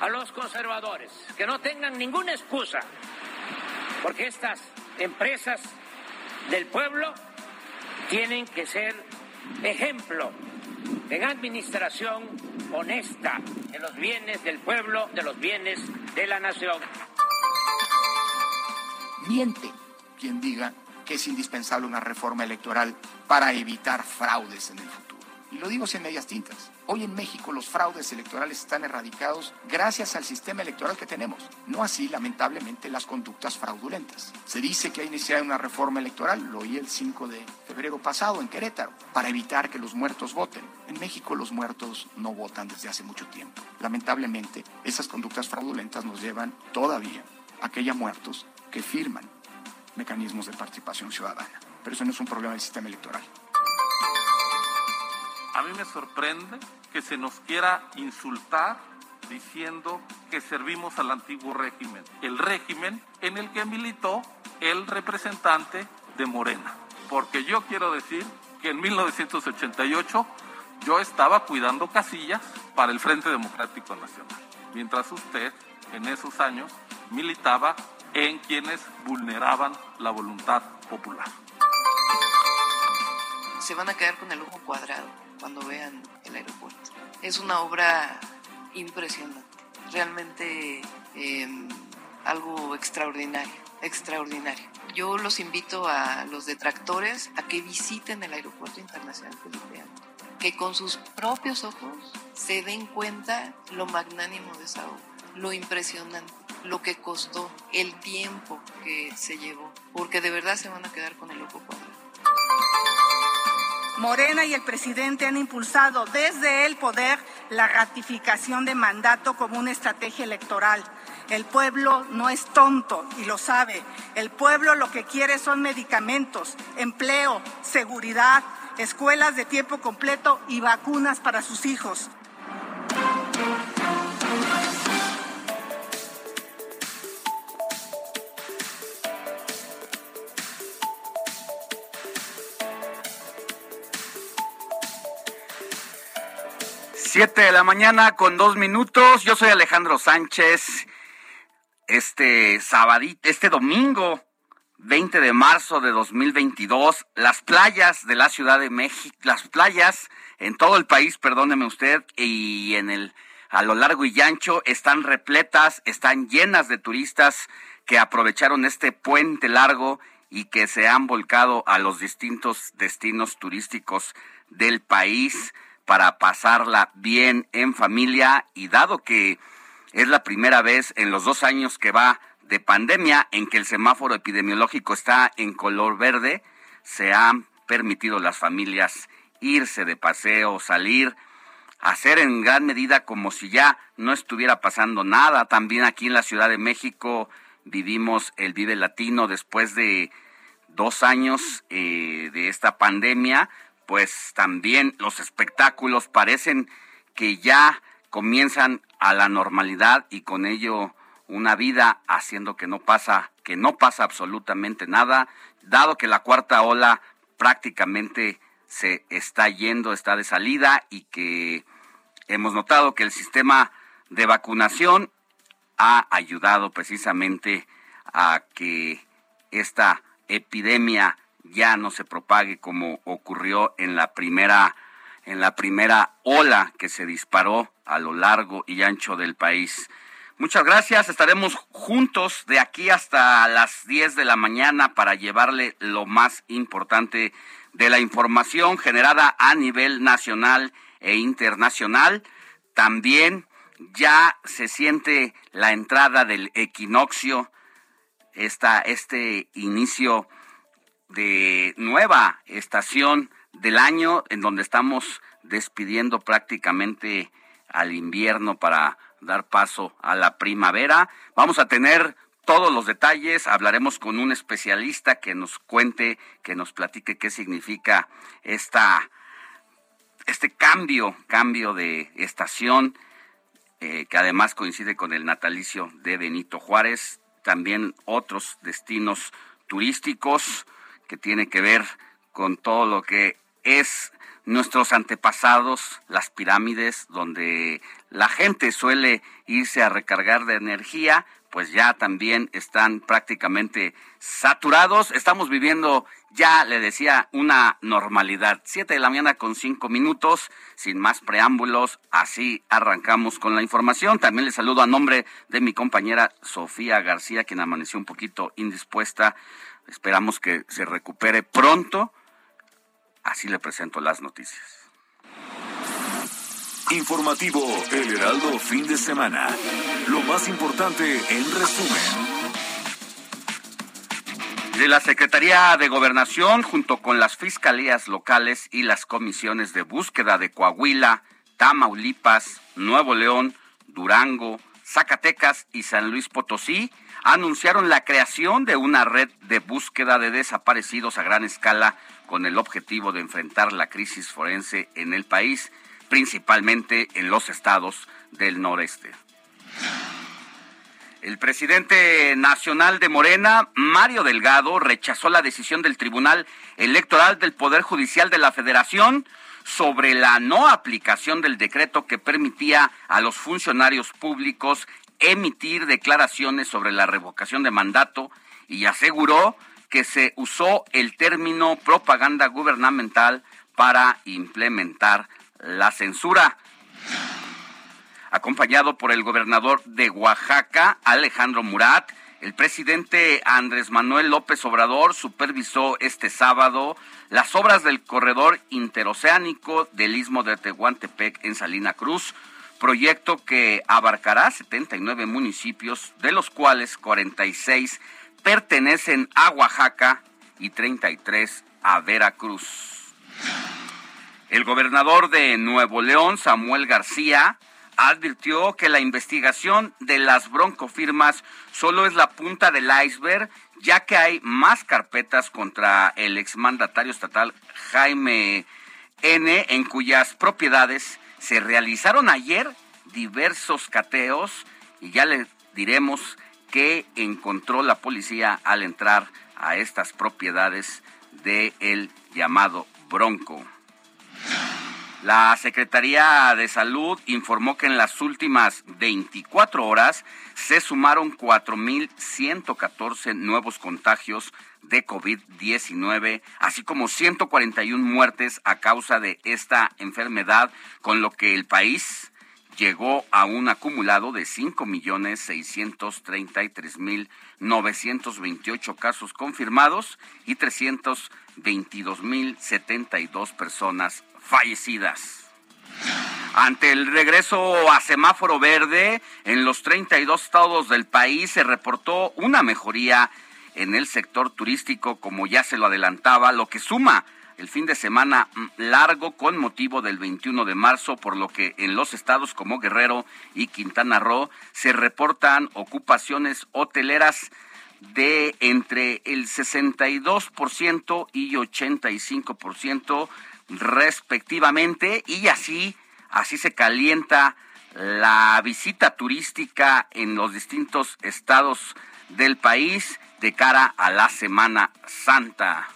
a los conservadores, que no tengan ninguna excusa, porque estas empresas del pueblo tienen que ser ejemplo en administración honesta de los bienes del pueblo, de los bienes de la nación. Miente quien diga que es indispensable una reforma electoral para evitar fraudes en el futuro. Y lo digo sin medias tintas. Hoy en México los fraudes electorales están erradicados gracias al sistema electoral que tenemos. No así, lamentablemente, las conductas fraudulentas. Se dice que hay necesidad de una reforma electoral, lo oí el 5 de febrero pasado en Querétaro, para evitar que los muertos voten. En México los muertos no votan desde hace mucho tiempo. Lamentablemente, esas conductas fraudulentas nos llevan todavía a que haya muertos que firman mecanismos de participación ciudadana. Pero eso no es un problema del sistema electoral. A mí me sorprende que se nos quiera insultar diciendo que servimos al antiguo régimen, el régimen en el que militó el representante de Morena. Porque yo quiero decir que en 1988 yo estaba cuidando casillas para el Frente Democrático Nacional, mientras usted en esos años militaba en quienes vulneraban la voluntad popular. Se van a quedar con el ojo cuadrado cuando vean el aeropuerto. Es una obra impresionante, realmente eh, algo extraordinario, extraordinario. Yo los invito a los detractores a que visiten el Aeropuerto Internacional Felipe que con sus propios ojos se den cuenta lo magnánimo de esa obra, lo impresionante, lo que costó, el tiempo que se llevó, porque de verdad se van a quedar con el ojo cuadrado. Morena y el presidente han impulsado desde el poder la ratificación de mandato como una estrategia electoral. El pueblo no es tonto y lo sabe. El pueblo lo que quiere son medicamentos, empleo, seguridad, escuelas de tiempo completo y vacunas para sus hijos. Siete de la mañana con dos minutos. Yo soy Alejandro Sánchez. Este sabadito, este domingo 20 de marzo de 2022, las playas de la Ciudad de México, las playas en todo el país, perdóneme usted, y en el a lo largo y ancho están repletas, están llenas de turistas que aprovecharon este puente largo y que se han volcado a los distintos destinos turísticos del país para pasarla bien en familia y dado que es la primera vez en los dos años que va de pandemia en que el semáforo epidemiológico está en color verde, se han permitido las familias irse de paseo, salir, hacer en gran medida como si ya no estuviera pasando nada. También aquí en la Ciudad de México vivimos el Vive Latino después de dos años eh, de esta pandemia, pues también los espectáculos parecen que ya comienzan a la normalidad y con ello una vida haciendo que no pasa que no pasa absolutamente nada, dado que la cuarta ola prácticamente se está yendo, está de salida y que hemos notado que el sistema de vacunación ha ayudado precisamente a que esta epidemia ya no se propague como ocurrió en la primera en la primera ola que se disparó a lo largo y ancho del país. Muchas gracias. Estaremos juntos de aquí hasta las 10 de la mañana para llevarle lo más importante de la información generada a nivel nacional e internacional. También ya se siente la entrada del equinoccio, esta, este inicio de nueva estación del año en donde estamos despidiendo prácticamente al invierno para dar paso a la primavera. Vamos a tener todos los detalles, hablaremos con un especialista que nos cuente, que nos platique qué significa esta este cambio, cambio de estación eh, que además coincide con el natalicio de Benito Juárez, también otros destinos turísticos que tiene que ver con todo lo que es nuestros antepasados, las pirámides, donde la gente suele irse a recargar de energía, pues ya también están prácticamente saturados. Estamos viviendo, ya le decía, una normalidad. Siete de la mañana con cinco minutos, sin más preámbulos. Así arrancamos con la información. También le saludo a nombre de mi compañera Sofía García, quien amaneció un poquito indispuesta. Esperamos que se recupere pronto. Así le presento las noticias. Informativo El Heraldo Fin de Semana. Lo más importante en resumen. De la Secretaría de Gobernación, junto con las fiscalías locales y las comisiones de búsqueda de Coahuila, Tamaulipas, Nuevo León, Durango, Zacatecas y San Luis Potosí, anunciaron la creación de una red de búsqueda de desaparecidos a gran escala con el objetivo de enfrentar la crisis forense en el país principalmente en los estados del noreste. El presidente nacional de Morena, Mario Delgado, rechazó la decisión del Tribunal Electoral del Poder Judicial de la Federación sobre la no aplicación del decreto que permitía a los funcionarios públicos emitir declaraciones sobre la revocación de mandato y aseguró que se usó el término propaganda gubernamental para implementar la censura. Acompañado por el gobernador de Oaxaca, Alejandro Murat, el presidente Andrés Manuel López Obrador supervisó este sábado las obras del corredor interoceánico del istmo de Tehuantepec en Salina Cruz, proyecto que abarcará 79 municipios, de los cuales 46 pertenecen a Oaxaca y 33 a Veracruz. El gobernador de Nuevo León, Samuel García, advirtió que la investigación de las broncofirmas solo es la punta del iceberg, ya que hay más carpetas contra el exmandatario estatal Jaime N., en cuyas propiedades se realizaron ayer diversos cateos y ya le diremos qué encontró la policía al entrar a estas propiedades del el llamado Bronco. La Secretaría de Salud informó que en las últimas 24 horas se sumaron 4.114 nuevos contagios de COVID-19, así como 141 muertes a causa de esta enfermedad, con lo que el país llegó a un acumulado de 5.633.928 casos confirmados y 322.072 personas fallecidas. Ante el regreso a semáforo verde, en los 32 estados del país se reportó una mejoría en el sector turístico, como ya se lo adelantaba, lo que suma el fin de semana largo con motivo del 21 de marzo, por lo que en los estados como Guerrero y Quintana Roo se reportan ocupaciones hoteleras de entre el 62% y 85% respectivamente y así así se calienta la visita turística en los distintos estados del país de cara a la Semana Santa.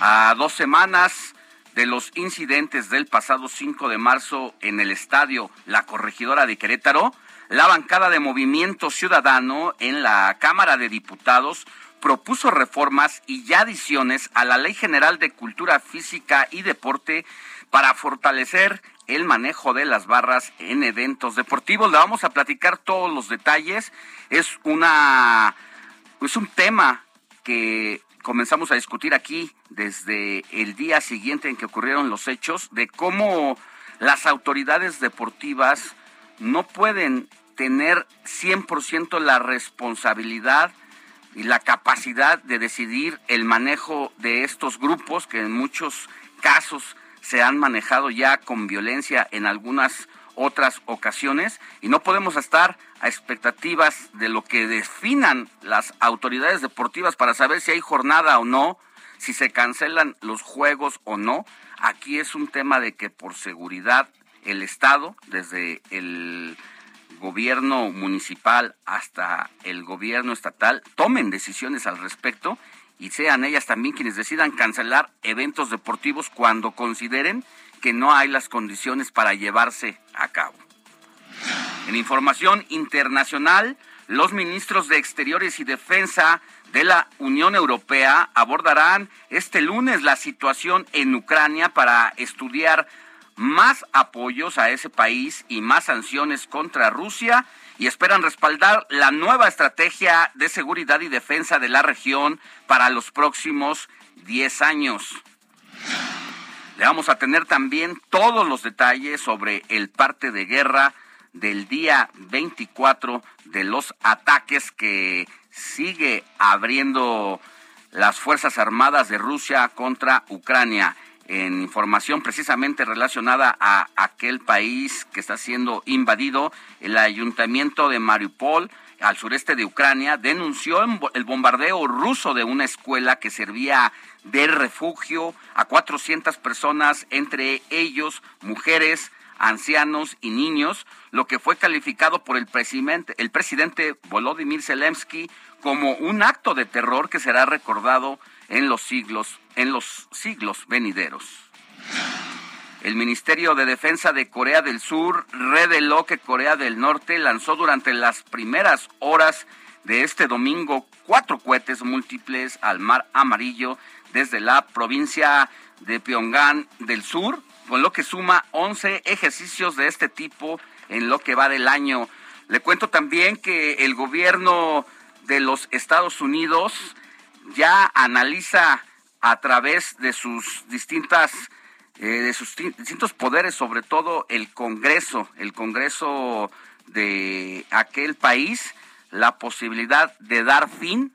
A dos semanas de los incidentes del pasado 5 de marzo en el estadio La Corregidora de Querétaro, la bancada de Movimiento Ciudadano en la Cámara de Diputados propuso reformas y adiciones a la Ley General de Cultura Física y Deporte, para fortalecer el manejo de las barras en eventos deportivos. Le vamos a platicar todos los detalles. Es una es un tema que comenzamos a discutir aquí desde el día siguiente en que ocurrieron los hechos de cómo las autoridades deportivas no pueden tener 100% la responsabilidad y la capacidad de decidir el manejo de estos grupos que en muchos casos se han manejado ya con violencia en algunas otras ocasiones y no podemos estar a expectativas de lo que definan las autoridades deportivas para saber si hay jornada o no, si se cancelan los juegos o no. Aquí es un tema de que por seguridad el Estado, desde el gobierno municipal hasta el gobierno estatal, tomen decisiones al respecto y sean ellas también quienes decidan cancelar eventos deportivos cuando consideren que no hay las condiciones para llevarse a cabo. En información internacional, los ministros de Exteriores y Defensa de la Unión Europea abordarán este lunes la situación en Ucrania para estudiar más apoyos a ese país y más sanciones contra Rusia y esperan respaldar la nueva estrategia de seguridad y defensa de la región para los próximos 10 años. Le vamos a tener también todos los detalles sobre el parte de guerra del día 24 de los ataques que sigue abriendo las Fuerzas Armadas de Rusia contra Ucrania. En información precisamente relacionada a aquel país que está siendo invadido, el ayuntamiento de Mariupol, al sureste de Ucrania, denunció el bombardeo ruso de una escuela que servía de refugio a 400 personas, entre ellos mujeres, ancianos y niños, lo que fue calificado por el presidente, el presidente Volodymyr Zelensky como un acto de terror que será recordado en los siglos, en los siglos venideros. El Ministerio de Defensa de Corea del Sur reveló que Corea del Norte lanzó durante las primeras horas de este domingo cuatro cohetes múltiples al mar amarillo desde la provincia de Pyongyang del Sur, con lo que suma 11 ejercicios de este tipo en lo que va del año. Le cuento también que el gobierno de los Estados Unidos ya analiza a través de sus distintas eh, de sus distintos poderes, sobre todo el Congreso, el Congreso de aquel país, la posibilidad de dar fin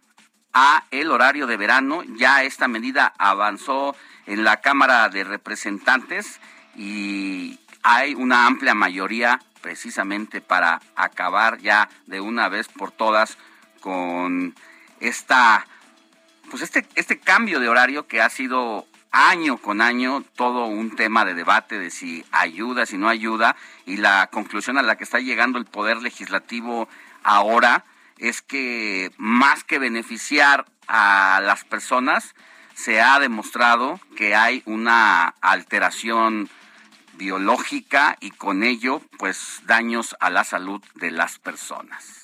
a el horario de verano. Ya esta medida avanzó en la Cámara de Representantes y hay una amplia mayoría precisamente para acabar ya de una vez por todas con esta pues este, este cambio de horario que ha sido año con año todo un tema de debate de si ayuda, si no ayuda, y la conclusión a la que está llegando el Poder Legislativo ahora es que más que beneficiar a las personas, se ha demostrado que hay una alteración biológica y con ello pues daños a la salud de las personas.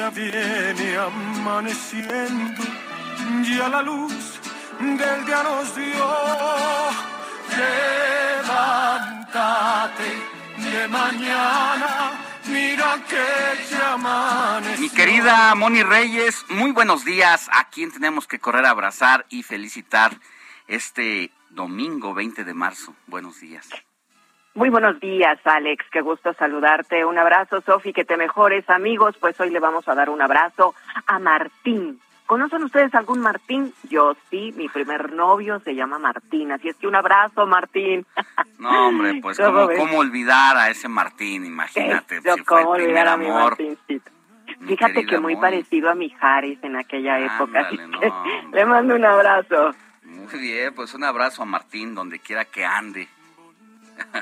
Ya viene amaneciendo, ya la luz del día dio. De mañana, mira que llamanes. Mi querida Moni Reyes, muy buenos días. A quien tenemos que correr a abrazar y felicitar este domingo 20 de marzo. Buenos días. Muy buenos días, Alex. Qué gusto saludarte. Un abrazo, Sofi, que te mejores, amigos. Pues hoy le vamos a dar un abrazo a Martín. ¿Conocen ustedes algún Martín? Yo sí, mi primer novio se llama Martín, así es que un abrazo, Martín. No, hombre, pues ¿cómo, cómo olvidar a ese Martín? Imagínate, si fue el primer amor. Fíjate que muy parecido a mi Jaris en aquella época, le mando un abrazo. Muy bien, pues un abrazo a Martín donde quiera que ande.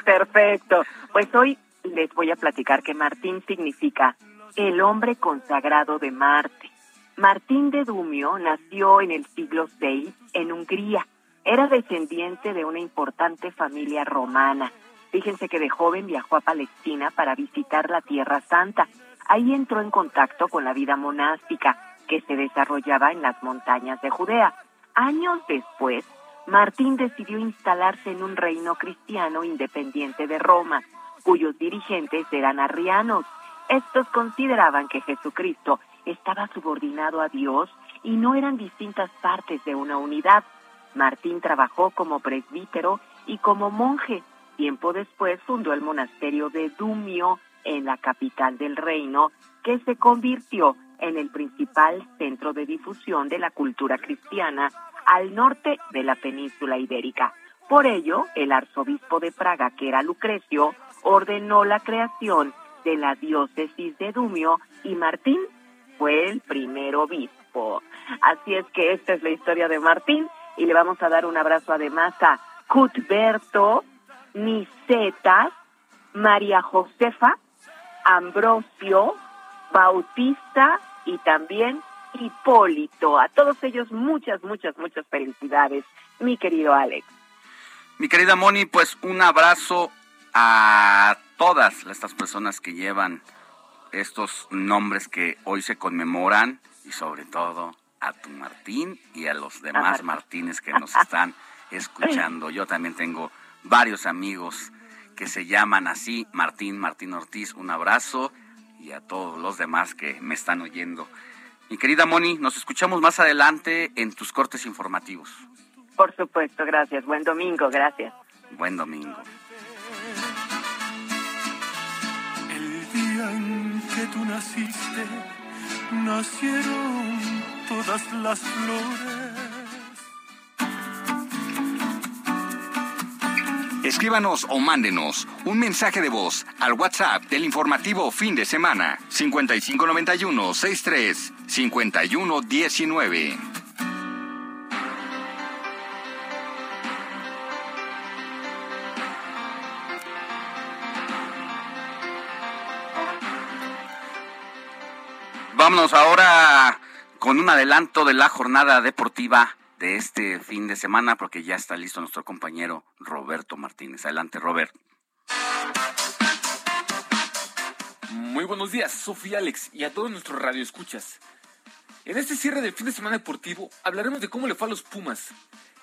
Perfecto. Pues hoy les voy a platicar que Martín significa el hombre consagrado de Marte. Martín de Dumio nació en el siglo VI en Hungría. Era descendiente de una importante familia romana. Fíjense que de joven viajó a Palestina para visitar la Tierra Santa. Ahí entró en contacto con la vida monástica que se desarrollaba en las montañas de Judea. Años después, Martín decidió instalarse en un reino cristiano independiente de Roma, cuyos dirigentes eran arrianos. Estos consideraban que Jesucristo estaba subordinado a Dios y no eran distintas partes de una unidad. Martín trabajó como presbítero y como monje. Tiempo después fundó el monasterio de Dumio en la capital del reino, que se convirtió en el principal centro de difusión de la cultura cristiana al norte de la península ibérica. Por ello, el arzobispo de Praga, que era Lucrecio, ordenó la creación de la diócesis de Dumio y Martín fue el primer obispo. Así es que esta es la historia de Martín y le vamos a dar un abrazo además a Cuthberto, Nicetas, María Josefa, Ambrosio, Bautista y también Hipólito. A todos ellos muchas, muchas, muchas felicidades, mi querido Alex. Mi querida Moni, pues un abrazo a todas estas personas que llevan estos nombres que hoy se conmemoran y sobre todo a tu Martín y a los demás Martínez que nos están escuchando. Yo también tengo varios amigos que se llaman así, Martín, Martín Ortiz, un abrazo y a todos los demás que me están oyendo. Mi querida Moni, nos escuchamos más adelante en tus cortes informativos. Por supuesto, gracias. Buen domingo, gracias. Buen domingo. que tú naciste, nacieron todas las flores. Escríbanos o mándenos un mensaje de voz al WhatsApp del informativo fin de semana 5591 63 5119. Vámonos ahora con un adelanto de la jornada deportiva de este fin de semana, porque ya está listo nuestro compañero Roberto Martínez. Adelante, Robert. Muy buenos días, Sofía Alex y a todos nuestros radioescuchas. En este cierre del fin de semana deportivo hablaremos de cómo le fue a los Pumas,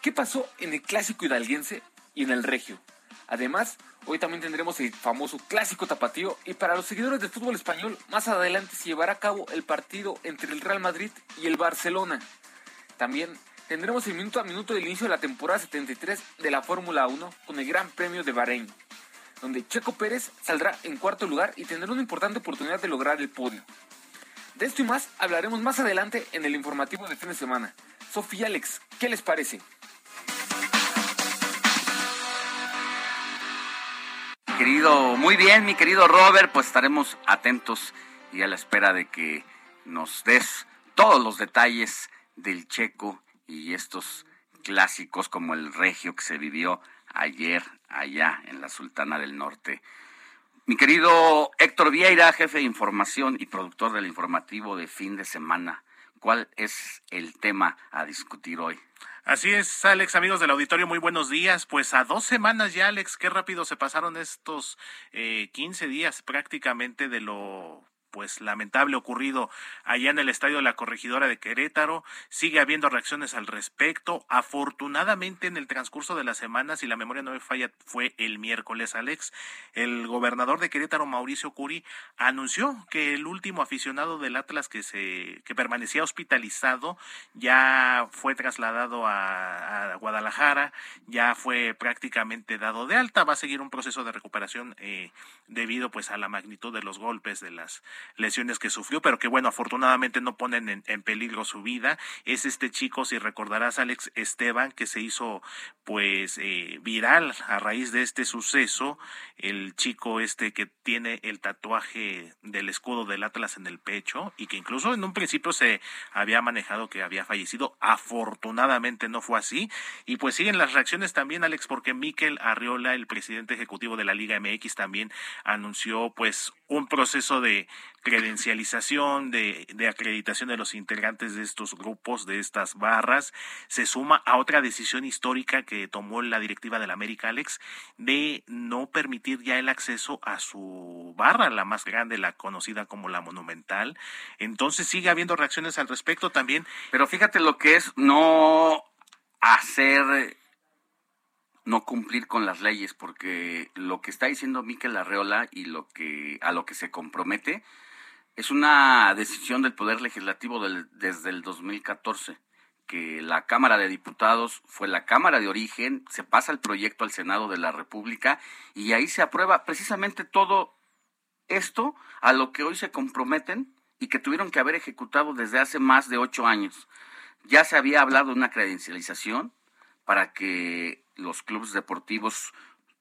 qué pasó en el clásico hidalguense y en el regio. Además, Hoy también tendremos el famoso clásico tapatío y para los seguidores del fútbol español, más adelante se llevará a cabo el partido entre el Real Madrid y el Barcelona. También tendremos el minuto a minuto del inicio de la temporada 73 de la Fórmula 1 con el Gran Premio de Bahrein, donde Checo Pérez saldrá en cuarto lugar y tendrá una importante oportunidad de lograr el podio. De esto y más hablaremos más adelante en el informativo de fin de semana. Sofía Alex, ¿qué les parece? Querido, muy bien, mi querido Robert, pues estaremos atentos y a la espera de que nos des todos los detalles del checo y estos clásicos como el regio que se vivió ayer allá en la Sultana del Norte. Mi querido Héctor Vieira, jefe de información y productor del informativo de fin de semana, ¿cuál es el tema a discutir hoy? Así es, Alex, amigos del auditorio, muy buenos días. Pues a dos semanas ya, Alex, qué rápido se pasaron estos eh, 15 días prácticamente de lo pues lamentable ocurrido allá en el estadio de la Corregidora de Querétaro. Sigue habiendo reacciones al respecto. Afortunadamente en el transcurso de las semanas, si la memoria no me falla, fue el miércoles, Alex, el gobernador de Querétaro, Mauricio Curi, anunció que el último aficionado del Atlas que se que permanecía hospitalizado ya fue trasladado a, Guadalajara, ya fue prácticamente dado de alta, va a seguir un proceso de recuperación eh, debido pues a la magnitud de los golpes, de las lesiones que sufrió, pero que bueno, afortunadamente no ponen en, peligro su vida. Es este chico, si recordarás, Alex Esteban, que se hizo pues eh, viral a raíz de este suceso, el chico este que tiene el tatuaje del escudo del Atlas en el pecho y que incluso en un principio se había manejado que había fallecido. Afortunadamente no fue así. Y pues siguen las reacciones también, Alex, porque Miquel Arriola, el presidente ejecutivo de la Liga MX, también anunció pues un proceso de credencialización, de, de, acreditación de los integrantes de estos grupos, de estas barras, se suma a otra decisión histórica que tomó la directiva del América, Alex, de no permitir ya el acceso a su barra, la más grande, la conocida como la Monumental. Entonces sigue habiendo reacciones al respecto también. Pero fíjate lo que es no hacer no cumplir con las leyes, porque lo que está diciendo Miquel Arreola y lo que a lo que se compromete es una decisión del Poder Legislativo del, desde el 2014, que la Cámara de Diputados fue la Cámara de origen, se pasa el proyecto al Senado de la República y ahí se aprueba precisamente todo esto a lo que hoy se comprometen y que tuvieron que haber ejecutado desde hace más de ocho años. Ya se había hablado de una credencialización para que los clubes deportivos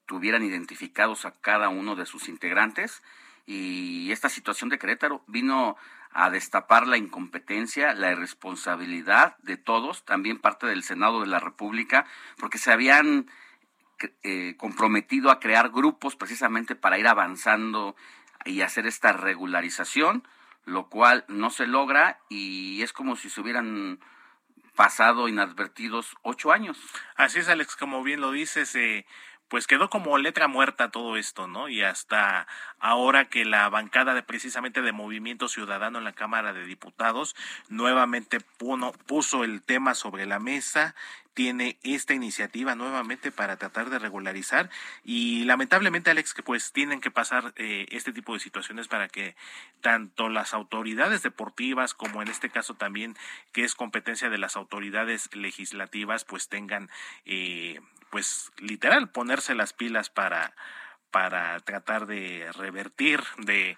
tuvieran identificados a cada uno de sus integrantes y esta situación de Querétaro vino a destapar la incompetencia, la irresponsabilidad de todos, también parte del Senado de la República, porque se habían eh, comprometido a crear grupos precisamente para ir avanzando y hacer esta regularización, lo cual no se logra y es como si se hubieran pasado inadvertidos ocho años. Así es, Alex, como bien lo dices, eh, pues quedó como letra muerta todo esto, ¿no? Y hasta ahora que la bancada de precisamente de Movimiento Ciudadano en la Cámara de Diputados nuevamente puso el tema sobre la mesa, tiene esta iniciativa nuevamente para tratar de regularizar y lamentablemente Alex que pues tienen que pasar eh, este tipo de situaciones para que tanto las autoridades deportivas como en este caso también que es competencia de las autoridades legislativas pues tengan eh, pues literal ponerse las pilas para para tratar de revertir de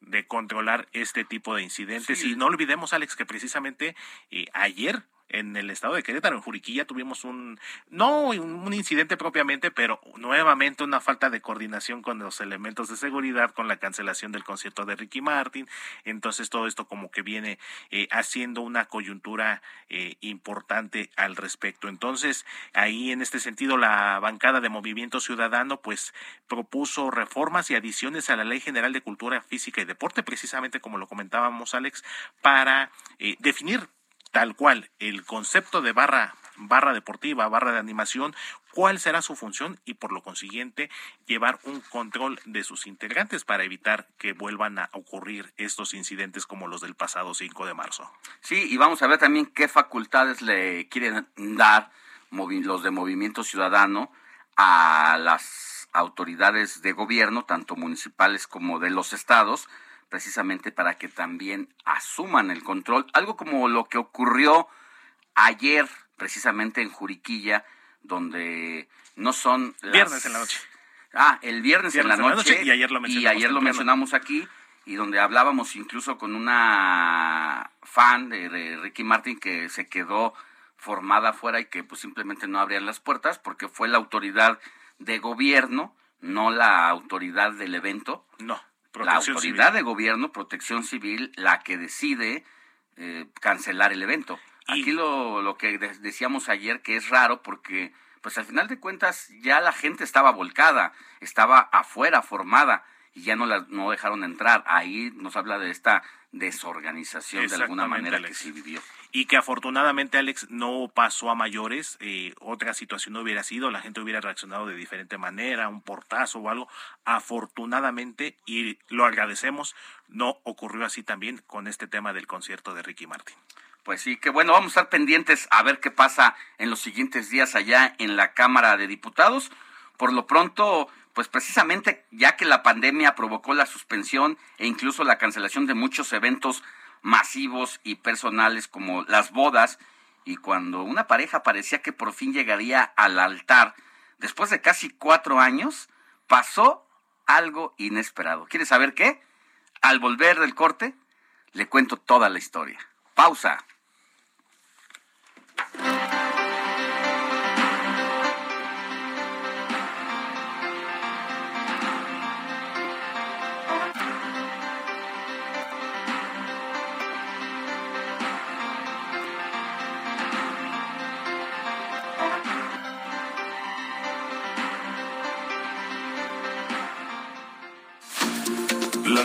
de controlar este tipo de incidentes. Y no olvidemos, Alex, que precisamente eh, ayer en el estado de Querétaro, en Juriquilla, tuvimos un, no un incidente propiamente, pero nuevamente una falta de coordinación con los elementos de seguridad, con la cancelación del concierto de Ricky Martin. Entonces todo esto como que viene eh, haciendo una coyuntura eh, importante al respecto. Entonces ahí en este sentido la bancada de Movimiento Ciudadano pues propuso reformas y adiciones a la Ley General de Cultura Física y Deporte, precisamente como lo comentábamos Alex, para eh, definir tal cual el concepto de barra barra deportiva, barra de animación, cuál será su función y por lo consiguiente llevar un control de sus integrantes para evitar que vuelvan a ocurrir estos incidentes como los del pasado 5 de marzo. Sí, y vamos a ver también qué facultades le quieren dar los de Movimiento Ciudadano a las autoridades de gobierno, tanto municipales como de los estados, precisamente para que también asuman el control, algo como lo que ocurrió ayer precisamente en Juriquilla, donde no son... Viernes en la noche. Ah, el viernes, en, la noche, y ayer lo mencionamos, y ayer lo mencionamos aquí y donde hablábamos incluso con una fan de, Ricky Martin que se quedó formada afuera y que pues simplemente no abrían las puertas porque fue la autoridad de gobierno, no la autoridad del evento. No la autoridad de gobierno, protección civil, la que decide eh, cancelar el evento. Aquí lo, lo que decíamos ayer que es raro porque pues al final de cuentas ya la gente estaba volcada, estaba afuera formada y ya no, la, no dejaron entrar. Ahí nos habla de esta desorganización de alguna manera que se vivió. Y que afortunadamente, Alex, no pasó a mayores. Eh, otra situación no hubiera sido, la gente hubiera reaccionado de diferente manera, un portazo o algo. Afortunadamente, y lo agradecemos, no ocurrió así también con este tema del concierto de Ricky Martin. Pues sí, que bueno, vamos a estar pendientes a ver qué pasa en los siguientes días allá en la Cámara de Diputados. Por lo pronto, pues precisamente ya que la pandemia provocó la suspensión e incluso la cancelación de muchos eventos masivos y personales como las bodas, y cuando una pareja parecía que por fin llegaría al altar, después de casi cuatro años, pasó algo inesperado. ¿Quieres saber qué? Al volver del corte, le cuento toda la historia. Pausa.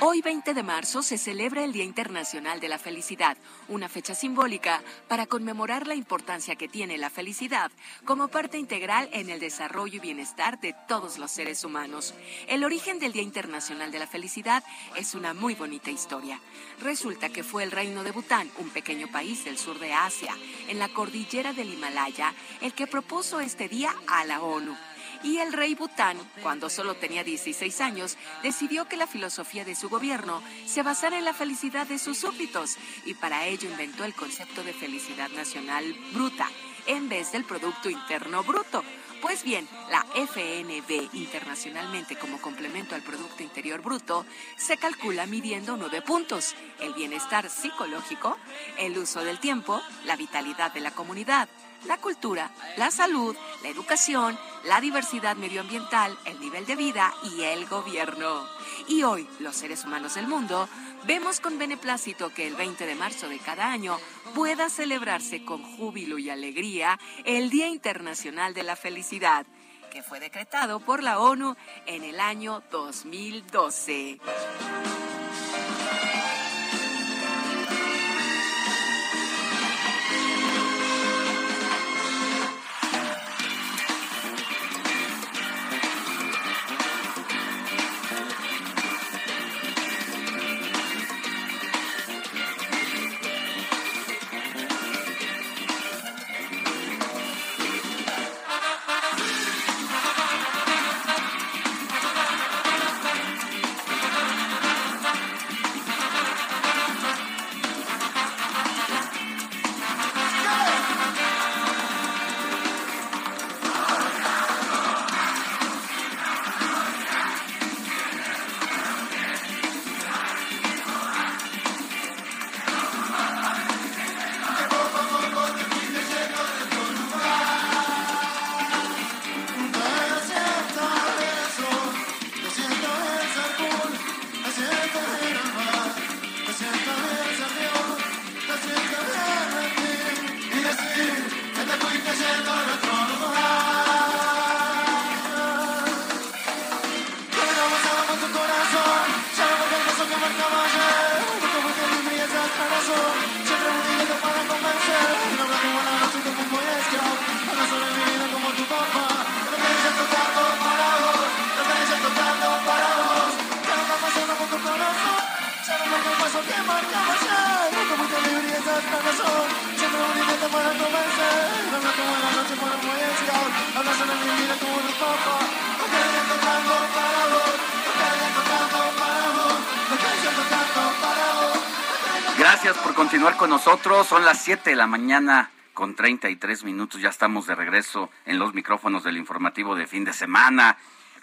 Hoy 20 de marzo se celebra el Día Internacional de la Felicidad, una fecha simbólica para conmemorar la importancia que tiene la felicidad como parte integral en el desarrollo y bienestar de todos los seres humanos. El origen del Día Internacional de la Felicidad es una muy bonita historia. Resulta que fue el reino de Bután, un pequeño país del sur de Asia, en la cordillera del Himalaya, el que propuso este día a la ONU y el rey Bután, cuando solo tenía 16 años, decidió que la filosofía de su gobierno se basara en la felicidad de sus súbditos y para ello inventó el concepto de felicidad nacional bruta en vez del Producto Interno Bruto. Pues bien, la FNB internacionalmente como complemento al Producto Interior Bruto se calcula midiendo nueve puntos, el bienestar psicológico, el uso del tiempo, la vitalidad de la comunidad, la cultura, la salud, la educación, la diversidad medioambiental, el nivel de vida y el gobierno. Y hoy, los seres humanos del mundo, vemos con beneplácito que el 20 de marzo de cada año pueda celebrarse con júbilo y alegría el Día Internacional de la Felicidad, que fue decretado por la ONU en el año 2012. Gracias por continuar con nosotros. Son las 7 de la mañana con 33 minutos. Ya estamos de regreso en los micrófonos del informativo de fin de semana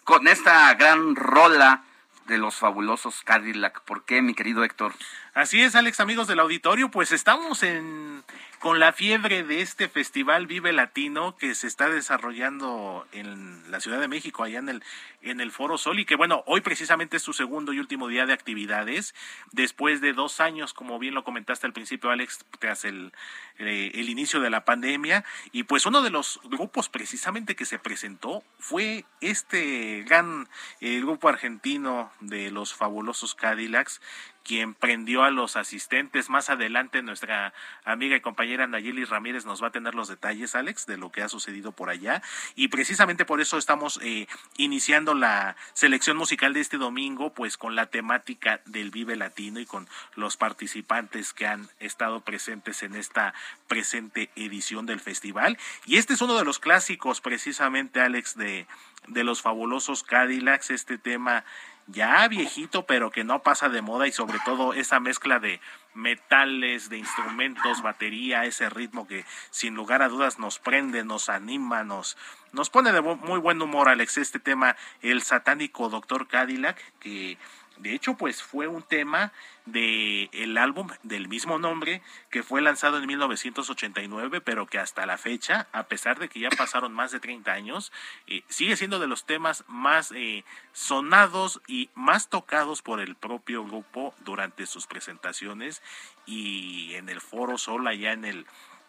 con esta gran rola de los fabulosos Cadillac. ¿Por qué, mi querido Héctor? Así es, Alex, amigos del auditorio, pues estamos en con la fiebre de este festival Vive Latino que se está desarrollando en la Ciudad de México, allá en el, en el Foro Sol, y que bueno, hoy precisamente es su segundo y último día de actividades, después de dos años, como bien lo comentaste al principio, Alex, tras el, eh, el inicio de la pandemia, y pues uno de los grupos precisamente que se presentó fue este gran eh, grupo argentino de los fabulosos Cadillacs, quien prendió a los asistentes. Más adelante nuestra amiga y compañera Nayeli Ramírez nos va a tener los detalles, Alex, de lo que ha sucedido por allá. Y precisamente por eso estamos eh, iniciando la selección musical de este domingo, pues con la temática del Vive Latino y con los participantes que han estado presentes en esta presente edición del festival. Y este es uno de los clásicos, precisamente, Alex, de, de los fabulosos Cadillacs, este tema ya viejito, pero que no pasa de moda y sobre todo esa mezcla de metales, de instrumentos, batería, ese ritmo que sin lugar a dudas nos prende, nos anima, nos, nos pone de muy buen humor, Alex, este tema, el satánico Doctor Cadillac, que de hecho, pues fue un tema de el álbum del mismo nombre que fue lanzado en 1989, pero que hasta la fecha, a pesar de que ya pasaron más de 30 años, eh, sigue siendo de los temas más eh, sonados y más tocados por el propio grupo durante sus presentaciones y en el Foro Sol allá en el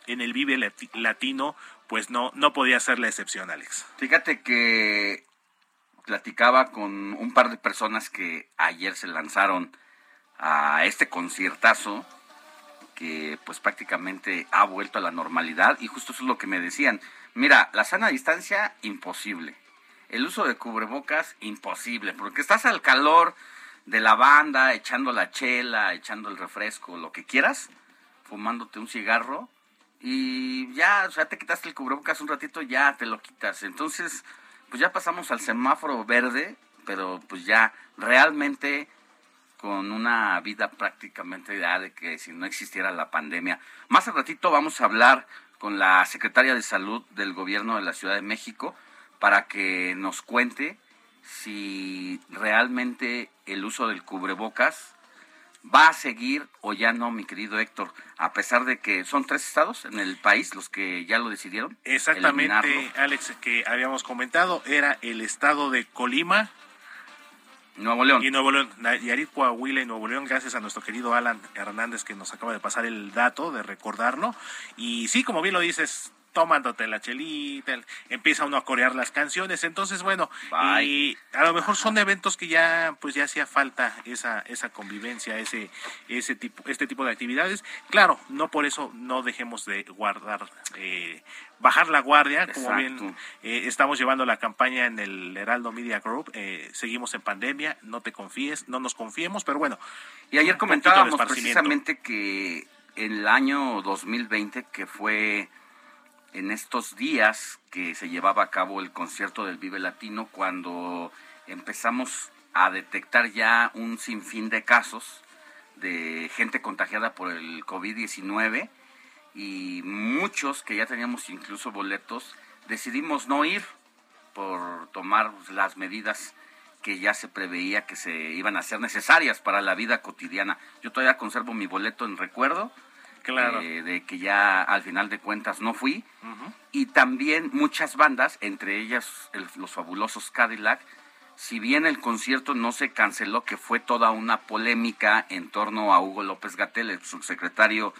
en el Vive Latino, pues no no podía ser la excepción, Alex. Fíjate que platicaba con un par de personas que ayer se lanzaron a este conciertazo que pues prácticamente ha vuelto a la normalidad y justo eso es lo que me decían. Mira, la sana distancia, imposible. El uso de cubrebocas, imposible, porque estás al calor de la banda, echando la chela, echando el refresco, lo que quieras, fumándote un cigarro y ya, o sea, te quitaste el cubrebocas un ratito, ya te lo quitas. Entonces, pues ya pasamos al semáforo verde, pero pues ya realmente con una vida prácticamente ya de que si no existiera la pandemia. Más al ratito vamos a hablar con la secretaria de salud del gobierno de la Ciudad de México para que nos cuente si realmente el uso del cubrebocas va a seguir o ya no, mi querido Héctor, a pesar de que son tres estados en el país los que ya lo decidieron. Exactamente, Alex, que habíamos comentado, era el estado de Colima. Nuevo León. Y Nuevo León, Nayarit, Coahuila y Nuevo León, gracias a nuestro querido Alan Hernández que nos acaba de pasar el dato, de recordarlo. Y sí, como bien lo dices, tomándote la chelita, empieza uno a corear las canciones, entonces bueno, y a lo mejor son eventos que ya pues ya hacía falta esa esa convivencia, ese ese tipo este tipo de actividades. Claro, no por eso no dejemos de guardar eh, bajar la guardia, como bien eh, estamos llevando la campaña en el Heraldo Media Group, eh, seguimos en pandemia, no te confíes, no nos confiemos, pero bueno. Y ayer comentábamos precisamente que en el año 2020, que fue en estos días que se llevaba a cabo el concierto del Vive Latino, cuando empezamos a detectar ya un sinfín de casos de gente contagiada por el COVID-19 y muchos que ya teníamos incluso boletos, decidimos no ir por tomar las medidas que ya se preveía que se iban a ser necesarias para la vida cotidiana. Yo todavía conservo mi boleto en recuerdo, Claro. Eh, de que ya al final de cuentas no fui. Y también muchas bandas, entre ellas los fabulosos Cadillac, si bien el concierto no se canceló, que fue toda una polémica en torno a Hugo López Gatel, el subsecretario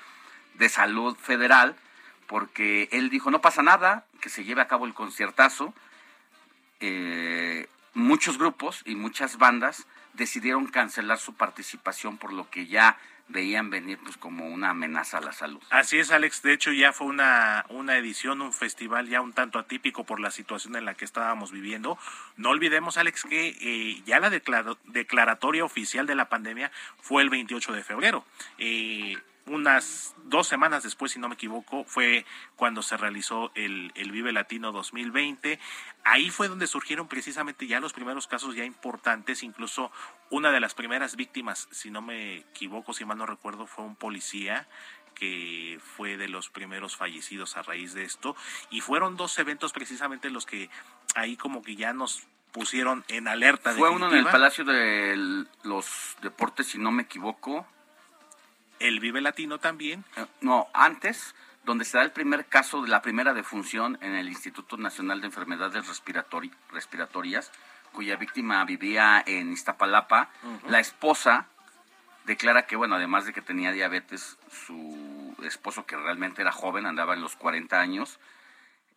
de Salud Federal, porque él dijo, no pasa nada, que se lleve a cabo el conciertazo. Eh, muchos grupos y muchas bandas decidieron cancelar su participación por lo que ya veían venir pues como una amenaza a la salud. Así es, Alex. De hecho, ya fue una, una edición, un festival ya un tanto atípico por la situación en la que estábamos viviendo. No olvidemos, Alex, que eh, ya la declaratoria oficial de la pandemia fue el 28 de febrero. Eh, unas dos semanas después, si no me equivoco, fue cuando se realizó el, el, Vive Latino 2020. Ahí fue donde surgieron precisamente ya los primeros casos ya importantes, incluso una de las primeras víctimas, si no me equivoco, si mal no recuerdo, fue un policía que fue de los primeros fallecidos a raíz de esto. Y fueron dos eventos precisamente los que ahí como que ya nos pusieron en alerta. Fue uno en el Palacio de los Deportes, si no me equivoco, el Vive Latino también. Eh, no, antes, donde se da el primer caso de la primera defunción en el Instituto Nacional de Enfermedades Respiratorias, cuya víctima vivía en Iztapalapa, la esposa declara que, bueno, además de que tenía diabetes, su esposo, que realmente era joven, andaba en los 40 años,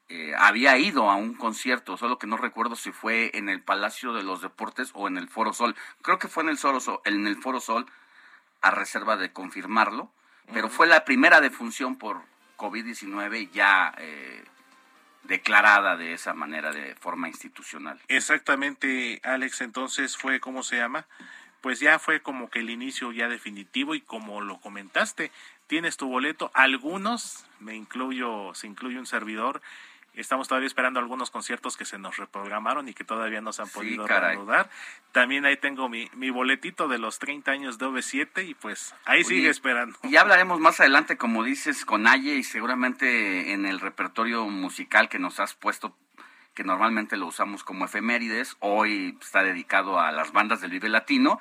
eh, había ido a un concierto, solo que no recuerdo si fue en el Palacio de los Deportes o en el Foro Sol. Creo que fue en el, Sol, en el Foro Sol, a reserva de confirmarlo, pero fue la primera defunción por COVID-19 ya eh, declarada de esa manera, de forma institucional. Exactamente, Alex, entonces fue, ¿cómo se llama? Pues ya fue como que el inicio ya definitivo y como lo comentaste, tienes tu boleto, algunos, me incluyo, se incluye un servidor, Estamos todavía esperando algunos conciertos que se nos reprogramaron y que todavía no se han podido reanudar. También ahí tengo mi, mi boletito de los 30 años de OV7 y pues ahí sigue esperando. Y ya hablaremos más adelante, como dices, con Aye y seguramente en el repertorio musical que nos has puesto que normalmente lo usamos como efemérides, hoy está dedicado a las bandas del Vive Latino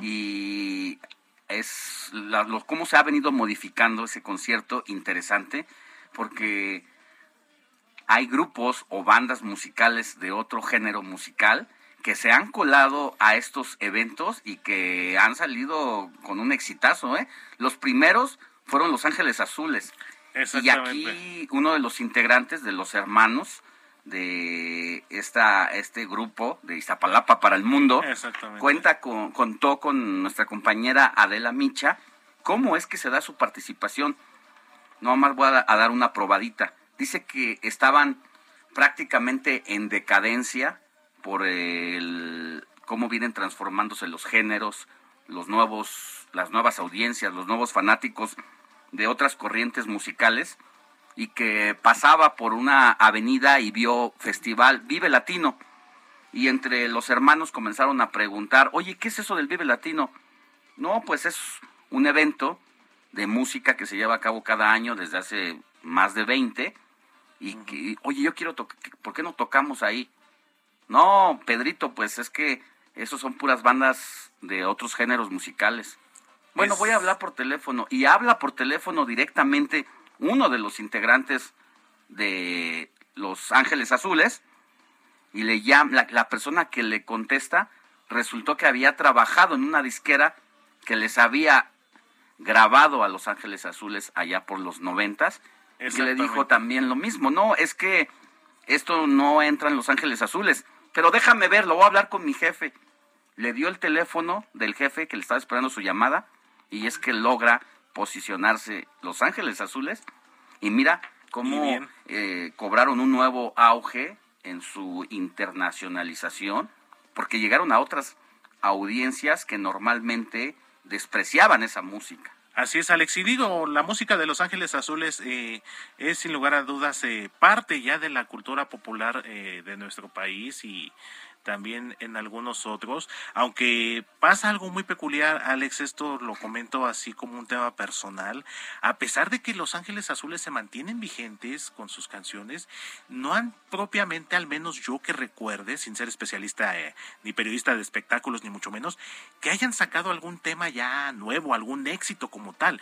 y es cómo se ha venido modificando ese concierto interesante porque hay grupos o bandas musicales de otro género musical que se han colado a estos eventos y que han salido con un exitazo. ¿eh? Los primeros fueron Los Ángeles Azules. Y aquí uno de los integrantes de los hermanos de esta, este grupo de Iztapalapa para el Mundo cuenta con, contó con nuestra compañera Adela Micha cómo es que se da su participación. No más voy a dar una probadita dice que estaban prácticamente en decadencia por el cómo vienen transformándose los géneros, los nuevos, las nuevas audiencias, los nuevos fanáticos de otras corrientes musicales y que pasaba por una avenida y vio festival Vive Latino y entre los hermanos comenzaron a preguntar, oye, ¿qué es eso del Vive Latino? No, pues es un evento de música que se lleva a cabo cada año desde hace más de 20 y que, oye, yo quiero tocar, ¿por qué no tocamos ahí? No, Pedrito, pues es que esos son puras bandas de otros géneros musicales. Bueno, voy a hablar por teléfono y habla por teléfono directamente uno de los integrantes de Los Ángeles Azules y le llama, la, la persona que le contesta resultó que había trabajado en una disquera que les había grabado a Los Ángeles Azules allá por los noventas que le dijo también lo mismo. No, es que esto no entra en Los Ángeles Azules, pero déjame ver, lo voy a hablar con mi jefe. Le dio el teléfono del jefe que le estaba esperando su llamada y es que logra posicionarse Los Ángeles Azules y mira cómo eh, cobraron un nuevo auge en su internacionalización porque llegaron a otras audiencias que normalmente despreciaban esa música. Así es, Alex. Y digo, la música de Los Ángeles Azules eh, es sin lugar a dudas eh, parte ya de la cultura popular eh, de nuestro país y también en algunos otros, aunque pasa algo muy peculiar, Alex, esto lo comento así como un tema personal, a pesar de que Los Ángeles Azules se mantienen vigentes con sus canciones, no han propiamente, al menos yo que recuerde, sin ser especialista eh, ni periodista de espectáculos, ni mucho menos, que hayan sacado algún tema ya nuevo, algún éxito como tal.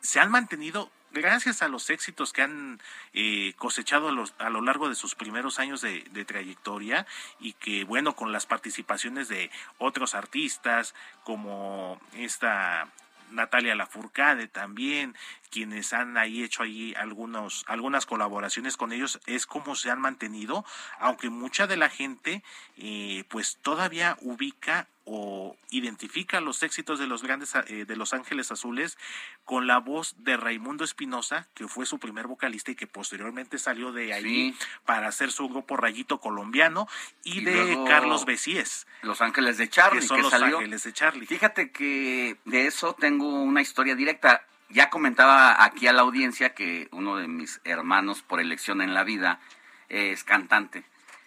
Se han mantenido gracias a los éxitos que han eh, cosechado a, los, a, lo largo de sus primeros años de, trayectoria y que bueno con las participaciones de otros artistas como esta Natalia Lafourcade también, quienes han ahí hecho ahí algunos, algunas colaboraciones con ellos, es como se han mantenido, aunque mucha de la gente eh, pues todavía ubica o identifica los éxitos de los grandes eh, de Los Ángeles Azules con la voz de Raimundo Espinosa, que fue su primer vocalista y que posteriormente salió de ahí para hacer su grupo Rayito Colombiano, y, de Carlos Besíes. Los Ángeles de Charlie. Que son Los Ángeles de Charlie. Fíjate que de eso tengo una historia directa. Ya comentaba aquí a la audiencia que uno de mis hermanos por elección en la vida es cantante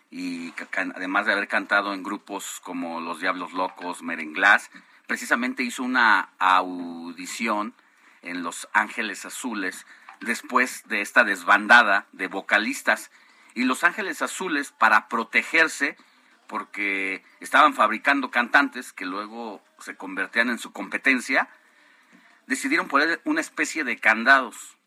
y además de haber cantado en grupos como Los Diablos Locos, Merenglás, precisamente hizo una audición en Los Ángeles Azules después de esta desbandada de vocalistas. Y Los Ángeles Azules, para protegerse, porque estaban fabricando cantantes que luego se convertían en su competencia, decidieron poner una especie de candados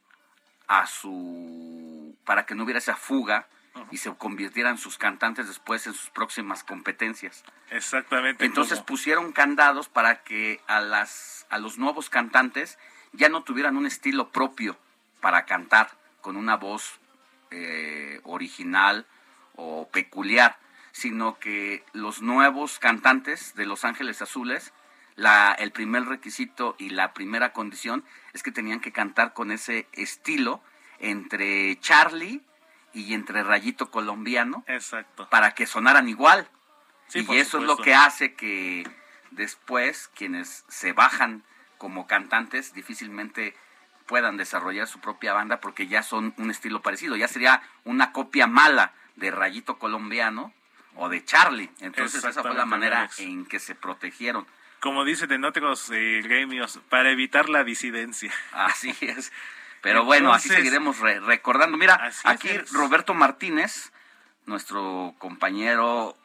a su para que no hubiera esa fuga y se convirtieran sus cantantes después en sus próximas competencias. Exactamente. Entonces pusieron candados para que a las a los nuevos cantantes ya no tuvieran un estilo propio para cantar con una voz eh, original o peculiar, sino que los nuevos cantantes de Los Ángeles Azules, la, el primer requisito y la primera condición es que tenían que cantar con ese estilo entre Charlie y entre Rayito Colombiano. Exacto. Para que sonaran igual. Sí, y eso es lo que hace que después quienes se bajan como cantantes difícilmente puedan desarrollar su propia banda porque ya son un estilo parecido. Ya sería una copia mala de Rayito Colombiano o de Charlie. Entonces esa fue la manera Alex. en que se protegieron. Como dicen en otros eh, gremios, para evitar la disidencia. Así es. Pero bueno, así seguiremos re- recordando. Mira, es, aquí. Roberto Martínez, nuestro compañero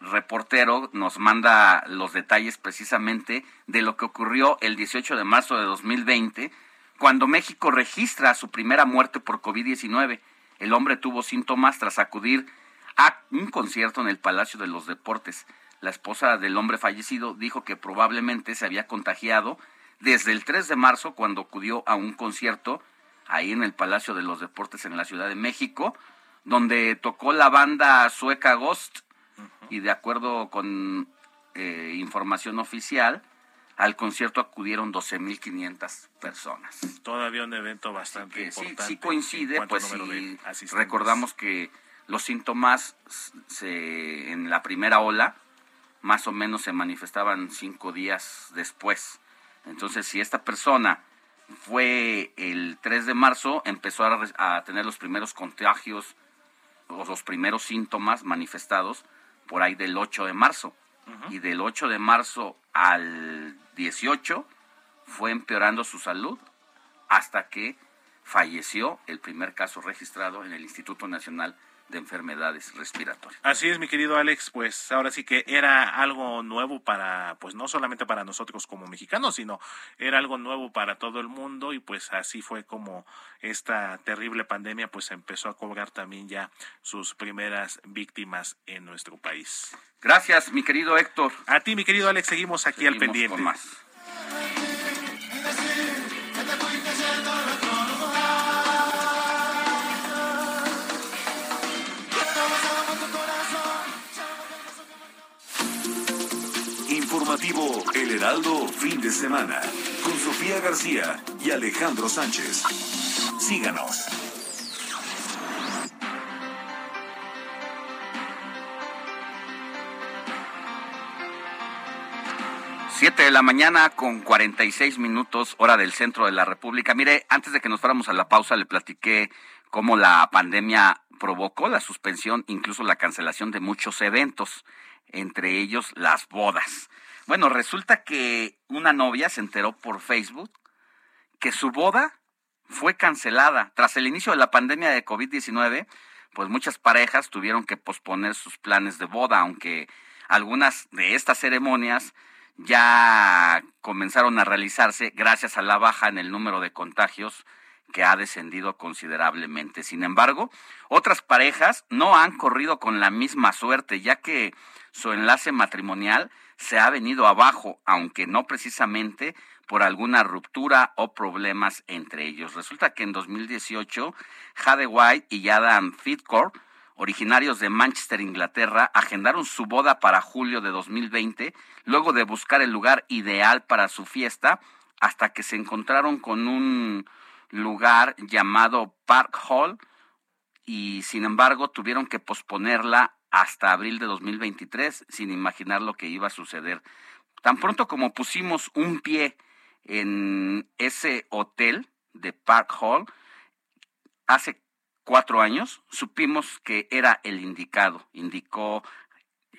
reportero, nos manda los detalles precisamente de lo que ocurrió el 18 de marzo de 2020, cuando México registra su primera muerte por COVID-19. El hombre tuvo síntomas tras acudir a un concierto en el Palacio de los Deportes. La esposa del hombre fallecido dijo que probablemente se había contagiado desde el 3 de marzo cuando acudió a un concierto ahí en el Palacio de los Deportes en la Ciudad de México, donde tocó la banda sueca Ghost y de acuerdo con eh, información oficial, al concierto acudieron 12.500 personas. Todavía un evento bastante sí, importante. sí en coincide, pues si recordamos que los síntomas se, en la primera ola más o menos se manifestaban cinco días después. Entonces, si esta persona fue el 3 de marzo, empezó a, a tener los primeros contagios o los primeros síntomas manifestados por ahí del 8 de marzo. Y del 8 de marzo al 18 fue empeorando su salud hasta que falleció el primer caso registrado en el Instituto Nacional de Enfermedades Respiratorias. Así es, mi querido Alex, pues ahora sí que era algo nuevo para, pues no solamente para nosotros como mexicanos, sino era algo nuevo para todo el mundo y pues así fue como esta terrible pandemia pues empezó a cobrar también ya sus primeras víctimas en nuestro país. Gracias, mi querido Héctor. A ti, mi querido Alex, seguimos aquí al pendiente. con más. El Heraldo Fin de Semana con Sofía García y Alejandro Sánchez. Síganos. Siete de la mañana con 46 minutos, hora del centro de la República. Mire, antes de que nos fuéramos a la pausa, le platiqué cómo la pandemia provocó la suspensión, incluso la cancelación de muchos eventos, entre ellos las bodas. Bueno, resulta que una novia se enteró por Facebook que su boda fue cancelada. Tras el inicio de la pandemia de COVID-19, pues muchas parejas tuvieron que posponer sus planes de boda, aunque algunas de estas ceremonias ya comenzaron a realizarse gracias a la baja en el número de contagios que ha descendido considerablemente. Sin embargo, otras parejas no han corrido con la misma suerte, ya que su enlace matrimonial se ha venido abajo, aunque no precisamente por alguna ruptura o problemas entre ellos. Resulta que en 2018, Jade White y Adam Fitcore, originarios de Manchester, Inglaterra, agendaron su boda para julio de 2020, luego de buscar el lugar ideal para su fiesta, hasta que se encontraron con un lugar llamado Park Hall y sin embargo tuvieron que posponerla hasta abril de 2023 sin imaginar lo que iba a suceder. Tan pronto como pusimos un pie en ese hotel de Park Hall, hace cuatro años, supimos que era el indicado, indicó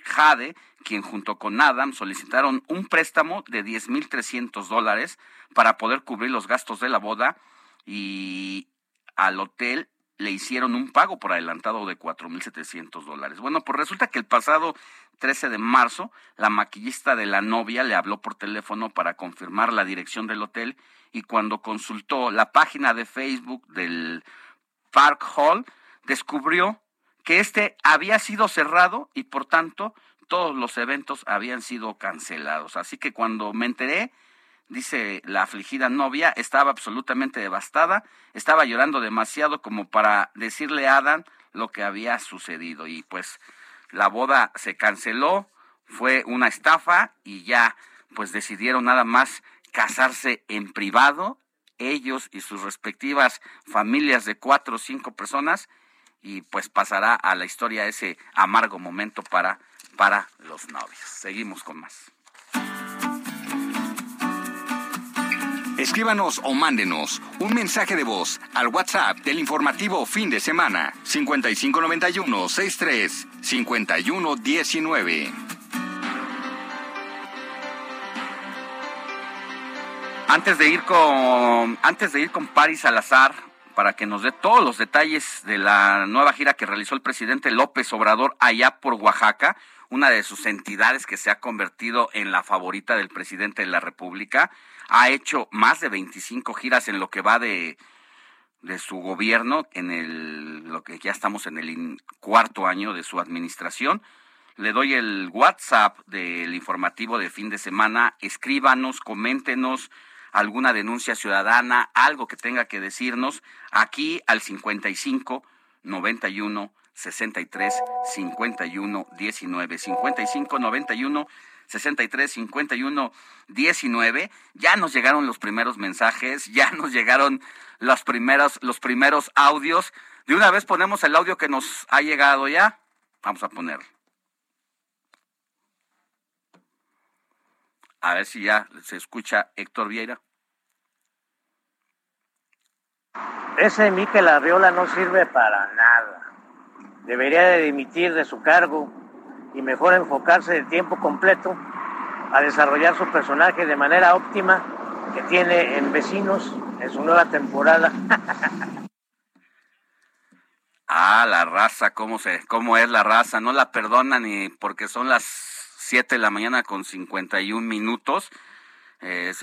Jade, quien junto con Adam solicitaron un préstamo de 10.300 dólares para poder cubrir los gastos de la boda y al hotel le hicieron un pago por adelantado de 4.700 dólares. Bueno, pues resulta que el pasado 13 de marzo, la maquillista de la novia le habló por teléfono para confirmar la dirección del hotel y cuando consultó la página de Facebook del Park Hall, descubrió que este había sido cerrado y por tanto todos los eventos habían sido cancelados. Así que cuando me enteré, dice la afligida novia, estaba absolutamente devastada, estaba llorando demasiado como para decirle a Adam lo que había sucedido y pues la boda se canceló, fue una estafa y ya pues decidieron nada más casarse en privado, ellos y sus respectivas familias de cuatro o cinco personas y pues pasará a la historia ese amargo momento para, para los novios. Seguimos con más. Escríbanos o mándenos un mensaje de voz al WhatsApp del informativo fin de semana 5591 63 5119. Antes de ir con antes de ir con Paris Salazar para que nos dé todos los detalles de la nueva gira que realizó el presidente López Obrador allá por Oaxaca, una de sus entidades que se ha convertido en la favorita del presidente de la República ha hecho más de 25 giras en lo que va de, de su gobierno, en el, lo que ya estamos en el cuarto año de su administración. Le doy el WhatsApp del informativo de fin de semana. Escríbanos, coméntenos alguna denuncia ciudadana, algo que tenga que decirnos aquí al 55 91 63 51 19 55 91 63 51 19. Ya nos llegaron los primeros mensajes, ya nos llegaron los primeros, los primeros audios. De una vez ponemos el audio que nos ha llegado ya. Vamos a poner. A ver si ya se escucha Héctor Vieira. Ese Miquel Arriola no sirve para nada. Debería de dimitir de su cargo y mejor enfocarse de tiempo completo a desarrollar su personaje de manera óptima que tiene en Vecinos en su nueva temporada. ah, la raza, ¿cómo, se, ¿cómo es la raza? No la perdona ni porque son las 7 de la mañana con 51 minutos. Eh,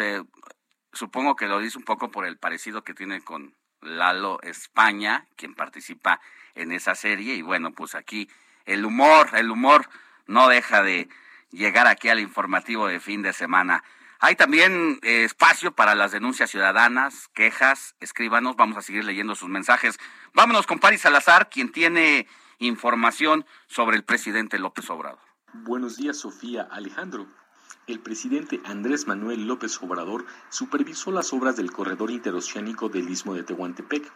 supongo que lo dice un poco por el parecido que tiene con Lalo España, quien participa en esa serie. Y bueno, pues aquí el humor, el humor no deja de llegar aquí al informativo de fin de semana. Hay también eh, espacio para las denuncias ciudadanas, quejas, escríbanos, vamos a seguir leyendo sus mensajes. Vámonos con Paris Salazar, quien tiene información sobre el presidente López Obrador. Buenos días, Sofía Alejandro. El presidente Andrés Manuel López Obrador supervisó las obras del corredor interoceánico del Istmo de Tehuantepec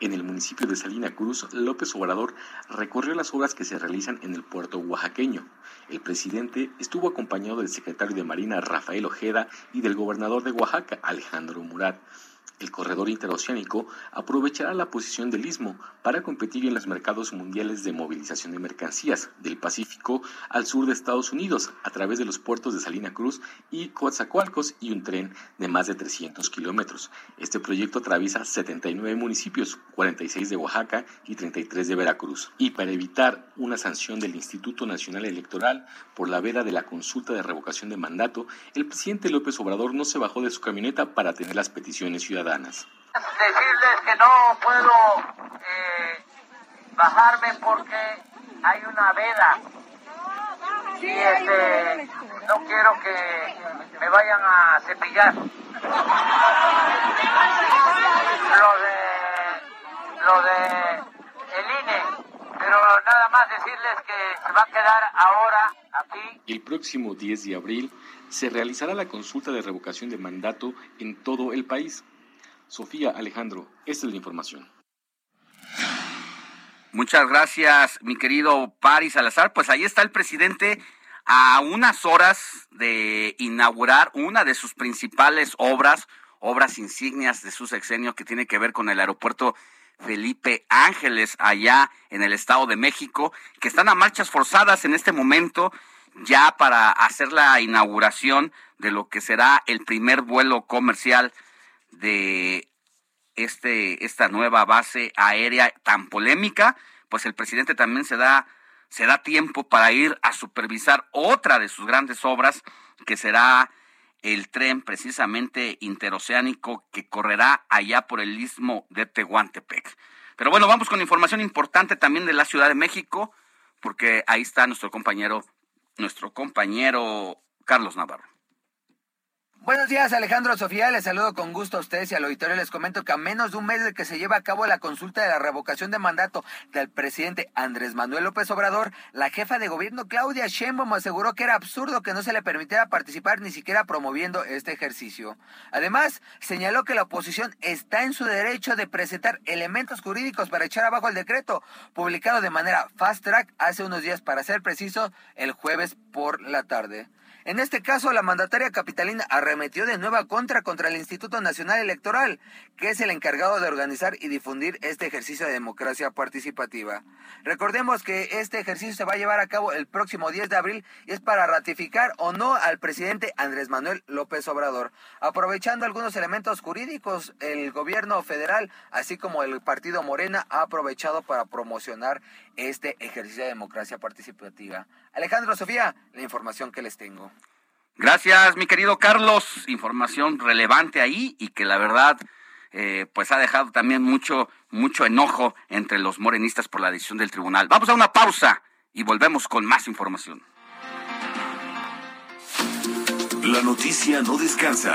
en el municipio de Salina Cruz, López Obrador recorrió las obras que se realizan en el puerto oaxaqueño. El presidente estuvo acompañado del secretario de Marina Rafael Ojeda y del gobernador de Oaxaca, Alejandro Murat. El corredor interoceánico aprovechará la posición del istmo para competir en los mercados mundiales de movilización de mercancías del Pacífico al sur de Estados Unidos a través de los puertos de Salina Cruz y Coatzacoalcos y un tren de más de 300 kilómetros. Este proyecto atraviesa 79 municipios, 46 de Oaxaca y 33 de Veracruz. Y para evitar una sanción del Instituto Nacional Electoral por la veda de la consulta de revocación de mandato, el presidente López Obrador no se bajó de su camioneta para tener las peticiones ciudadanas Decirles que no puedo eh, bajarme porque hay una veda y este, no quiero que me vayan a cepillar. Lo de, lo de el INE, pero nada más decirles que se va a quedar ahora aquí. El próximo 10 de abril se realizará la consulta de revocación de mandato en todo el país. Sofía Alejandro, esta es la información. Muchas gracias, mi querido Paris Salazar. Pues ahí está el presidente a unas horas de inaugurar una de sus principales obras, obras insignias de su sexenio que tiene que ver con el aeropuerto Felipe Ángeles allá en el Estado de México, que están a marchas forzadas en este momento ya para hacer la inauguración de lo que será el primer vuelo comercial de este, esta nueva base aérea tan polémica, pues el presidente también se da, se da tiempo para ir a supervisar otra de sus grandes obras, que será el tren precisamente interoceánico que correrá allá por el istmo de Tehuantepec. Pero bueno, vamos con información importante también de la Ciudad de México, porque ahí está nuestro compañero, nuestro compañero Carlos Navarro. Buenos días, Alejandro Sofía. Les saludo con gusto a ustedes y al auditorio. Les comento que a menos de un mes de que se lleva a cabo la consulta de la revocación de mandato del presidente Andrés Manuel López Obrador, la jefa de gobierno Claudia Sheinbaum aseguró que era absurdo que no se le permitiera participar ni siquiera promoviendo este ejercicio. Además, señaló que la oposición está en su derecho de presentar elementos jurídicos para echar abajo el decreto, publicado de manera fast track hace unos días, para ser preciso, el jueves por la tarde. En este caso, la mandataria capitalina arremetió de nueva contra contra el Instituto Nacional Electoral, que es el encargado de organizar y difundir este ejercicio de democracia participativa. Recordemos que este ejercicio se va a llevar a cabo el próximo 10 de abril y es para ratificar o no al presidente Andrés Manuel López Obrador. Aprovechando algunos elementos jurídicos, el gobierno federal, así como el partido Morena, ha aprovechado para promocionar este ejercicio de democracia participativa. Alejandro Sofía, la información que les tengo. Gracias, mi querido Carlos. Información relevante ahí y que la verdad, eh, pues ha dejado también mucho, mucho enojo entre los morenistas por la decisión del tribunal. Vamos a una pausa y volvemos con más información. La noticia no descansa.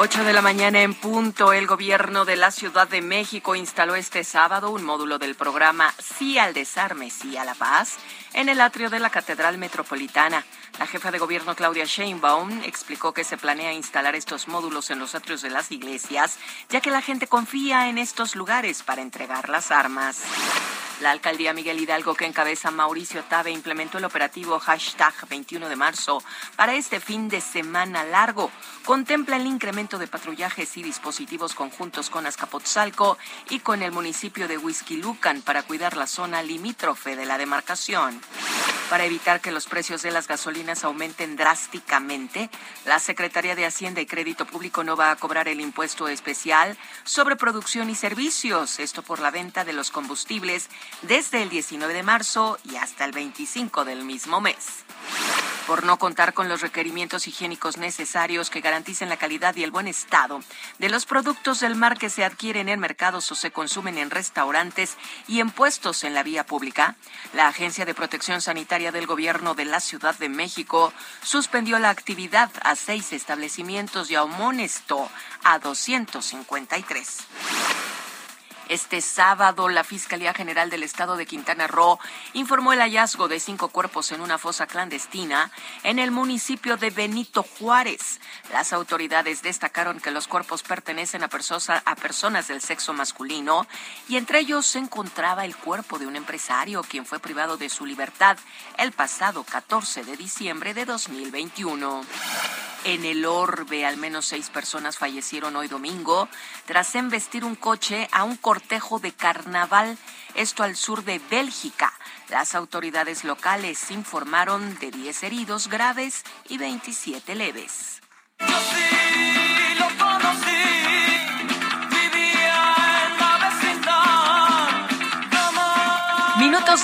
8 de la mañana en punto, el gobierno de la Ciudad de México instaló este sábado un módulo del programa Sí al Desarme, Sí a la Paz en el atrio de la Catedral Metropolitana. La jefa de gobierno Claudia Sheinbaum explicó que se planea instalar estos módulos en los atrios de las iglesias, ya que la gente confía en estos lugares para entregar las armas. La alcaldía Miguel Hidalgo, que encabeza Mauricio Tabe, implementó el operativo hashtag 21 de marzo para este fin de semana largo. Contempla el incremento de patrullajes y dispositivos conjuntos con Azcapotzalco y con el municipio de Huizquilucan para cuidar la zona limítrofe de la demarcación. Para evitar que los precios de las gasolinas aumenten drásticamente, la Secretaría de Hacienda y Crédito Público no va a cobrar el impuesto especial sobre producción y servicios, esto por la venta de los combustibles desde el 19 de marzo y hasta el 25 del mismo mes. Por no contar con los requerimientos higiénicos necesarios que garanticen la calidad y el buen estado de los productos del mar que se adquieren en mercados o se consumen en restaurantes y en puestos en la vía pública, la Agencia de Protección Sanitaria del Gobierno de la Ciudad de México suspendió la actividad a seis establecimientos y amonestó a 253. Este sábado, la Fiscalía General del Estado de Quintana Roo informó el hallazgo de cinco cuerpos en una fosa clandestina en el municipio de Benito Juárez. Las autoridades destacaron que los cuerpos pertenecen a, personas del sexo masculino y entre ellos se encontraba el cuerpo de un empresario quien fue privado de su libertad el pasado 14 de diciembre de 2021. En el Orbe, al menos seis personas fallecieron hoy domingo tras embestir un coche a un cortejo de carnaval, esto al sur de Bélgica. Las autoridades locales informaron de 10 heridos graves y 27 leves.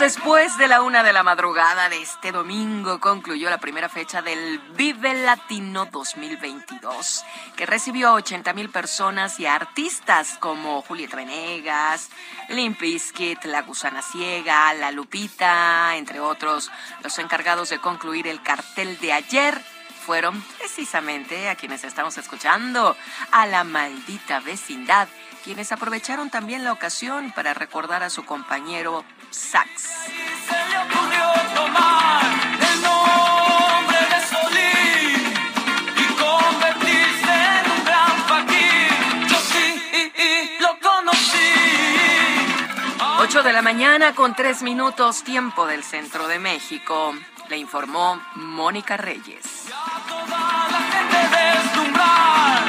Después de la una de la madrugada de este domingo concluyó la primera fecha del Vive Latino 2022, que recibió a 80 mil personas y artistas como Julieta Venegas, Limp La Gusana Ciega, La Lupita, entre otros. Los encargados de concluir el cartel de ayer fueron precisamente a quienes estamos escuchando, a la maldita vecindad, quienes aprovecharon también la ocasión para recordar a su compañero Sax. Ocho de la mañana con tres minutos tiempo del centro de México. Le informó Mónica Reyes. noticias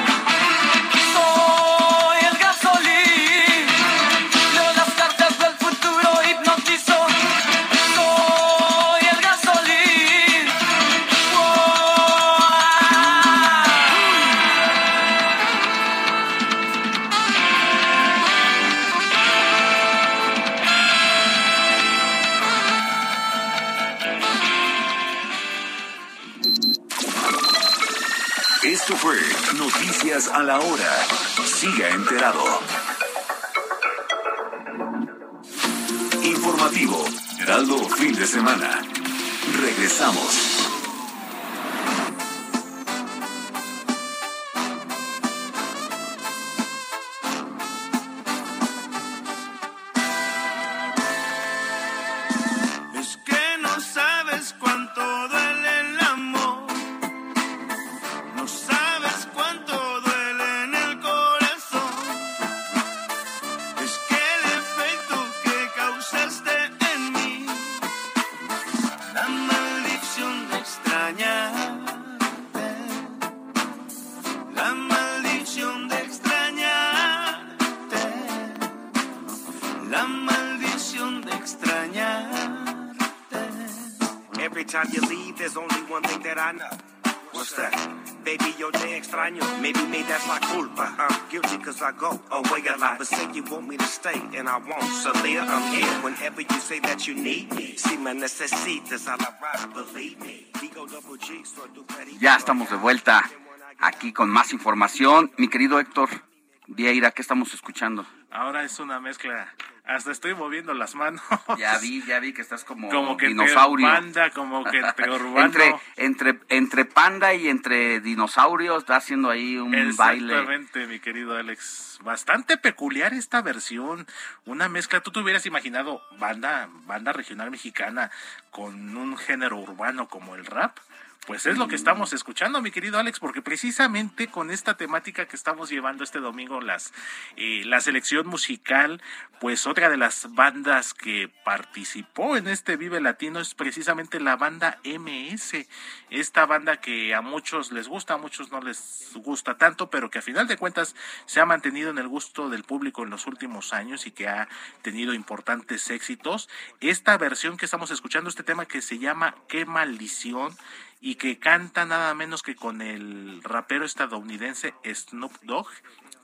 a la hora. Siga enterado. Informativo, Heraldo Fin de Semana. Regresamos. Estamos de vuelta aquí con más información. Mi querido Héctor Vieira, ¿qué estamos escuchando? Ahora es una mezcla. Hasta estoy moviendo las manos. Ya vi, ya vi que estás como, como que dinosaurio. Entre panda, como que entre urbano. entre, entre, entre panda y entre dinosaurio está haciendo ahí un baile. Exactamente, mi querido Alex. Bastante peculiar esta versión. Una mezcla. Tú te hubieras imaginado banda, banda regional mexicana con un género urbano como el rap. Pues es lo que estamos escuchando, mi querido Alex, porque precisamente con esta temática que estamos llevando este domingo, las, eh, la selección musical, pues otra de las bandas que participó en este Vive Latino es precisamente la banda MS, esta banda que a muchos les gusta, a muchos no les gusta tanto, pero que a final de cuentas se ha mantenido en el gusto del público en los últimos años y que ha tenido importantes éxitos. Esta versión que estamos escuchando, este tema que se llama Qué maldición, y que canta nada menos que con el rapero estadounidense Snoop Dogg,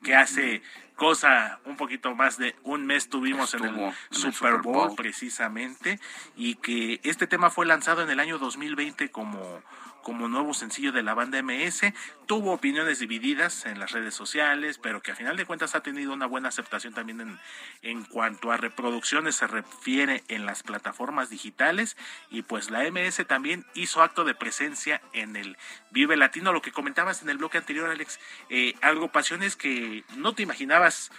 que hace cosa un poquito más de un mes tuvimos en, el, Super Bowl precisamente y que este tema fue lanzado en el año 2020 como como nuevo sencillo de la banda MS. Tuvo opiniones divididas en las redes sociales, pero que a final de cuentas ha tenido una buena aceptación también en, en cuanto a reproducciones se refiere en las plataformas digitales. Y pues la MS también hizo acto de presencia en el Vive Latino, lo que comentabas en el bloque anterior, Alex, eh, algo pasiones que no te imaginabas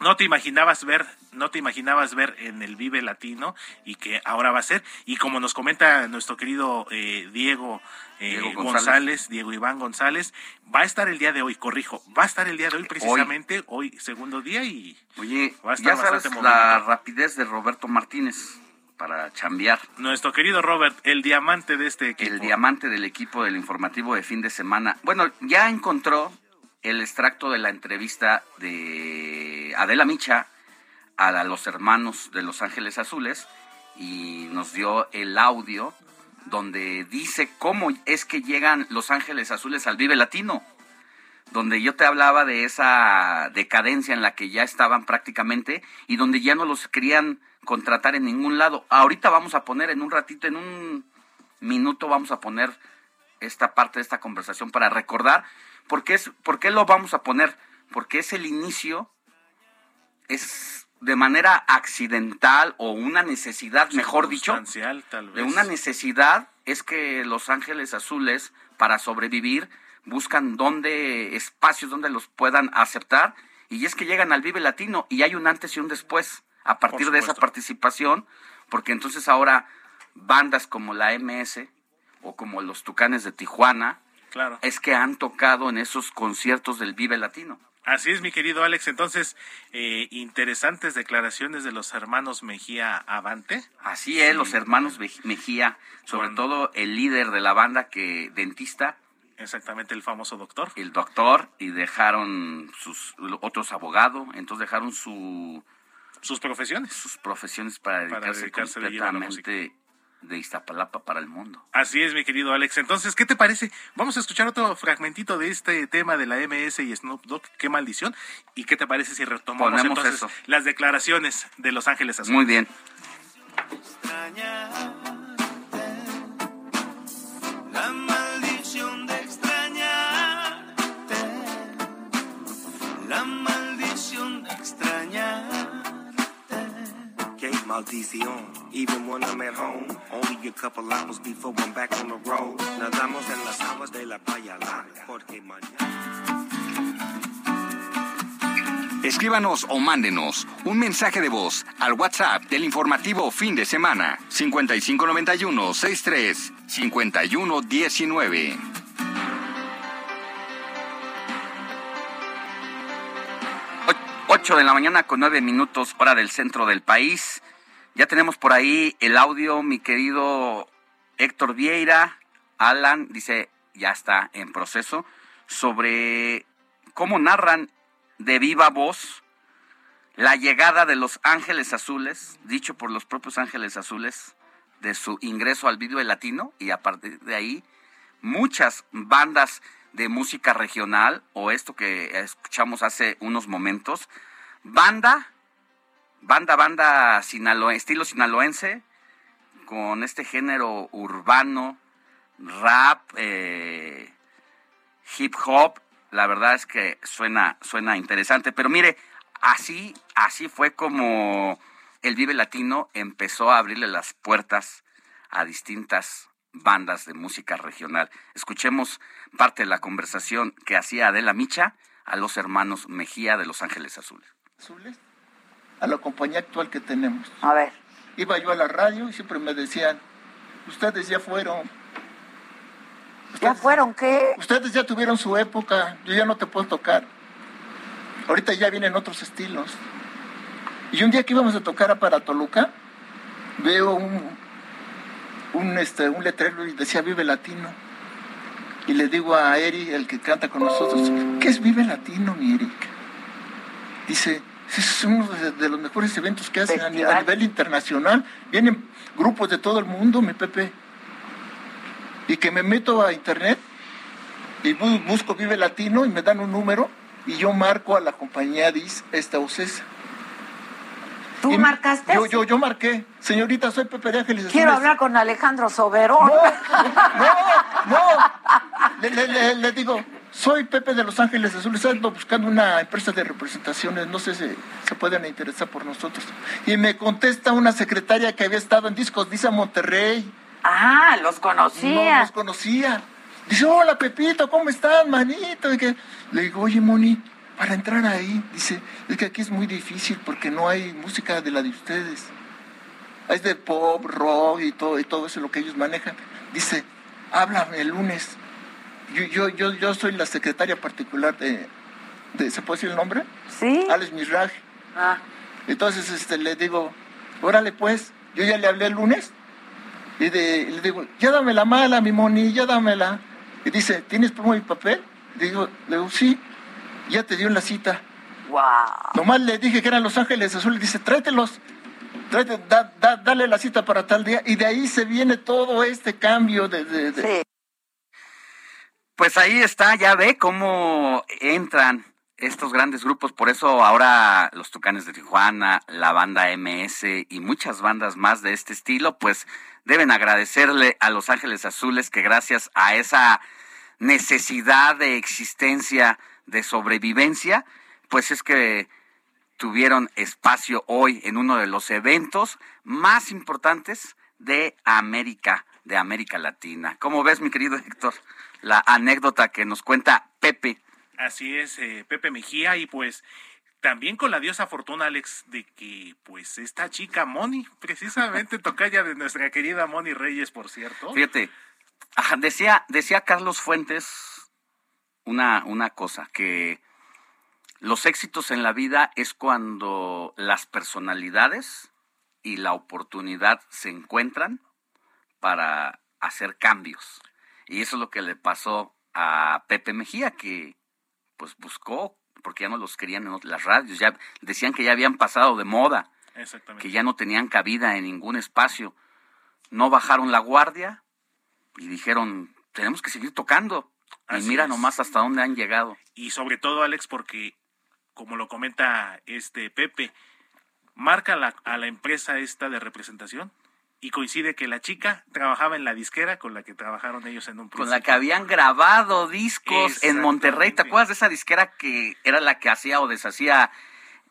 no te imaginabas ver, no te imaginabas ver en el Vive Latino y que ahora va a ser. Y como nos comenta nuestro querido eh, Diego, eh, González. Diego Iván González, va a estar el día de hoy, corrijo, va a estar el día de hoy precisamente, hoy, segundo día y Oye, va a estar ya sabes la rapidez de Roberto Martínez para chambear. Nuestro querido Robert, el diamante de este equipo. El diamante del equipo del informativo de fin de semana. Bueno, ya encontró el extracto de la entrevista de Adela Micha a los hermanos de Los Ángeles Azules y nos dio el audio donde dice cómo es que llegan Los Ángeles Azules al Vive Latino, donde yo te hablaba de esa decadencia en la que ya estaban prácticamente y donde ya no los querían contratar en ningún lado. Ahorita vamos a poner en un ratito, en un minuto vamos a poner esta parte de esta conversación para recordar ¿Por qué, es, ¿Por qué lo vamos a poner? Porque es el inicio, es de manera accidental o una necesidad, mejor dicho, tal vez. de una necesidad es que los ángeles azules para sobrevivir buscan dónde espacios donde los puedan aceptar y es que llegan al Vive Latino y hay un antes y un después a partir de esa participación, porque entonces ahora bandas como la MS o como los Tucanes de Tijuana Claro. Es que han tocado en esos conciertos del Vive Latino. Así es, mi querido Alex. Entonces, eh, interesantes declaraciones de los hermanos Mejía Avante. Así es, los hermanos Mejía, sobre todo el líder de la banda que dentista. Exactamente, el famoso doctor. El doctor, y dejaron sus otros abogados, entonces dejaron su sus profesiones. Sus profesiones para dedicarse, completamente de Iztapalapa para el mundo. Así es, mi querido Alex. Entonces, ¿qué te parece? Vamos a escuchar otro fragmentito de este tema de la MS y Snoop Dogg, qué maldición. ¿Y qué te parece si retomamos entonces las declaraciones de Los Ángeles Azules? Muy bien. La maldición de extrañarte. sensación de extrañarte. Maldición, even when I'm at home. Only a couple hours before I'm back on the road. Nadamos en las aguas de la playa larga. Porque mañana. Escríbanos o mándenos un mensaje de voz al WhatsApp del informativo fin de semana 5591 63 5119. 8 de la mañana con 9 minutos hora del centro del país. Ya tenemos por ahí el audio, mi querido Héctor Vieira. Alan dice, ya está en proceso, sobre cómo narran de viva voz la llegada de los Ángeles Azules, dicho por los propios Ángeles Azules, de su ingreso al video latino y a partir de ahí muchas bandas de música regional o esto que escuchamos hace unos momentos, banda, banda, banda sinaloe, estilo sinaloense, con este género urbano, rap, eh, hip hop, la verdad es que suena, suena interesante. Pero mire, así, así fue como el Vive Latino empezó a abrirle las puertas a distintas bandas de música regional. Escuchemos parte de la conversación que hacía Adela Micha a los hermanos Mejía de Los Ángeles Azules. Azules a la compañía actual que tenemos. A ver. Iba yo a la radio y siempre me decían, ustedes ya fueron. ¿Ya fueron qué? Ustedes ya tuvieron su época, yo ya no te puedo tocar. Ahorita ya vienen otros estilos. Y un día que íbamos a tocar a para Toluca, veo un, un, este, un letrero y decía Vive Latino. Y le digo a Eri, el que canta con nosotros, ¿qué es Vive Latino, mi Eric? Dice, es uno de, de los mejores eventos que hacen a, ni- a nivel internacional. Vienen grupos de todo el mundo, mi Pepe. Y que me meto a internet y bu- busco Vive Latino y me dan un número y yo marco a la compañía DIS esta OCESA. ¿Tú marcaste? Yo, yo, yo marqué. Señorita, soy Pepe de Ángeles Quiero hablar con Alejandro Soberón. No, le, le- le- le digo, soy Pepe de Los Ángeles Azules, ando buscando una empresa de representaciones, no sé si se pueden interesar por nosotros. Y me contesta una secretaria que había estado en Discos Visa Monterrey. Ah, los conocía. No, los conocía. Dice, hola Pepito, ¿cómo estás, manito? Y que, le digo, oye, Moni, para entrar ahí, dice, es que aquí es muy difícil porque no hay música de la de ustedes. Es de pop, rock y todo, y todo eso lo que ellos manejan. Dice, háblame el lunes. Yo, yo, yo, yo soy la secretaria particular de, de- ¿se puede decir el nombre? Sí. Alex Misraj. Ah. Entonces este, le digo, órale pues, yo ya le hablé el lunes y, de- le digo, ya dame la mala, mi moni, ya dámela. Y dice, ¿tienes pluma y papel? Digo, le digo, sí, ya te dio la cita. Wow. Nomás le dije que eran Los Ángeles Azules, dice, tráetelos, tráete, da- da- dale la cita para tal día. Y de ahí se viene todo este cambio de... de- de- Pues ahí está, ya ve cómo entran estos grandes grupos, por eso ahora los Tucanes de Tijuana, la banda MS y muchas bandas más de este estilo, pues deben agradecerle a Los Ángeles Azules que gracias a esa necesidad de existencia, de sobrevivencia, pues es que tuvieron espacio hoy en uno de los eventos más importantes de América, de América Latina. ¿Cómo ves, mi querido Héctor, la anécdota que nos cuenta Pepe? Así es, eh, Pepe Mejía, y pues también con la diosa fortuna, Alex, de que pues esta chica Moni, precisamente tocaya de nuestra querida Moni Reyes, por cierto. Fíjate, decía, decía Carlos Fuentes una, una cosa, que los éxitos en la vida es cuando las personalidades y la oportunidad se encuentran para hacer cambios. Y eso es lo que le pasó a Pepe Mejía, que pues buscó, porque ya no los querían en las radios, ya decían que ya habían pasado de moda, Exactamente. que ya no tenían cabida en ningún espacio. No bajaron la guardia y dijeron, tenemos que seguir tocando. Así y mira es. nomás hasta dónde han llegado. Y sobre todo, Alex, porque, como lo comenta este Pepe, marca la- a la empresa esta de representación y coincide que la chica trabajaba en la disquera con la que trabajaron ellos en un Con la que principio. habían grabado discos en Monterrey. ¿Te acuerdas de esa disquera que era la que hacía o deshacía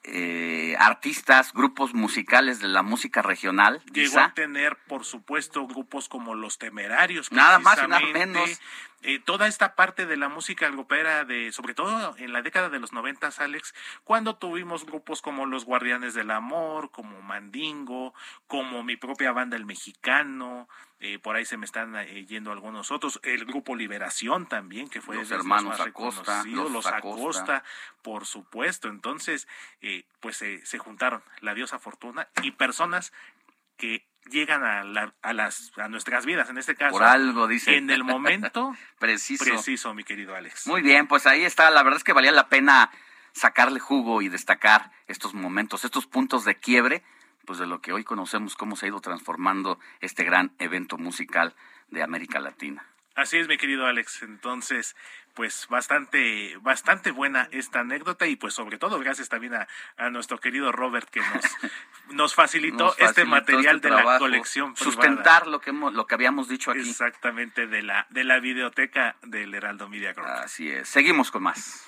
eh, artistas, grupos musicales de la música regional. Llegó a tener, por supuesto, grupos como Los Temerarios. Nada más y nada menos. eh, toda esta parte de la música grupera, de, sobre todo en la década de los noventas, Alex, cuando tuvimos grupos como Los Guardianes del Amor, como Mandingo, como mi propia banda El Mexicano, eh, por ahí se me están eh, yendo algunos otros, el grupo Liberación también, que fue Los hermanos más Acosta, los los Acosta. Acosta, por supuesto. Entonces, eh, pues se juntaron la diosa Fortuna y personas que llegan a, la- a las a nuestras vidas en este caso Por algo, dice. en el momento Preciso. preciso mi querido Alex Muy bien, pues ahí está. La verdad es que valía la pena sacarle jugo y destacar estos momentos, estos puntos de quiebre, pues de lo que hoy conocemos, cómo se ha ido transformando este gran evento musical de América Latina. Así es, mi querido Alex. Entonces, pues bastante, bastante buena esta anécdota y pues sobre todo gracias también a, a nuestro querido Robert que nos, nos facilitó Nos este facilitó material este de la colección privada. Sustentar lo que, hemos, lo que habíamos dicho aquí. Exactamente, de la, de la videoteca del Heraldo Media Group. Así es. Seguimos con más.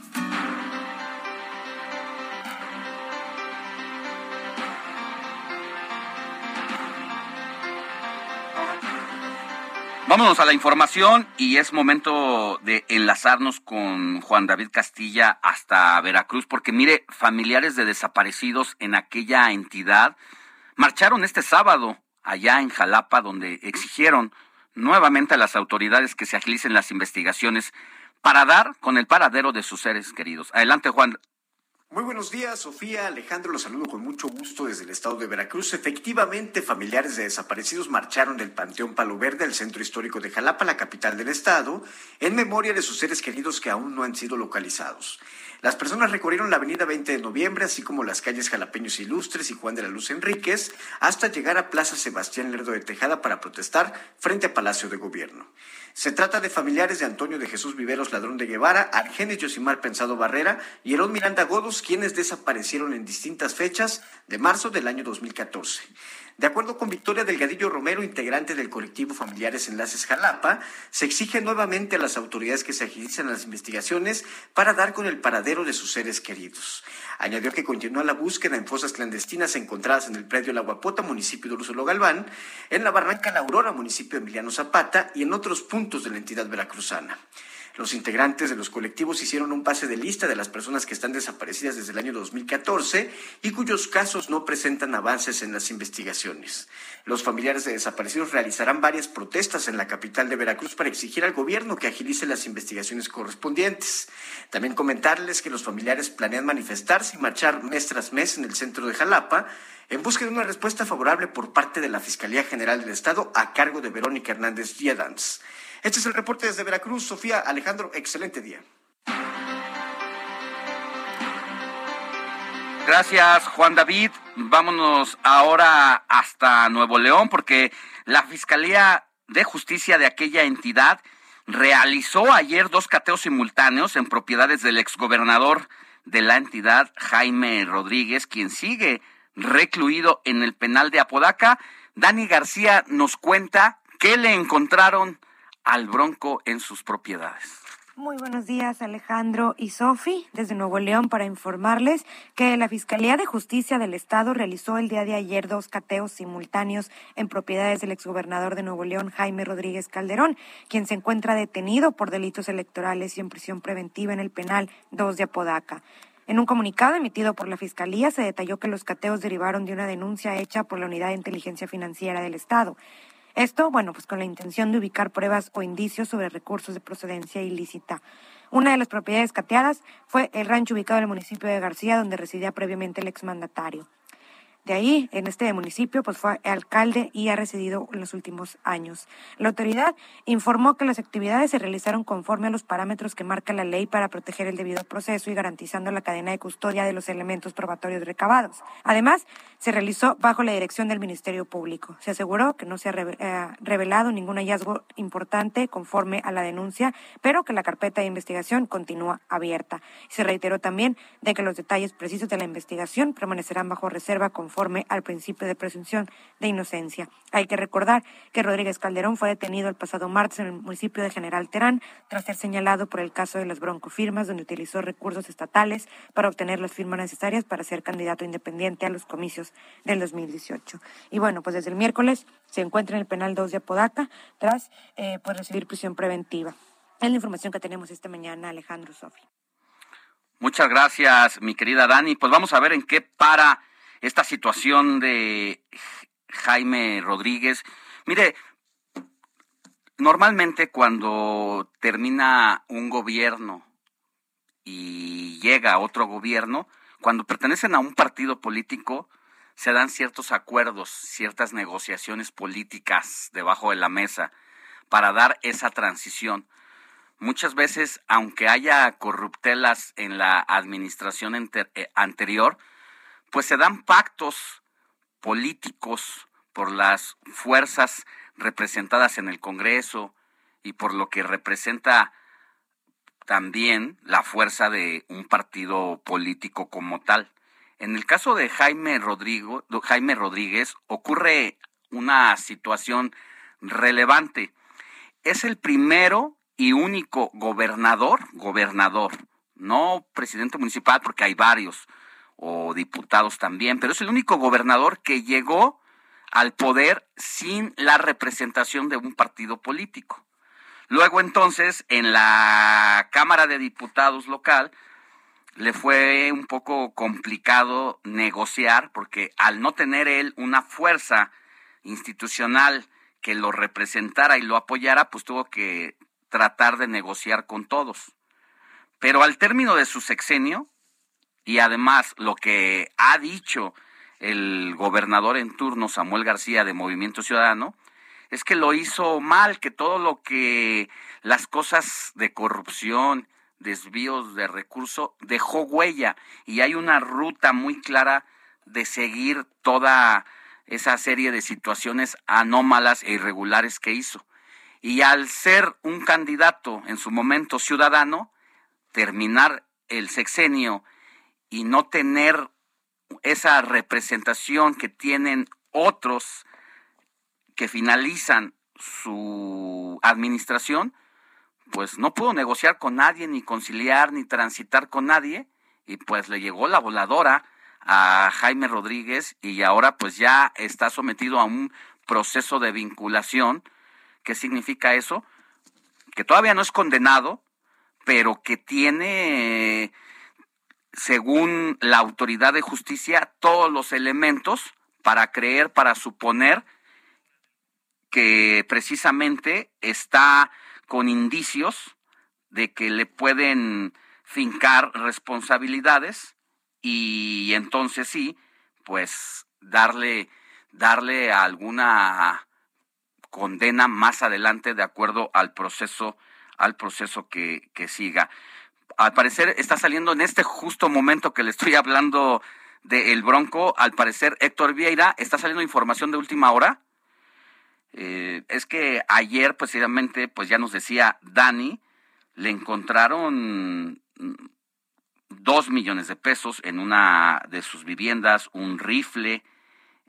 Vámonos a la información y es momento de enlazarnos con Juan David Castilla hasta Veracruz, porque mire, familiares de desaparecidos en aquella entidad marcharon este sábado allá en Jalapa, donde exigieron nuevamente a las autoridades que se agilicen las investigaciones para dar con el paradero de sus seres queridos. Adelante, Juan. Muy buenos días, Sofía. Alejandro, los saludo con mucho gusto desde el estado de Veracruz. Efectivamente, familiares de desaparecidos marcharon del Panteón Palo Verde al centro histórico de Jalapa, la capital del estado, en memoria de sus seres queridos que aún no han sido localizados. Las personas recorrieron la avenida 20 de noviembre, así como las calles Jalapeños Ilustres y Juan de la Luz Enríquez, hasta llegar a Plaza Sebastián Lerdo de Tejada para protestar frente a Palacio de Gobierno. Se trata de familiares de Antonio de Jesús Viveros Ladrón de Guevara, Argenis Yosimar Pensado Barrera y Herón Miranda Godos, quienes desaparecieron en distintas fechas de marzo del año 2014. De acuerdo con Victoria Delgadillo Romero, integrante del colectivo Familiares Enlaces Jalapa, se exige nuevamente a las autoridades que se agilicen las investigaciones para dar con el paradero de sus seres queridos. Añadió que continúa la búsqueda en fosas clandestinas encontradas en el predio La Guapota, municipio de Úrsulo Galván, en la Barranca La Aurora, municipio de Emiliano Zapata, y en otros puntos de la entidad veracruzana. Los integrantes de los colectivos hicieron un pase de lista de las personas que están desaparecidas desde el año 2014 y cuyos casos no presentan avances en las investigaciones. Los familiares de desaparecidos realizarán varias protestas en la capital de Veracruz para exigir al gobierno que agilice las investigaciones correspondientes. También comentarles que los familiares planean manifestarse y marchar mes tras mes en el centro de Jalapa en busca de una respuesta favorable por parte de la Fiscalía General del Estado a cargo de Verónica Hernández Yedans. Este es el reporte desde Veracruz. Sofía Alejandro, excelente día. Gracias, Juan David. Vámonos ahora hasta Nuevo León porque la Fiscalía de Justicia de aquella entidad realizó ayer dos cateos simultáneos en propiedades del exgobernador de la entidad, Jaime Rodríguez, quien sigue recluido en el penal de Apodaca. Dani García nos cuenta qué le encontraron al Bronco en sus propiedades. Muy buenos días, Alejandro y Sofi, desde Nuevo León para informarles que la Fiscalía de Justicia del Estado realizó el día de ayer dos cateos simultáneos en propiedades del exgobernador de Nuevo León, Jaime Rodríguez Calderón, quien se encuentra detenido por delitos electorales y en prisión preventiva en el penal 2 de Apodaca. En un comunicado emitido por la Fiscalía se detalló que los cateos derivaron de una denuncia hecha por la Unidad de Inteligencia Financiera del Estado. Esto, bueno, pues con la intención de ubicar pruebas o indicios sobre recursos de procedencia ilícita. Una de las propiedades cateadas fue el rancho ubicado en el municipio de García, donde residía previamente el exmandatario. De ahí, en este municipio, pues fue alcalde y ha residido en los últimos años. La autoridad informó que las actividades se realizaron conforme a los parámetros que marca la ley para proteger el debido proceso y garantizando la cadena de custodia de los elementos probatorios recabados. Además, se realizó bajo la dirección del Ministerio Público. Se aseguró que no se ha eh, revelado ningún hallazgo importante conforme a la denuncia, pero que la carpeta de investigación continúa abierta. Se reiteró también de que los detalles precisos de la investigación permanecerán bajo reserva conforme conforme al principio de presunción de inocencia. Hay que recordar que Rodríguez Calderón fue detenido el pasado martes en el municipio de General Terán tras ser señalado por el caso de las broncofirmas, donde utilizó recursos estatales para obtener las firmas necesarias para ser candidato independiente a los comicios del 2018. Y bueno, pues desde el miércoles se encuentra en el penal 2 de Apodaca tras eh, pues recibir prisión preventiva. Es la información que tenemos esta mañana, Alejandro Sofi. Muchas gracias, mi querida Dani. Pues vamos a ver en qué para esta situación de Jaime Rodríguez. Mire, normalmente cuando termina un gobierno y llega otro gobierno, cuando pertenecen a un partido político, se dan ciertos acuerdos, ciertas negociaciones políticas debajo de la mesa para dar esa transición muchas veces, aunque haya corruptelas en la administración eh, anterior, pues se dan pactos políticos por las fuerzas representadas en el Congreso y por lo que representa también la fuerza de un partido político como tal. En el caso de Jaime, Rodrigo, Jaime Rodríguez ocurre una situación relevante. Es el primero y único gobernador, gobernador, no presidente municipal porque hay varios, o diputados también, pero es el único gobernador que llegó al poder sin la representación de un partido político. Luego entonces, en la Cámara de Diputados local, le fue un poco complicado negociar porque al no tener él una fuerza institucional que lo representara y lo apoyara, pues tuvo que tratar de negociar con todos. Pero al término de su sexenio, y además lo que ha dicho el gobernador en turno, Samuel García, de Movimiento Ciudadano, es que lo hizo mal, que todo lo que las cosas de corrupción, desvíos de recursos, dejó huella y hay una ruta muy clara de seguir toda esa serie de situaciones anómalas e irregulares que hizo. Y al ser un candidato en su momento ciudadano, terminar el sexenio y no tener esa representación que tienen otros que finalizan su administración, pues no pudo negociar con nadie, ni conciliar, ni transitar con nadie, y pues le llegó la voladora a Jaime Rodríguez y ahora pues ya está sometido a un proceso de vinculación ¿Qué significa eso? Que todavía no es condenado, pero que tiene, según la autoridad de justicia, todos los elementos para creer, para suponer que precisamente está con indicios de que le pueden fincar responsabilidades y entonces sí, pues darle darle alguna condena más adelante de acuerdo al proceso, al proceso que, que siga. Al parecer está saliendo en este justo momento que le estoy hablando de El Bronco, al parecer Héctor Vieira, está saliendo información de última hora. Eh, es que ayer precisamente, pues ya nos decía Dani, le encontraron dos millones de pesos en una de sus viviendas, un rifle,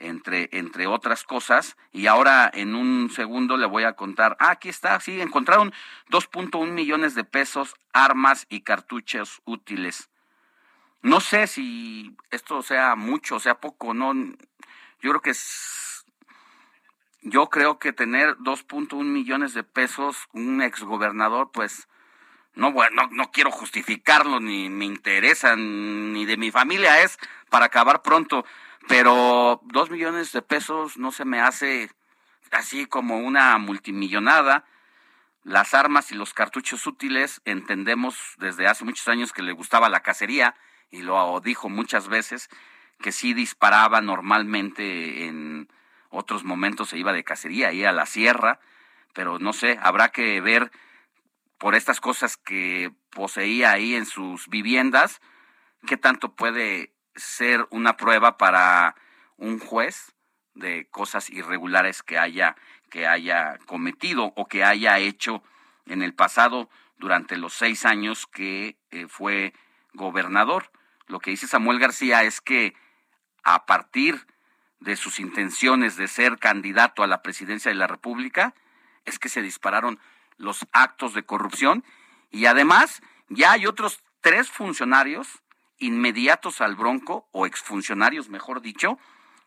entre, entre otras cosas. Y ahora en un segundo le voy a contar, ah, aquí está, sí, encontraron 2.1 millones de pesos, armas y cartuchos útiles. No sé si esto sea mucho, sea poco, no. Yo creo que es, yo creo que tener 2.1 millones de pesos, un exgobernador, pues, no, bueno, no, quiero justificarlo, ni me interesa, ni de mi familia es para acabar pronto pero dos millones de pesos no se me hace así como una multimillonada. Las armas y los cartuchos útiles entendemos desde hace muchos años que le gustaba la cacería y lo dijo muchas veces que sí disparaba normalmente en otros momentos se iba de cacería, iba a la sierra, pero no sé, habrá que ver por estas cosas que poseía ahí en sus viviendas, qué tanto puede ser una prueba para un juez de cosas irregulares que haya que haya cometido o que haya hecho en el pasado durante los seis años que eh, fue gobernador. Lo que dice Samuel García es que a partir de sus intenciones de ser candidato a la presidencia de la República es que se dispararon los actos de corrupción y además ya hay otros tres funcionarios inmediatos al Bronco, o exfuncionarios, mejor dicho,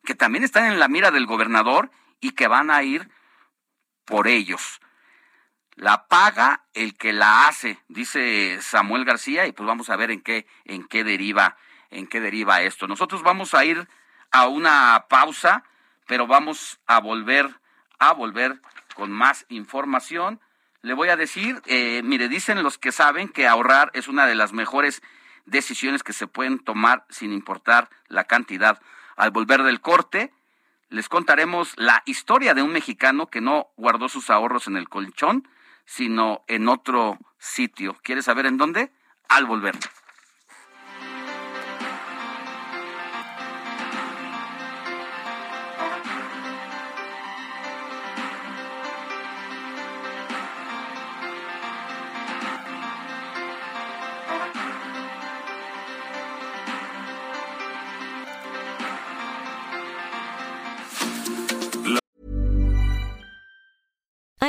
que también están en la mira del gobernador y que van a ir por ellos. La paga el que la hace, dice Samuel García, y pues vamos a ver en qué, en qué deriva, en qué deriva esto. Nosotros vamos a ir a una pausa, pero vamos a volver, a volver con más información. Le voy a decir, eh, mire, dicen los que saben que ahorrar es una de las mejores decisiones que se pueden tomar sin importar la cantidad. Al volver del corte, les contaremos la historia de un mexicano que no guardó sus ahorros en el colchón, sino en otro sitio. ¿Quieres saber en dónde? Al volver.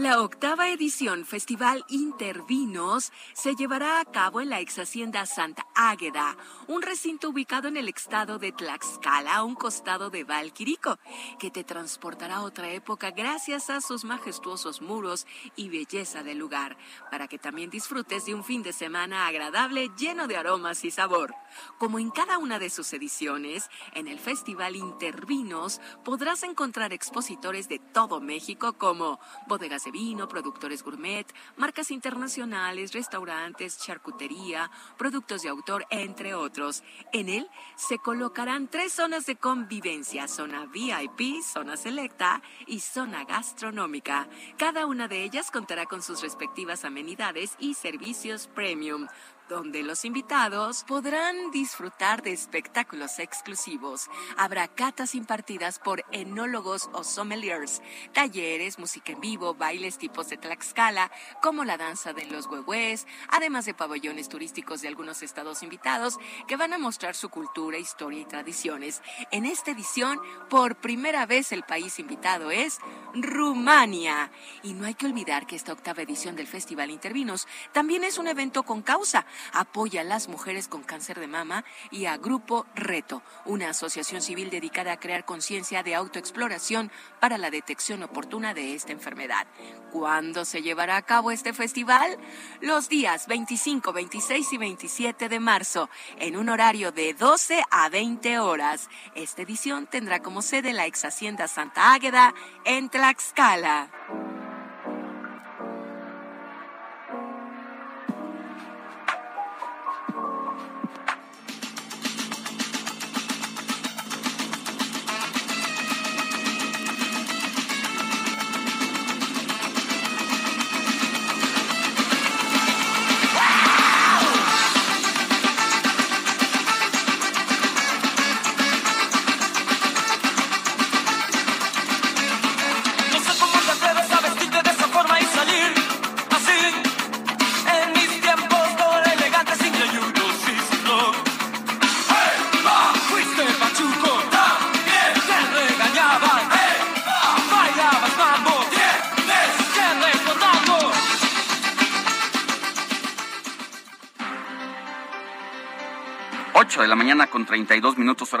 La octava edición Festival Intervinos se llevará a cabo en la ex hacienda Santa Águeda, un recinto ubicado en el estado de Tlaxcala, a un costado de Valquirico, que te transportará a otra época gracias a sus majestuosos muros y belleza del lugar, para que también disfrutes de un fin de semana agradable lleno de aromas y sabor. Como en cada una de sus ediciones, en el Festival Intervinos podrás encontrar expositores de todo México como bodegas de vino, productores gourmet, marcas internacionales, restaurantes, charcutería, productos de autor, entre otros. En él se colocarán tres zonas de convivencia, zona VIP, zona selecta y zona gastronómica. Cada una de ellas contará con sus respectivas amenidades y servicios premium donde los invitados podrán disfrutar de espectáculos exclusivos. Habrá catas impartidas por enólogos o sommeliers, talleres, música en vivo, bailes tipos de Tlaxcala, como la danza de los huehues, además de pabellones turísticos de algunos estados invitados que van a mostrar su cultura, historia y tradiciones. En esta edición, por primera vez el país invitado es Rumania. Y no hay que olvidar que esta octava edición del Festival Intervinos también es un evento con causa apoya a las mujeres con cáncer de mama y a Grupo Reto, una asociación civil dedicada a crear conciencia de autoexploración para la detección oportuna de esta enfermedad. ¿Cuándo se llevará a cabo este festival? Los días 25, 26 y 27 de marzo, en un horario de 12 a 20 horas. Esta edición tendrá como sede la ex hacienda Santa Águeda en Tlaxcala.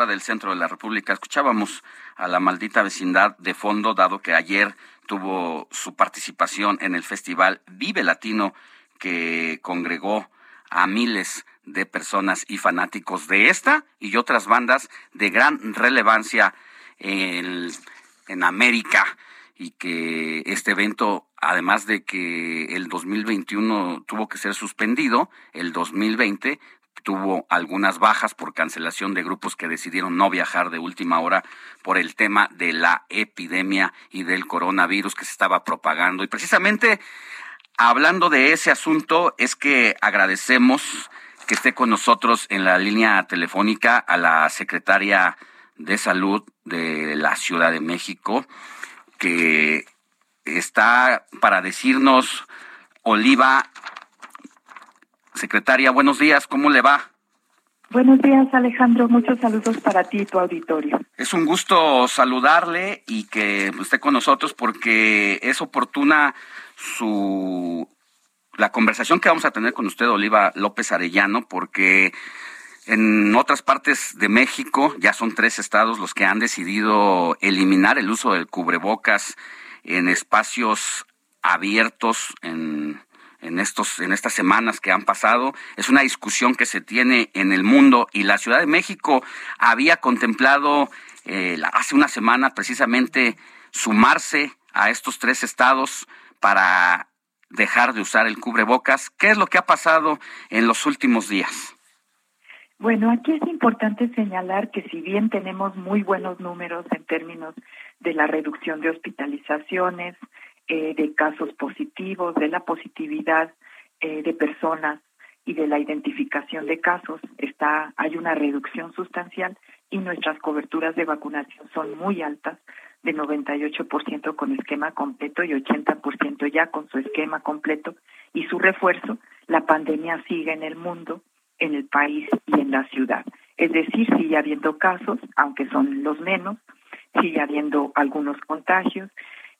32 minutos hora del centro de la República. Escuchábamos a la maldita vecindad de fondo, dado que ayer tuvo su participación en el festival Vive Latino, que congregó a miles de personas y fanáticos de esta y otras bandas de gran relevancia en, en América y que este evento, además de que el 2021 tuvo que ser suspendido, el 2020 tuvo algunas bajas por cancelación de grupos que decidieron no viajar de última hora por el tema de la epidemia y del coronavirus que se estaba propagando. Y precisamente hablando de ese asunto es que agradecemos que esté con nosotros en la línea telefónica a la secretaria de Salud de la Ciudad de México, que está para decirnos, Oliva, secretaria, buenos días, ¿cómo le va? Buenos días, Alejandro. Muchos saludos para ti y tu auditorio. Es un gusto saludarle y que esté con nosotros porque es oportuna su la conversación que vamos a tener con usted, Oliva López Arellano, porque en otras partes de México, ya son tres estados los que han decidido eliminar el uso del cubrebocas en espacios abiertos en, en, estos, en estas semanas que han pasado. Es una discusión que se tiene en el mundo y la Ciudad de México había contemplado eh, hace una semana precisamente sumarse a estos tres estados para dejar de usar el cubrebocas. ¿Qué es lo que ha pasado en los últimos días? Bueno, aquí es importante señalar que si bien tenemos muy buenos números en términos de la reducción de hospitalizaciones, eh, de casos positivos, de la positividad eh, de personas y de la identificación de casos, está hay una reducción sustancial y nuestras coberturas de vacunación son muy altas, de 98% con esquema completo y 80% ya con su esquema completo y su refuerzo, la pandemia sigue en el mundo en el país y en la ciudad. Es decir, sigue habiendo casos, aunque son los menos, sigue habiendo algunos contagios.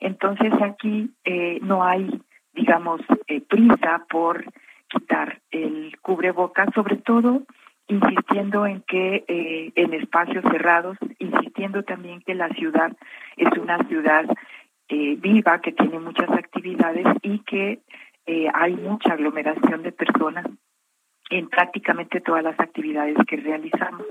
Entonces aquí eh, no hay, digamos, eh, prisa por quitar el cubrebocas, sobre todo insistiendo en que eh, en espacios cerrados, insistiendo también que la ciudad es una ciudad viva, que tiene muchas actividades y que hay mucha aglomeración de personas en prácticamente todas las actividades que realizamos.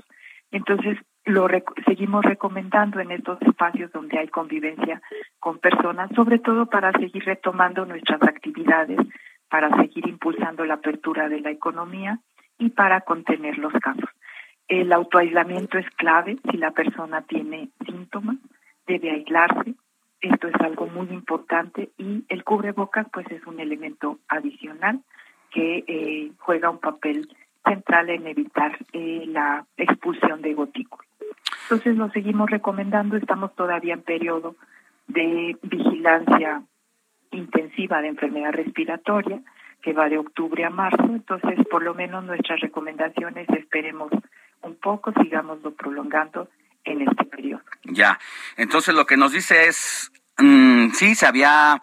Entonces, lo seguimos recomendando en estos espacios donde hay convivencia con personas, sobre todo para seguir retomando nuestras actividades, para seguir impulsando la apertura de la economía y para contener los casos. El autoaislamiento es clave. Si la persona tiene síntomas, debe aislarse. Esto es algo muy importante y el cubrebocas pues es un elemento adicional que eh, juega un papel central en evitar eh, la expulsión de gotículas. Entonces lo seguimos recomendando, estamos todavía en periodo de vigilancia intensiva de enfermedad respiratoria que va de octubre a marzo, entonces por lo menos nuestras recomendaciones esperemos un poco, sigámoslo prolongando en este periodo. Ya, entonces lo que nos dice es, mm, sí, se había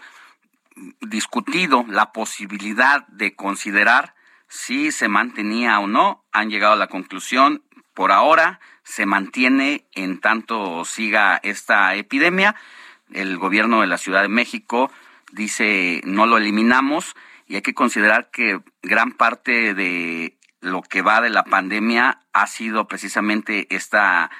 discutido la posibilidad de considerar si se mantenía o no. Han llegado a la conclusión, por ahora se mantiene en tanto siga esta epidemia. El gobierno de la Ciudad de México dice no lo eliminamos y hay que considerar que gran parte de lo que va de la pandemia ha sido precisamente esta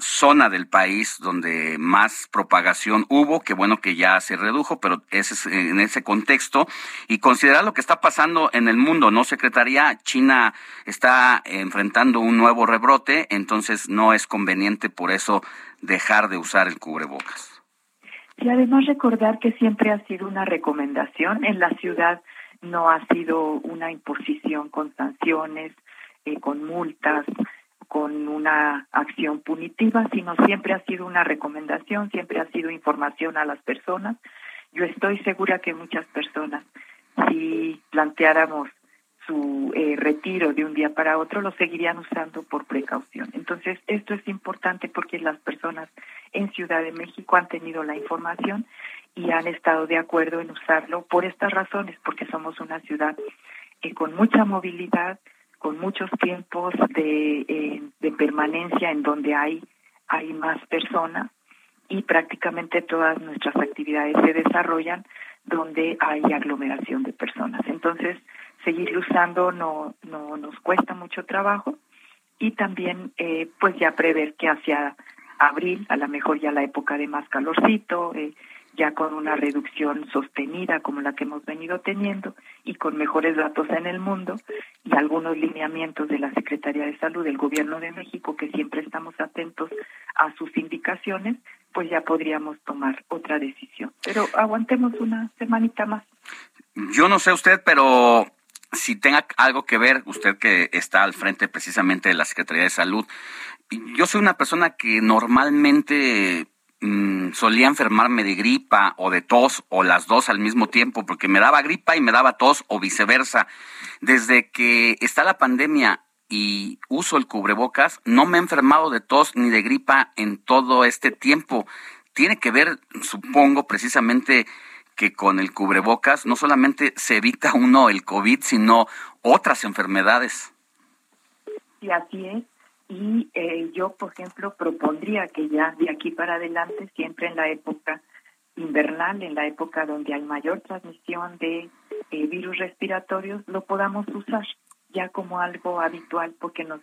zona del país donde más propagación hubo, que bueno que ya se redujo, pero ese es en ese contexto, y considerar lo que está pasando en el mundo, ¿no, Secretaría? China está enfrentando un nuevo rebrote, entonces no es conveniente por eso dejar de usar el cubrebocas. Y además recordar que siempre ha sido una recomendación en la ciudad, no ha sido una imposición con sanciones, eh, con multas, con una acción punitiva, sino siempre ha sido una recomendación, siempre ha sido información a las personas. Yo estoy segura que muchas personas, si planteáramos su eh, retiro de un día para otro, lo seguirían usando por precaución. Entonces, esto es importante porque las personas en Ciudad de México han tenido la información y han estado de acuerdo en usarlo por estas razones, porque somos una ciudad eh, con mucha movilidad, con muchos tiempos de, eh, de permanencia en donde hay, hay más personas y prácticamente todas nuestras actividades se desarrollan donde hay aglomeración de personas. Entonces, seguir usando no, no nos cuesta mucho trabajo y también eh, pues ya prever que hacia abril, a lo mejor ya la época de más calorcito, eh, ya con una reducción sostenida como la que hemos venido teniendo y con mejores datos en el mundo y algunos lineamientos de la Secretaría de Salud del Gobierno de México que siempre estamos atentos a sus indicaciones, pues ya podríamos tomar otra decisión. Pero aguantemos una semanita más. Yo no sé usted, pero si tenga algo que ver, usted que está al frente precisamente de la Secretaría de Salud, yo soy una persona que normalmente mm, solía enfermarme de gripa o de tos o las dos al mismo tiempo, porque me daba gripa y me daba tos o viceversa. Desde que está la pandemia y uso el cubrebocas, no me he enfermado de tos ni de gripa en todo este tiempo. Tiene que ver, supongo, precisamente que con el cubrebocas no solamente se evita uno el COVID, sino otras enfermedades. Y así es. Y eh, yo, por ejemplo, propondría que ya de aquí para adelante, siempre en la época invernal, en la época donde hay mayor transmisión de eh, virus respiratorios, lo podamos usar ya como algo habitual porque nos,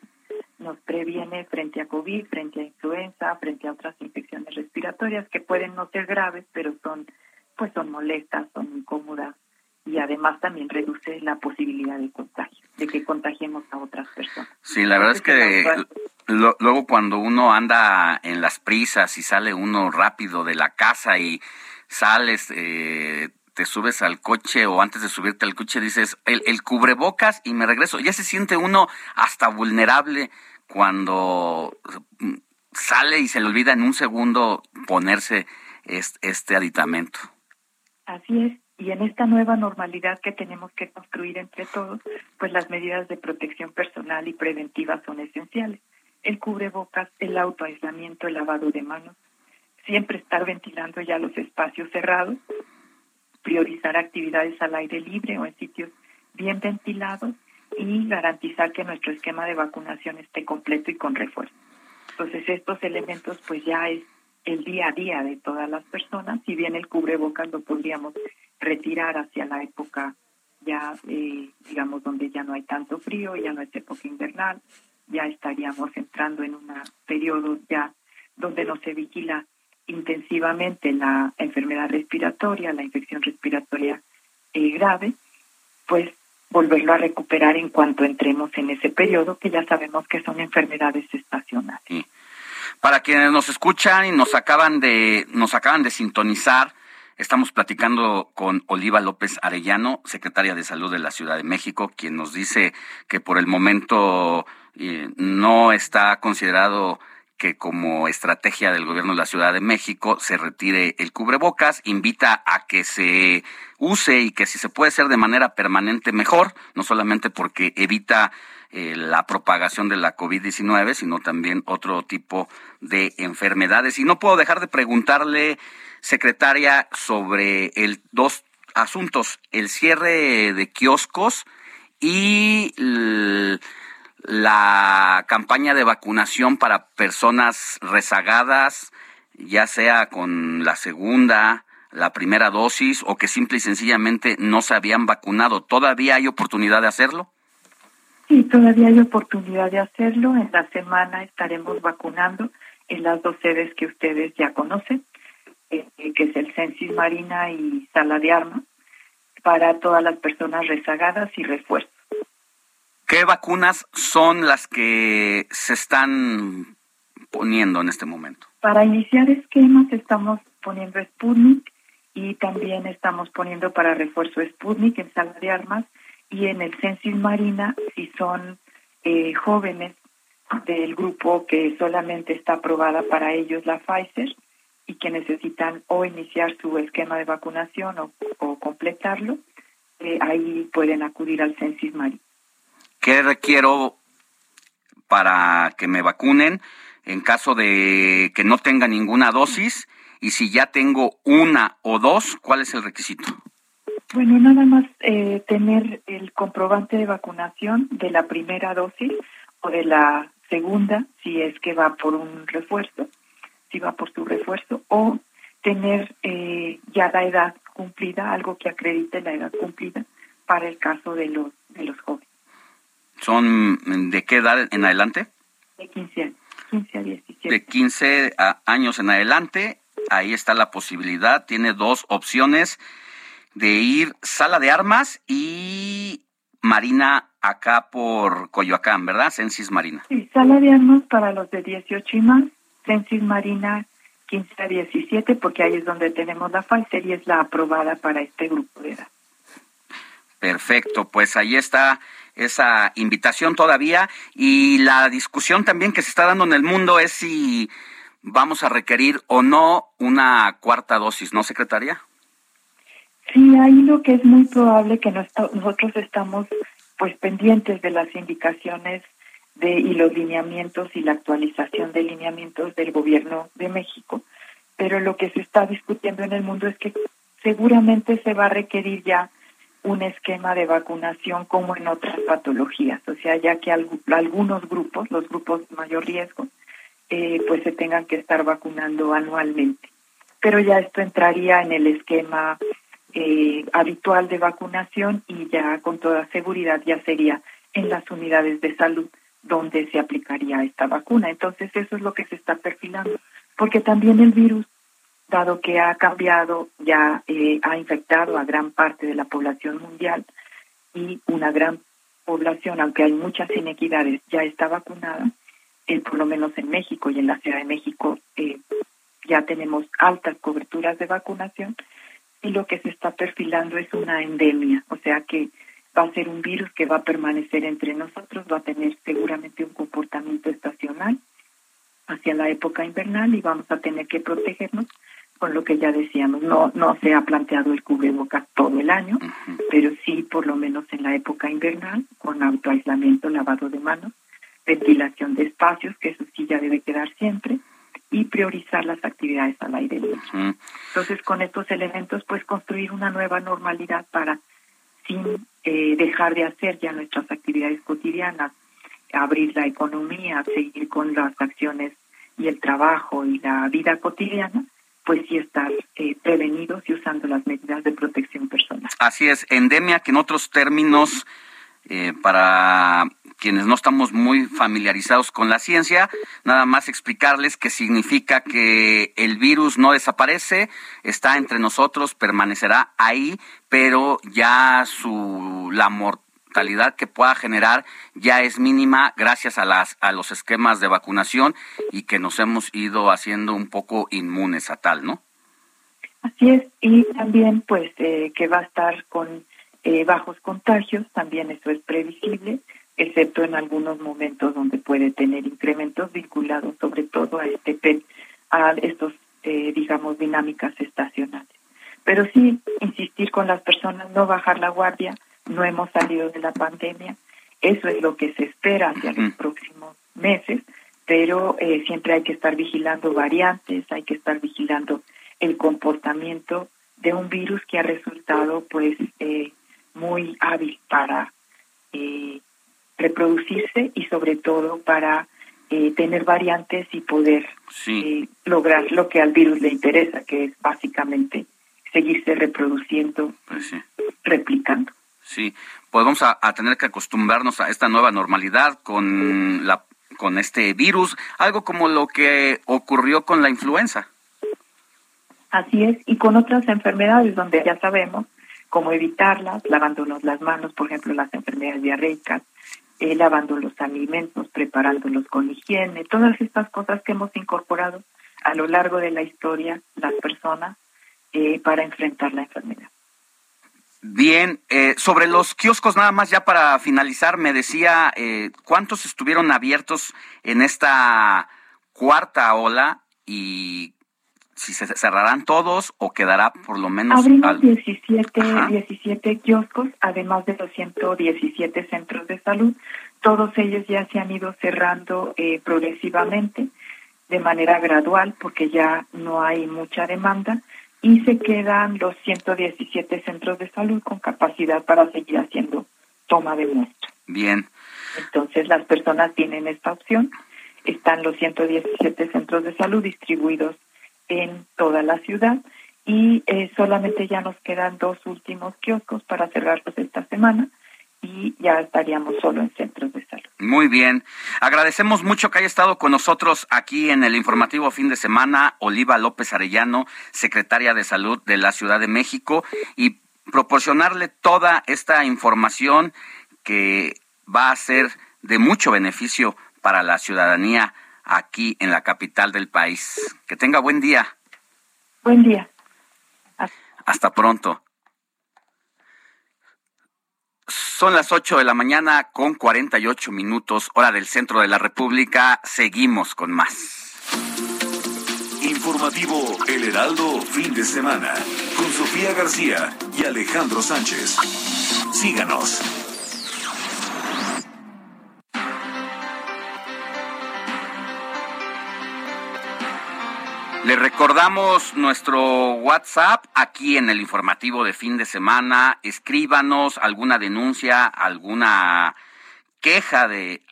nos previene frente a COVID, frente a influenza, frente a otras infecciones respiratorias que pueden no ser graves, pero son pues son molestas, son incómodas y además también reduce la posibilidad de contagio, de que contagiemos a otras personas. Sí, la verdad es que luego cuando uno anda en las prisas y sale uno rápido de la casa y sales, eh, te subes al coche o antes de subirte al coche dices el, el cubrebocas y me regreso. Ya se siente uno hasta vulnerable cuando sale y se le olvida en un segundo ponerse este aditamento. Así es. Y en esta nueva normalidad que tenemos que construir entre todos, pues las medidas de protección personal y preventiva son esenciales. El cubrebocas, el autoaislamiento, el lavado de manos, siempre estar ventilando ya los espacios cerrados, priorizar actividades al aire libre o en sitios bien ventilados y garantizar que nuestro esquema de vacunación esté completo y con refuerzo. Entonces estos elementos pues ya es el día a día de todas las personas, si bien el cubrebocas lo podríamos retirar hacia la época ya, eh, digamos, donde ya no hay tanto frío, ya no es época invernal, ya estaríamos entrando en un periodo ya donde no se vigila intensivamente la enfermedad respiratoria, la infección respiratoria eh, grave, pues volverlo a recuperar en cuanto entremos en ese periodo que ya sabemos que son enfermedades estacionales. Para quienes nos escuchan y nos acaban de, nos acaban de sintonizar, estamos platicando con Oliva López Arellano, secretaria de Salud de la Ciudad de México, quien nos dice que por el momento eh, no está considerado que como estrategia del gobierno de la Ciudad de México se retire el cubrebocas, invita a que se use y que si se puede hacer de manera permanente mejor, no solamente porque evita eh, la propagación de la COVID-19, sino también otro tipo de enfermedades. Y no puedo dejar de preguntarle, secretaria, sobre el dos asuntos, el cierre de kioscos y la campaña de vacunación para personas rezagadas, ya sea con la segunda, la primera dosis o que simple y sencillamente no se habían vacunado. ¿Todavía hay oportunidad de hacerlo? Sí, todavía hay oportunidad de hacerlo. En la semana estaremos vacunando en las dos sedes que ustedes ya conocen, eh, que es el Censis Marina y Sala de Armas, para todas las personas rezagadas y refuerzos. ¿Qué vacunas son las que se están poniendo en este momento? Para iniciar esquemas estamos poniendo Sputnik y también estamos poniendo para refuerzo Sputnik en Sala de Armas y en el Censis Marina si son eh, jóvenes del grupo que solamente está aprobada para ellos la Pfizer y que necesitan o iniciar su esquema de vacunación o, completarlo, eh, ahí pueden acudir al Censis Marina. ¿Qué requiero para que me vacunen en caso de que no tenga ninguna dosis? Y si ya tengo una o dos, ¿cuál es el requisito? Bueno, nada más eh, tener el comprobante de vacunación de la primera dosis o de la segunda, si es que va por un refuerzo, si va por su refuerzo, o tener eh, ya la edad cumplida, algo que acredite la edad cumplida para el caso de los, de los jóvenes. ¿Son de qué edad en adelante? De 15 años, 15 a 17. De 15 años en adelante, ahí está la posibilidad, tiene dos opciones de ir sala de armas y marina acá por Coyoacán, ¿verdad? Censis Marina. Sí, sala de armas para los de 18 y más, Censis Marina 15 a 17, porque ahí es donde tenemos la Pfizer y es la aprobada para este grupo de edad. Perfecto, pues ahí está esa invitación todavía y la discusión también que se está dando en el mundo es si vamos a requerir o no una cuarta dosis, ¿no, secretaria? Sí, ahí lo que es muy probable que nosotros estamos pues pendientes de las indicaciones de y los lineamientos y la actualización de lineamientos del gobierno de México, pero lo que se está discutiendo en el mundo es que seguramente se va a requerir ya un esquema de vacunación como en otras patologías, o sea, ya que algunos grupos, los grupos de mayor riesgo, eh, pues se tengan que estar vacunando anualmente. Pero ya esto entraría en el esquema eh, habitual de vacunación y ya con toda seguridad ya sería en las unidades de salud donde se aplicaría esta vacuna. Entonces eso es lo que se está perfilando, porque también el virus, dado que ha cambiado, ya eh, ha infectado a gran parte de la población mundial y una gran población, aunque hay muchas inequidades, ya está vacunada, eh, por lo menos en México y en la Ciudad de México ya tenemos altas coberturas de vacunación y lo que se está perfilando es una endemia, o sea que va a ser un virus que va a permanecer entre nosotros, va a tener seguramente un comportamiento estacional hacia la época invernal y vamos a tener que protegernos con lo que ya decíamos, no no se ha planteado el cubrebocas todo el año, pero sí por lo menos en la época invernal con autoaislamiento, lavado de manos, ventilación de espacios, que eso sí ya debe quedar siempre, y priorizar las actividades al aire libre. Entonces, con estos elementos, pues construir una nueva normalidad para, sin eh, dejar de hacer ya nuestras actividades cotidianas, abrir la economía, seguir con las acciones y el trabajo y la vida cotidiana, pues sí estar eh, prevenidos y usando las medidas de protección personal. Así es, endemia que en otros términos, eh, para quienes no estamos muy familiarizados con la ciencia, nada más explicarles que significa que el virus no desaparece, está entre nosotros, permanecerá ahí, pero ya su la mortalidad que pueda generar ya es mínima gracias a las a los esquemas de vacunación y que nos hemos ido haciendo un poco inmunes a tal, ¿no? Así es, y también pues eh, que va a estar con eh, bajos contagios, también eso es previsible excepto en algunos momentos donde puede tener incrementos vinculados sobre todo a este a estos eh, digamos dinámicas estacionales. Pero sí insistir con las personas, no bajar la guardia, no hemos salido de la pandemia, eso es lo que se espera hacia los próximos meses, pero eh, siempre hay que estar vigilando variantes, hay que estar vigilando el comportamiento de un virus que ha resultado pues eh, muy hábil para eh, reproducirse y sobre todo para eh, tener variantes y poder eh, lograr lo que al virus le interesa, que es básicamente seguirse reproduciendo, pues replicando. Sí, pues vamos a, tener que acostumbrarnos a esta nueva normalidad con la con este virus, algo como lo que ocurrió con la influenza. Así es, y con otras enfermedades donde ya sabemos cómo evitarlas, lavándonos las manos, por ejemplo, las enfermedades diarreicas, eh, lavando los alimentos, preparándolos con higiene, todas estas cosas que hemos incorporado a lo largo de la historia las personas eh, para enfrentar la enfermedad. Bien, eh, sobre los kioscos, nada más ya para finalizar, me decía cuántos estuvieron abiertos en esta cuarta ola y si se cerrarán todos o quedará por lo menos... Abrimos 17, 17 kioscos, además de los 117 centros de salud. Todos ellos ya se han ido cerrando eh, progresivamente, de manera gradual, porque ya no hay mucha demanda, y se quedan los 117 centros de salud con capacidad para seguir haciendo toma de muestra. Bien. Entonces las personas tienen esta opción. Están los 117 centros de salud distribuidos en toda la ciudad y eh, solamente ya nos quedan dos últimos kioscos para cerrarlos esta semana y ya estaríamos solo en centros de salud. Muy bien. Agradecemos mucho que haya estado con nosotros aquí en el informativo fin de semana Oliva López Arellano, secretaria de Salud de la Ciudad de México, y proporcionarle toda esta información que va a ser de mucho beneficio para la ciudadanía aquí en la capital del país. Que tenga buen día. Buen día. Hasta pronto. Son las 8 de la mañana con 48 minutos, hora del centro de la República. Seguimos con más. Informativo El Heraldo, fin de semana, con Sofía García y Alejandro Sánchez. Síganos. Le recordamos nuestro WhatsApp aquí en el informativo de fin de semana. Escríbanos alguna denuncia, alguna queja de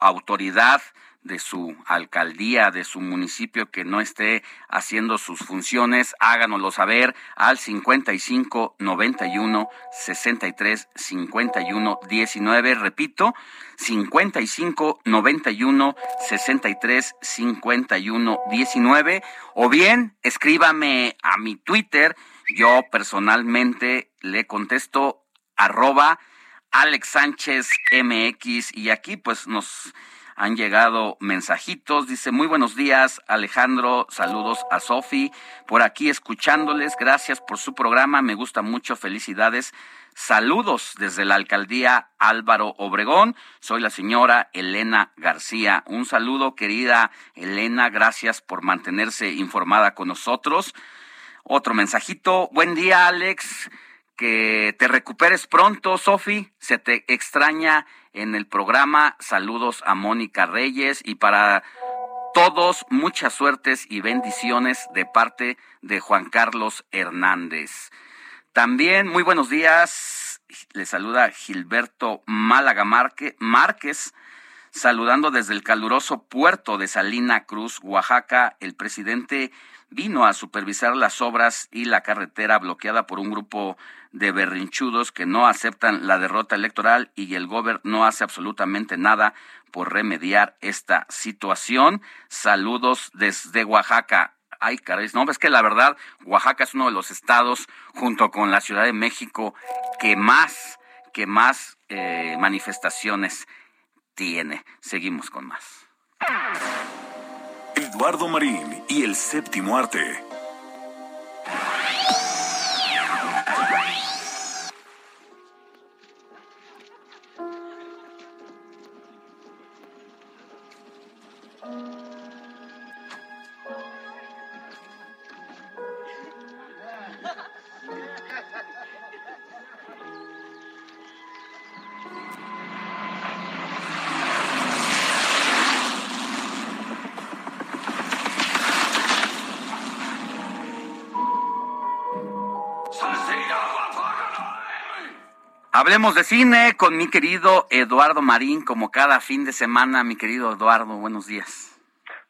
autoridad de su alcaldía, de su municipio que no esté haciendo sus funciones, háganoslo saber al 55 91 63 51 19. Repito, 55 91 63 51 19. O bien, escríbame a mi Twitter. Yo personalmente le contesto arroba Alex Sánchez MX y aquí pues nos han llegado mensajitos. Dice, muy buenos días, Alejandro. Saludos a Sofi. Por aquí escuchándoles. Gracias por su programa. Me gusta mucho. Felicidades. Saludos desde la alcaldía Álvaro Obregón. Soy la señora Elena García. Un saludo, querida Elena. Gracias por mantenerse informada con nosotros. Otro mensajito. Buen día, Alex. Que te recuperes pronto, Sofi. Se te extraña en el programa. Saludos a Mónica Reyes y para todos muchas suertes y bendiciones de parte de Juan Carlos Hernández. También muy buenos días. Le saluda Gilberto Málaga Márquez, saludando desde el caluroso puerto de Salina Cruz, Oaxaca, el presidente vino a supervisar las obras y la carretera bloqueada por un grupo de berrinchudos que no aceptan la derrota electoral y el gobierno no hace absolutamente nada por remediar esta situación. Saludos desde Oaxaca. Ay, caray, no, es que la verdad, Oaxaca es uno de los estados, junto con la Ciudad de México, que más, que más eh, manifestaciones tiene. Seguimos con más. Eduardo Marín y el séptimo arte. Hablemos de cine con mi querido Eduardo Marín, como cada fin de semana. Mi querido Eduardo, buenos días.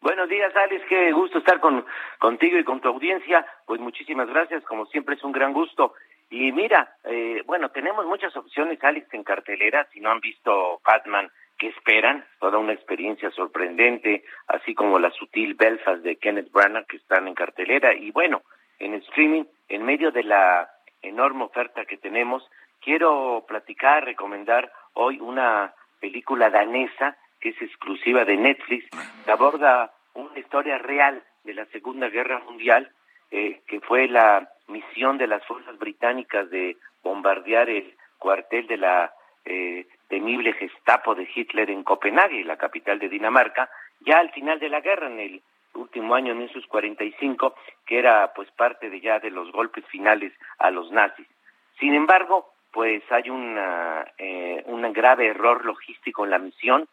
Buenos días, Alex. Qué gusto estar con, contigo y con tu audiencia. Pues muchísimas gracias. Como siempre, es un gran gusto. Y mira, eh, bueno, tenemos muchas opciones, Alex, en cartelera. Si no han visto Batman, ¿qué esperan? Toda una experiencia sorprendente, así como la sutil Belfast de Kenneth Branagh, que están en cartelera. Y bueno, en streaming, en medio de la enorme oferta que tenemos, quiero platicar, recomendar hoy una película danesa que es exclusiva de Netflix, que aborda una historia real de la Segunda Guerra Mundial, eh, que fue la misión de las fuerzas británicas de bombardear el cuartel de la eh, temible Gestapo de Hitler en Copenhague, la capital de Dinamarca, ya al final de la guerra, en el último año, en esos 45, que era pues parte de ya de los golpes finales a los nazis. Sin embargo, pues hay una, eh, un grave error logístico en la misión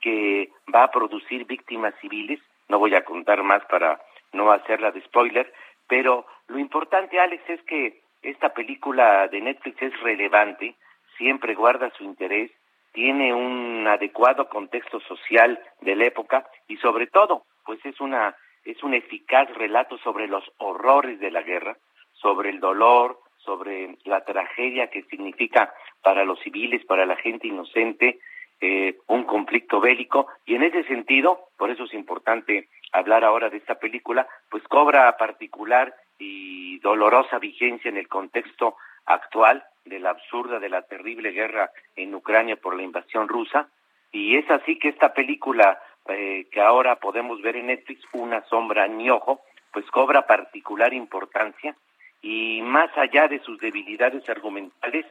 que va a producir víctimas civiles. No voy a contar más para no hacerla de spoiler, Pero lo importante, Alex, es que esta película de Netflix es relevante, siempre guarda su interés, tiene un adecuado contexto social de la época y sobre todo, pues es una es un eficaz relato sobre los horrores de la guerra, sobre el dolor, sobre la tragedia que significa para los civiles, para la gente inocente, eh, un conflicto bélico y en ese sentido, por eso es importante hablar ahora de esta película, pues cobra particular y dolorosa vigencia en el contexto actual de la absurda, de la terrible guerra en Ucrania por la invasión rusa. Y es así que esta película eh, que ahora podemos ver en Netflix, Una sombra ni ojo, pues cobra particular importancia y más allá de sus debilidades argumentales,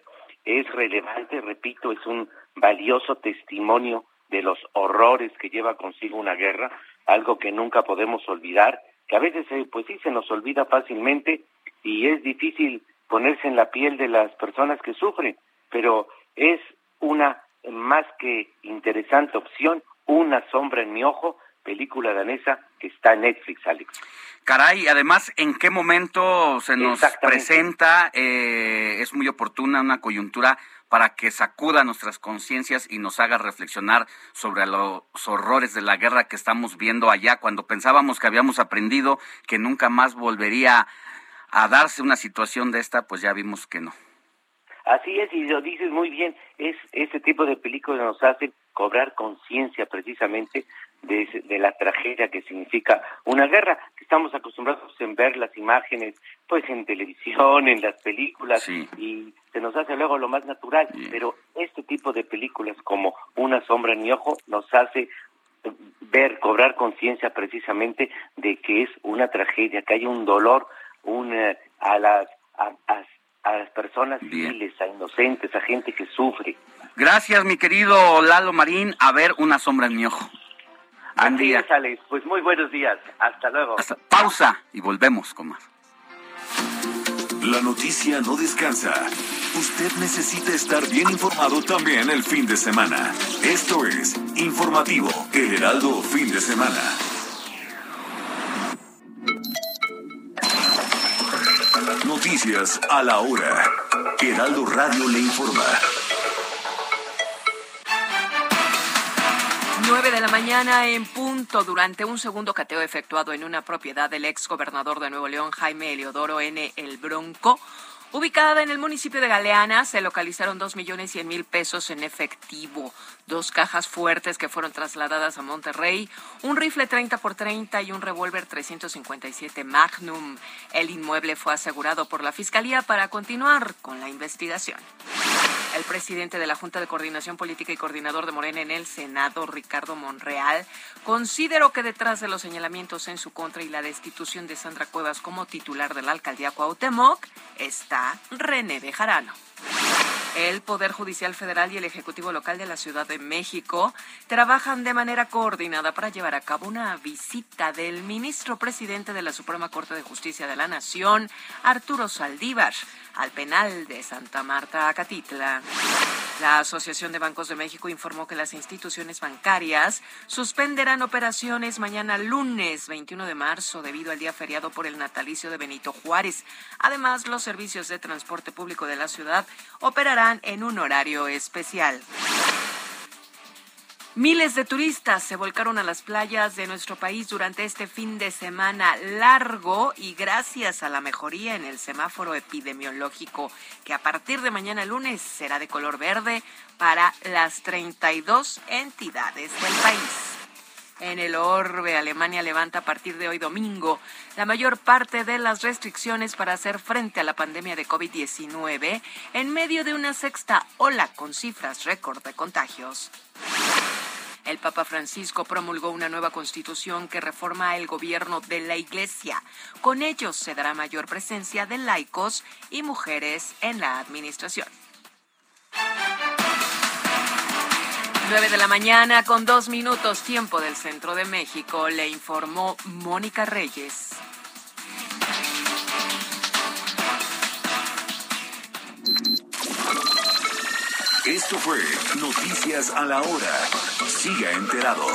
es relevante, repito, es un valioso testimonio de los horrores que lleva consigo una guerra, algo que nunca podemos olvidar, que a veces eh, pues sí se nos olvida fácilmente y es difícil ponerse en la piel de las personas que sufren, pero es una más que interesante opción, una sombra en mi ojo, película danesa que está en Netflix, Alex. Caray, además, ¿en qué momento se nos presenta? Eh, es muy oportuna una coyuntura para que sacuda nuestras conciencias y nos haga reflexionar sobre los horrores de la guerra que estamos viendo allá, cuando pensábamos que habíamos aprendido que nunca más volvería a darse una situación de esta, pues ya vimos que no. Así es, y lo dices muy bien, es este tipo de películas nos hacen cobrar conciencia precisamente de, de, la tragedia que significa una guerra, que estamos acostumbrados en ver las imágenes, pues en televisión, en las películas, y se nos hace luego lo más natural, pero este tipo de películas como Una sombra en mi ojo nos hace ver, cobrar conciencia precisamente de que es una tragedia, que hay un dolor un, eh, a las a, a las personas civiles, a inocentes, a gente que sufre. Gracias, mi querido Lalo Marín. A ver, una sombra en mi ojo. Buen día. Pues muy buenos días. Hasta luego. pausa y volvemos con más. La noticia no descansa. Usted necesita estar bien informado también el fin de semana. Esto es Informativo El Heraldo Fin de Semana. Noticias a la hora. Heraldo Radio le informa. 9 de la mañana en punto, durante un segundo cateo efectuado en una propiedad del ex gobernador de Nuevo León, Jaime Eliodoro N. El Bronco, Ubicada en el municipio de Galeana, se localizaron dos millones cien mil pesos en efectivo, dos cajas fuertes que fueron trasladadas a Monterrey, un rifle 30 por 30 y un revólver 357 Magnum. El inmueble fue asegurado por la Fiscalía para continuar con la investigación. El presidente de la Junta de Coordinación Política y coordinador de Morena en el Senado, Ricardo Monreal, consideró que detrás de los señalamientos en su contra y la destitución de Sandra Cuevas como titular de la alcaldía Cuauhtémoc está René Bejarano. El Poder Judicial Federal y el Ejecutivo Local de la Ciudad de México trabajan de manera coordinada para llevar a cabo una visita del ministro presidente de la Suprema Corte de Justicia de la Nación, Arturo Saldívar, al penal de Santa Marta, Acatitla. La Asociación de Bancos de México informó que las instituciones bancarias suspenderán operaciones mañana lunes 21 de marzo debido al día feriado por el natalicio de Benito Juárez. Además, los servicios de transporte público de la ciudad operarán en un horario especial. Miles de turistas se volcaron a las playas de nuestro país durante este fin de semana largo y gracias a la mejoría en el semáforo epidemiológico que a partir de mañana lunes será de color verde para las 32 entidades del país. En el orbe, Alemania levanta a partir de hoy domingo la mayor parte de las restricciones para hacer frente a la pandemia de COVID-19 en medio de una sexta ola con cifras récord de contagios. El Papa Francisco promulgó una nueva constitución que reforma el gobierno de la Iglesia. Con ello se dará mayor presencia de laicos y mujeres en la administración. 9 de la mañana con dos minutos tiempo del centro de México, le informó Mónica Reyes. Esto fue Noticias a la Hora. Siga enterado.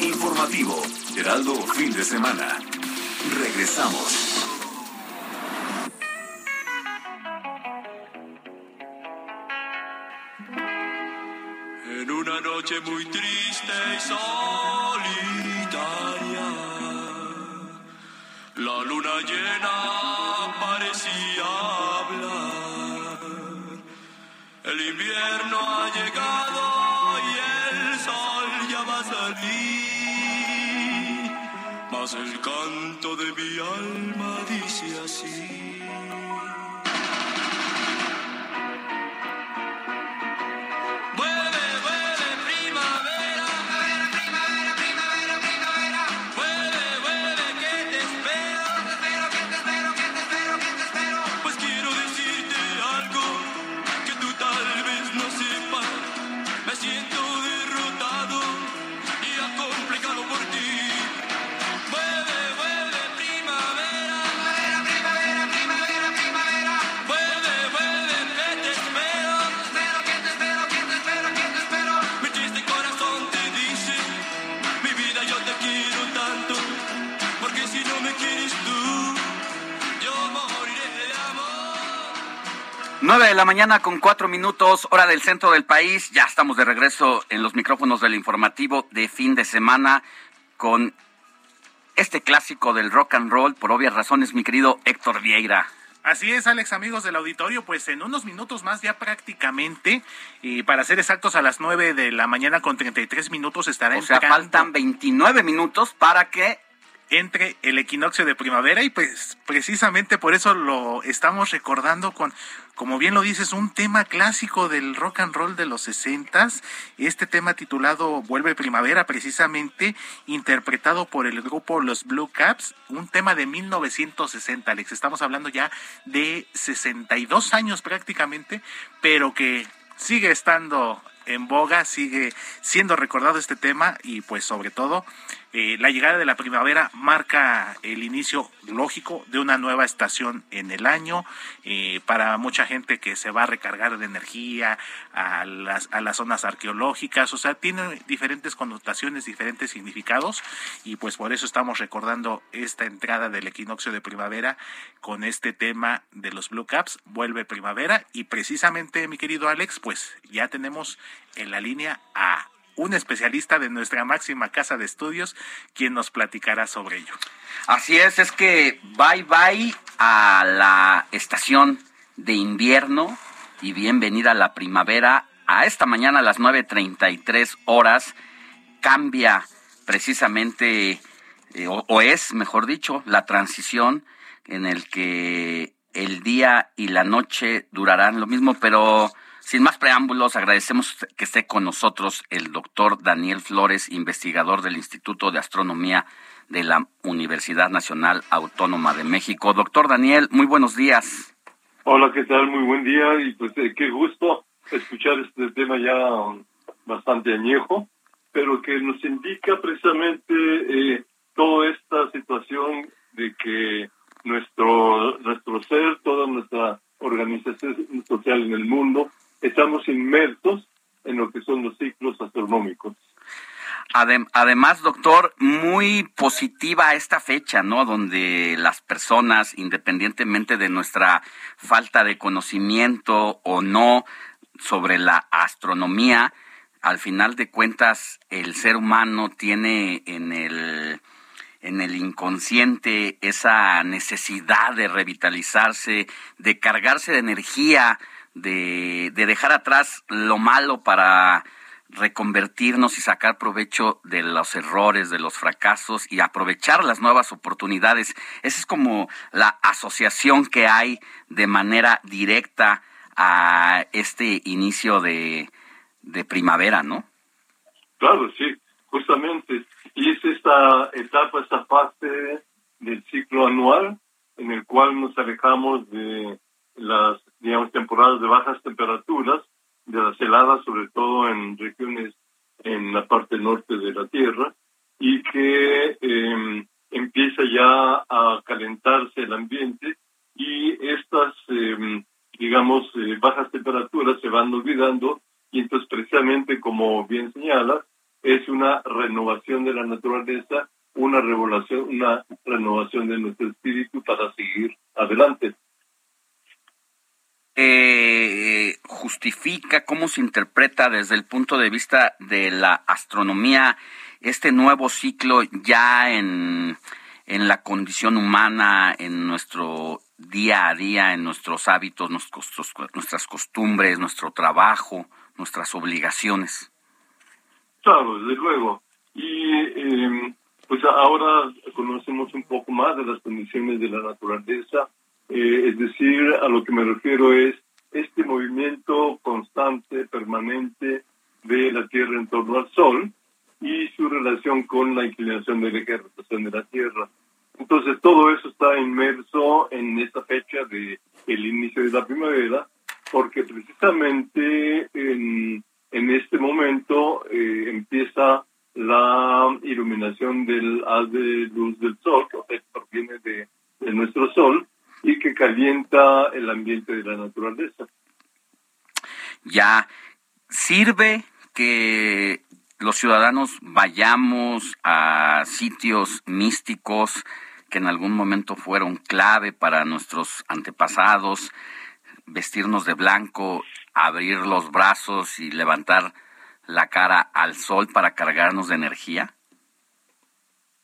Informativo Heraldo fin de semana. Regresamos. Noche muy triste y solitaria, la luna llena parecía hablar. El invierno ha llegado y el sol ya va a salir, mas el canto de mi alma dice así. De la mañana con cuatro minutos, hora del centro del país. Ya estamos de regreso en los micrófonos del informativo de fin de semana con este clásico del rock and roll, por obvias razones, mi querido Héctor Vieira. Así es, Alex, amigos del auditorio, pues en unos minutos más ya prácticamente, y para ser exactos a las 9 de la mañana con 33 minutos estará O sea, entrando- faltan 29 minutos para que entre el equinoccio de primavera y pues precisamente por eso lo estamos recordando con, como bien lo dices, un tema clásico del rock and roll de los sesentas, este tema titulado Vuelve Primavera, precisamente interpretado por el grupo Los Blue Caps, un tema de 1960, Alex, estamos hablando ya de 62 años prácticamente, pero que sigue estando en boga, sigue siendo recordado este tema y pues sobre todo eh, la llegada de la primavera marca el inicio lógico de una nueva estación en el año eh, para mucha gente que se va a recargar de energía a las, a las zonas arqueológicas, o sea, tiene diferentes connotaciones, diferentes significados y pues por eso estamos recordando esta entrada del equinoccio de primavera con este tema de los Blue Caps, vuelve primavera y precisamente mi querido Alex, pues ya tenemos en la línea a un especialista de nuestra máxima casa de estudios, quien nos platicará sobre ello. Así es, es que bye bye a la estación de invierno y bienvenida a la primavera. A esta mañana a las 9.33 horas cambia precisamente, eh, o, o es, mejor dicho, la transición en el que el día y la noche durarán lo mismo, pero sin más preámbulos, agradecemos que esté con nosotros el doctor Daniel Flores, investigador del Instituto de Astronomía de la Universidad Nacional Autónoma de México. Doctor Daniel, muy buenos días. Hola, ¿qué tal? Muy buen día y pues eh, qué gusto escuchar este tema ya um, bastante añejo, pero que nos indica precisamente eh, toda esta situación de que nuestro nuestro ser, toda nuestra organización social en el mundo, estamos inmersos en lo que son los ciclos astronómicos. Adem- además, doctor, muy positiva esta fecha, ¿no? Donde las personas, independientemente de nuestra falta de conocimiento o no sobre la astronomía, al final de cuentas, el ser humano tiene en el en el inconsciente esa necesidad de revitalizarse, de cargarse de energía, de, de dejar atrás lo malo para reconvertirnos y sacar provecho de los errores, de los fracasos y aprovechar las nuevas oportunidades. Esa es como la asociación que hay de manera directa a este inicio de, de primavera, ¿no? Claro, sí, justamente. Y es esta etapa, esta fase del ciclo anual en el cual nos alejamos de las, digamos, temporadas de bajas temperaturas, de las heladas, sobre todo en regiones en la parte norte de la Tierra, y que eh, empieza ya a calentarse el ambiente y estas, eh, digamos, eh, bajas temperaturas se van olvidando y entonces precisamente como bien señala, es una renovación de la naturaleza, una revelación, una renovación de nuestro espíritu para seguir adelante. Eh, justifica, cómo se interpreta desde el punto de vista de la astronomía este nuevo ciclo ya en, en la condición humana, en nuestro día a día, en nuestros hábitos, nuestros- nuestras costumbres, nuestro trabajo, nuestras obligaciones. Claro, desde luego. Y eh, pues ahora conocemos un poco más de las condiciones de la naturaleza. Eh, es decir, a lo que me refiero es este movimiento constante, permanente de la Tierra en torno al Sol y su relación con la inclinación del eje de rotación de la Tierra. Entonces todo eso está inmerso en esta fecha de inicio de la primavera, porque precisamente en, en este momento eh, empieza la iluminación del haz de luz del sol, que proviene de, de nuestro sol y que calienta el ambiente de la naturaleza. ya sirve que los ciudadanos vayamos a sitios místicos que en algún momento fueron clave para nuestros antepasados, vestirnos de blanco, abrir los brazos y levantar la cara al sol para cargarnos de energía?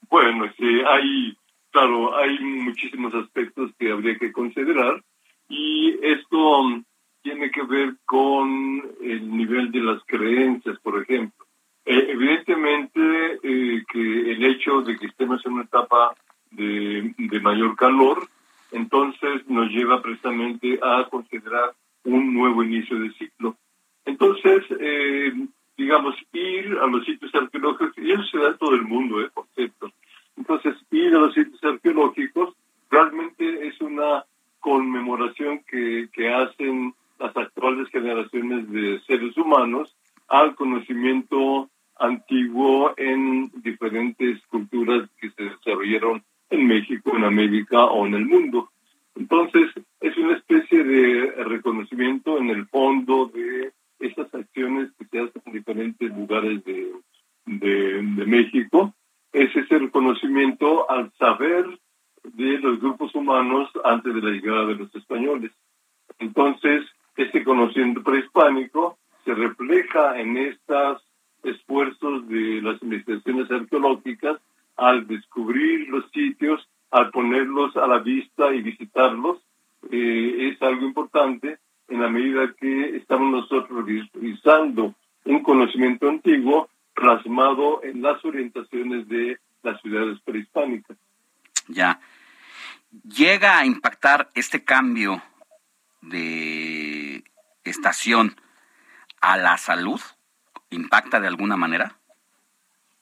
Bueno, sí, hay, claro, hay muchísimos aspectos que habría que considerar y esto tiene que ver con el nivel de las creencias, por ejemplo. Eh, evidentemente eh, que el hecho de que estemos en una etapa de, de mayor calor, entonces nos lleva precisamente a considerar un nuevo inicio de ciclo. Entonces, eh, digamos, ir a los sitios arqueológicos, y eso se da en todo el mundo, eh, por cierto. Entonces, ir a los sitios arqueológicos realmente es una conmemoración que, que hacen las actuales generaciones de seres humanos al conocimiento antiguo en diferentes culturas que se desarrollaron en México, en América o en el mundo. Entonces, es una especie de reconocimiento en el fondo de esas acciones que se hacen en diferentes lugares de, de, de México. Es ese reconocimiento al saber de los grupos humanos antes de la llegada de los españoles. Entonces, este conocimiento prehispánico se refleja en estos esfuerzos de las investigaciones arqueológicas al descubrir los sitios, al ponerlos a la vista y visitarlos, eh, es algo importante en la medida que estamos nosotros revisando un conocimiento antiguo plasmado en las orientaciones de las ciudades prehispánicas. Ya. ¿Llega a impactar este cambio de estación a la salud? ¿Impacta de alguna manera?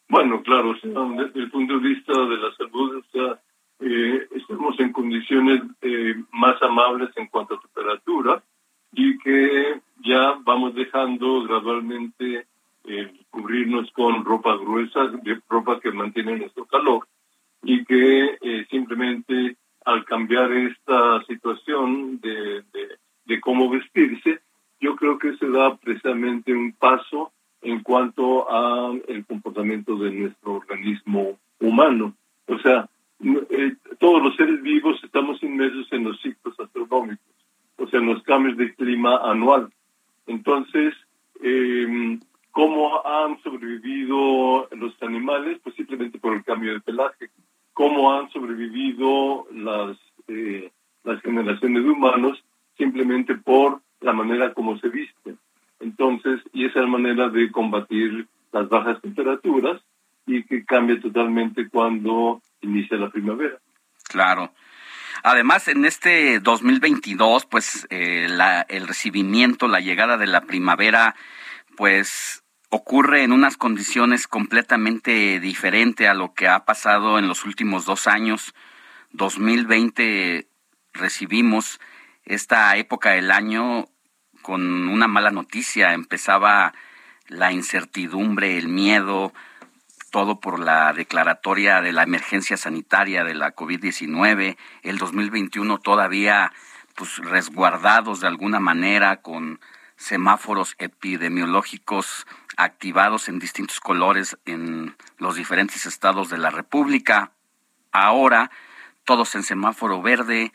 Bueno, claro, o sea, desde el punto de vista de la salud, o sea, eh, estamos en condiciones eh, más amables en cuanto a temperatura y que ya vamos dejando gradualmente eh, cubrirnos con ropa gruesa, de ropa que mantiene nuestro calor y que eh, simplemente al cambiar esta situación de, de, cómo vestirse, yo creo que se da precisamente un paso en cuanto a el comportamiento de nuestro organismo humano. O sea, eh, todos los seres vivos estamos inmersos en los ciclos astronómicos, o sea, en los cambios de clima anual. Entonces, eh, ¿cómo han sobrevivido los animales? Pues simplemente por el cambio de pelaje. ¿Cómo han sobrevivido las, eh, las generaciones de humanos? Simplemente por la manera como se visten. Entonces, y esa es la manera de combatir las bajas temperaturas y que cambia totalmente cuando inicia la primavera. Claro. Además, en este 2022, pues eh, la- el recibimiento, la llegada de la primavera, pues ocurre en unas condiciones completamente diferentes a lo que ha pasado en los últimos dos años. 2020 recibimos esta época del año con una mala noticia. Empezaba la incertidumbre, el miedo, todo por la declaratoria de la emergencia sanitaria de la COVID-19, el 2021 todavía pues resguardados de alguna manera con semáforos epidemiológicos activados en distintos colores en los diferentes estados de la República. Ahora, todos en semáforo verde,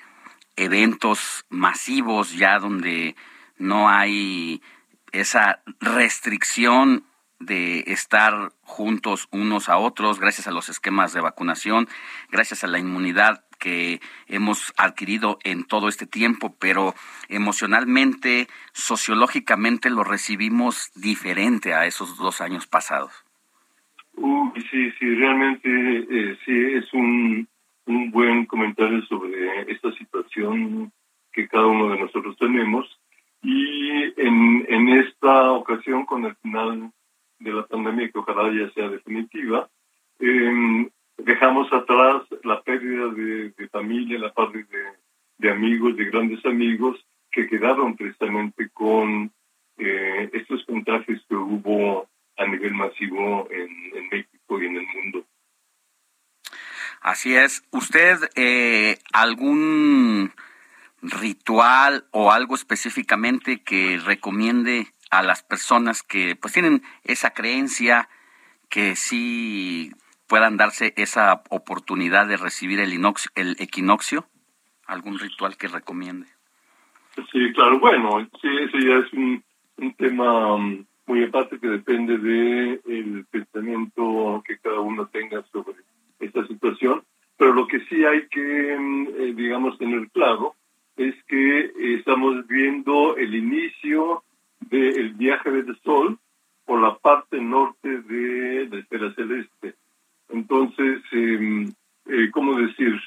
eventos masivos ya donde no hay esa restricción de estar juntos unos a otros gracias a los esquemas de vacunación, gracias a la inmunidad que hemos adquirido en todo este tiempo, pero emocionalmente, sociológicamente lo recibimos diferente a esos dos años pasados. Uy, sí, sí, realmente eh, sí es un, un buen comentario sobre esta situación que cada uno de nosotros tenemos. Y en, en esta ocasión, con el final de la pandemia, que ojalá ya sea definitiva, eh, dejamos atrás la pérdida de, de familia, la pérdida de, de, amigos, de grandes amigos, que quedaron precisamente con eh, estos contagios que hubo a nivel masivo en, en México y en el mundo. Así es. ¿Usted eh, algún ritual o algo específicamente que recomiende a las personas que pues tienen esa creencia que sí puedan darse esa oportunidad de recibir el, inoxio, el equinoccio? ¿Algún ritual que recomiende? Sí, claro. Bueno, sí, eso ya es un, un tema um, muy aparte que depende de el pensamiento que cada uno tenga sobre esta situación. Pero lo que sí hay que, eh, digamos, tener claro es que estamos viendo el inicio del viaje del Sol por la parte norte de la esfera celeste. Entonces, eh, eh, ¿cómo decir?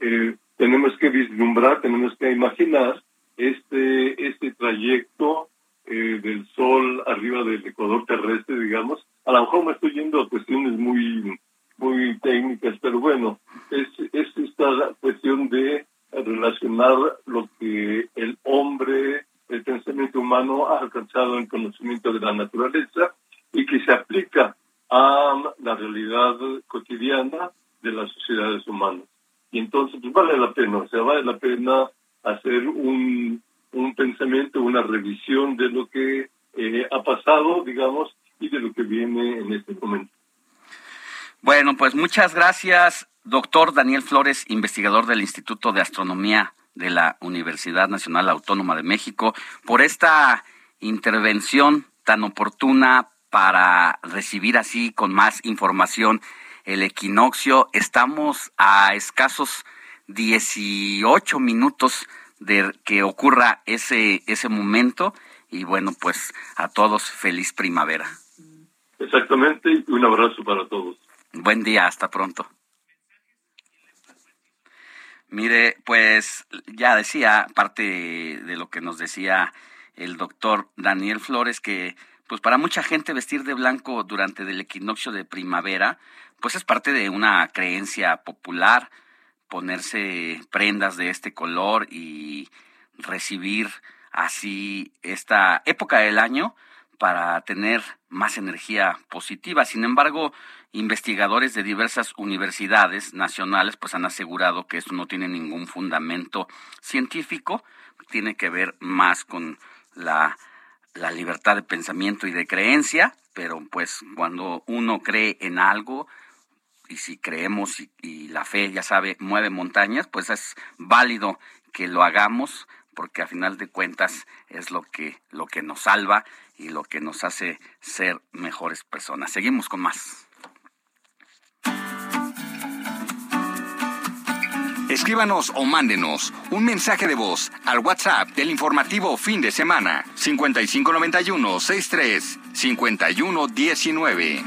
Eh, tenemos que vislumbrar, tenemos que imaginar este, este trayecto eh, del Sol arriba del ecuador terrestre, digamos. A lo mejor me estoy yendo a cuestiones muy, muy técnicas, pero bueno, es, es esta cuestión de relacionar lo que el hombre, el pensamiento humano ha alcanzado en conocimiento de la naturaleza y que se aplica a la realidad cotidiana de las sociedades humanas. Y entonces pues, vale la pena, o sea, vale la pena hacer un, un pensamiento, una revisión de lo que eh, ha pasado, digamos, y de lo que viene en este momento. Bueno, pues muchas gracias, doctor Daniel Flores, investigador del Instituto de Astronomía de la Universidad Nacional Autónoma de México, por esta intervención tan oportuna para recibir así con más información el equinoccio. Estamos a escasos 18 minutos de que ocurra ese, ese momento y bueno, pues a todos feliz primavera. Exactamente, y un abrazo para todos. Buen día, hasta pronto. Mire, pues ya decía, parte de lo que nos decía el doctor Daniel Flores, que pues para mucha gente vestir de blanco durante el equinoccio de primavera, pues es parte de una creencia popular, ponerse prendas de este color y recibir así esta época del año para tener más energía positiva. Sin embargo, investigadores de diversas universidades nacionales pues han asegurado que esto no tiene ningún fundamento científico, tiene que ver más con la, la libertad de pensamiento y de creencia, pero pues cuando uno cree en algo, y si creemos y, la fe, ya sabe, mueve montañas, pues es válido que lo hagamos porque a final de cuentas es lo que lo que nos salva y lo que nos hace ser mejores personas. Seguimos con más. Escríbanos o mándenos un mensaje de voz al WhatsApp del informativo fin de semana 5591 63 51 19.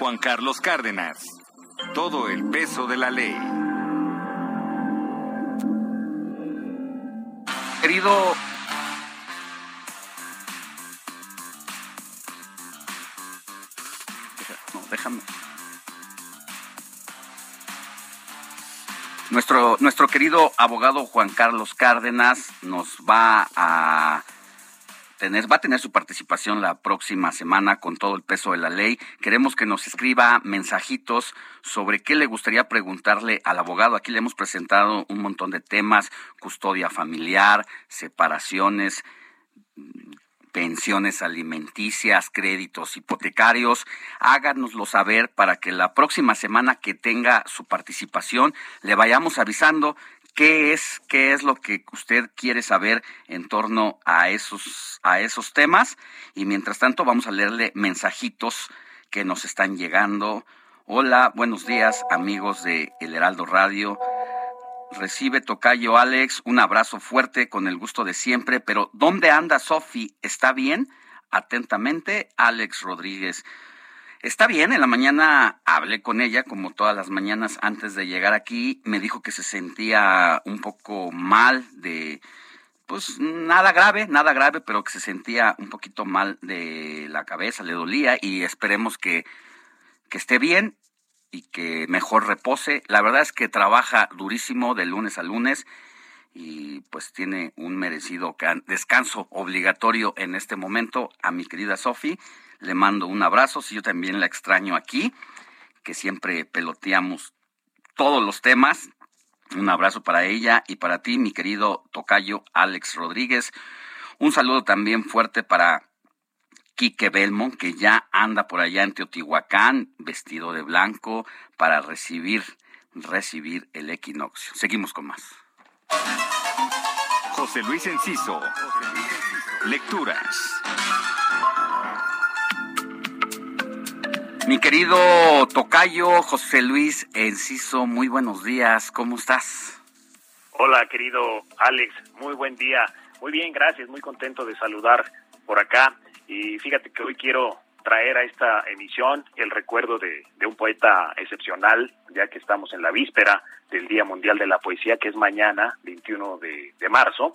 Juan Carlos Cárdenas. Todo el peso de la ley. Querido Nuestro, nuestro querido abogado Juan Carlos Cárdenas nos va a tener, va a tener su participación la próxima semana con todo el peso de la ley. Queremos que nos escriba mensajitos sobre qué le gustaría preguntarle al abogado. Aquí le hemos presentado un montón de temas, custodia familiar, separaciones, pensiones alimenticias, créditos hipotecarios. Háganoslo saber para que la próxima semana que tenga su participación le vayamos avisando qué es qué es lo que usted quiere saber en torno a esos a esos temas y mientras tanto vamos a leerle mensajitos que nos están llegando. Hola, buenos días amigos de El Heraldo Radio. Recibe Tocayo Alex, un abrazo fuerte con el gusto de siempre, pero ¿dónde anda Sofi? ¿Está bien? Atentamente, Alex Rodríguez. Está bien, en la mañana hablé con ella, como todas las mañanas antes de llegar aquí, me dijo que se sentía un poco mal de, pues nada grave, nada grave, pero que se sentía un poquito mal de la cabeza, le dolía y esperemos que, que esté bien y que mejor repose. La verdad es que trabaja durísimo de lunes a lunes y pues tiene un merecido descanso obligatorio en este momento. A mi querida Sofi le mando un abrazo, si yo también la extraño aquí, que siempre peloteamos todos los temas. Un abrazo para ella y para ti, mi querido tocayo Alex Rodríguez. Un saludo también fuerte para Quique Belmont, que ya anda por allá en Teotihuacán, vestido de blanco, para recibir, recibir el equinoccio. Seguimos con más. José Luis Enciso. Lecturas. Mi querido tocayo José Luis Enciso, muy buenos días, ¿cómo estás? Hola, querido Alex, muy buen día. Muy bien, gracias, muy contento de saludar por acá. Y fíjate que hoy quiero traer a esta emisión el recuerdo de, un poeta excepcional, ya que estamos en la víspera del Día Mundial de la Poesía, que es mañana, 21 de, de marzo.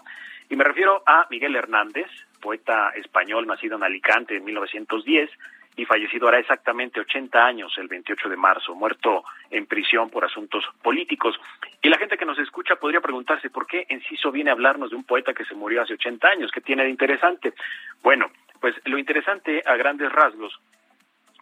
Y me refiero a Miguel Hernández, poeta español nacido en Alicante en 1910 y fallecido hará exactamente 80 años el 28 de marzo, muerto en prisión por asuntos políticos. Y la gente que nos escucha podría preguntarse por qué Enciso viene a hablarnos de un poeta que se murió hace 80 años, ¿qué tiene de interesante? Bueno, pues lo interesante a grandes rasgos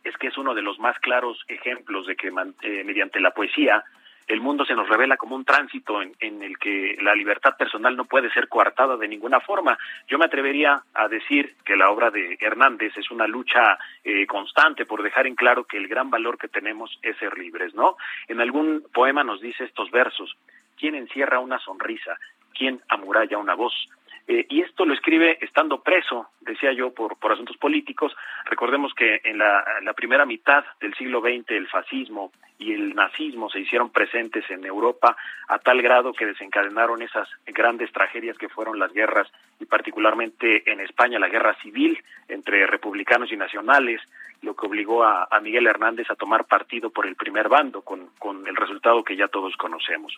es que es uno de los más claros ejemplos de que eh, mediante la poesía el mundo se nos revela como un tránsito en, el que la libertad personal no puede ser coartada de ninguna forma. Yo me atrevería a decir que la obra de Hernández es una lucha eh, constante por dejar en claro que el gran valor que tenemos es ser libres, ¿no? En algún poema nos dice estos versos, ¿quién encierra una sonrisa? ¿Quién amuralla una voz? Eh, y esto lo escribe estando preso, decía yo, por, por asuntos políticos. Recordemos que en la, primera mitad del siglo XX el fascismo y el nazismo se hicieron presentes en Europa a tal grado que desencadenaron esas grandes tragedias que fueron las guerras y particularmente en España la guerra civil entre republicanos y nacionales, lo que obligó a, Miguel Hernández a tomar partido por el primer bando con, con el resultado que ya todos conocemos.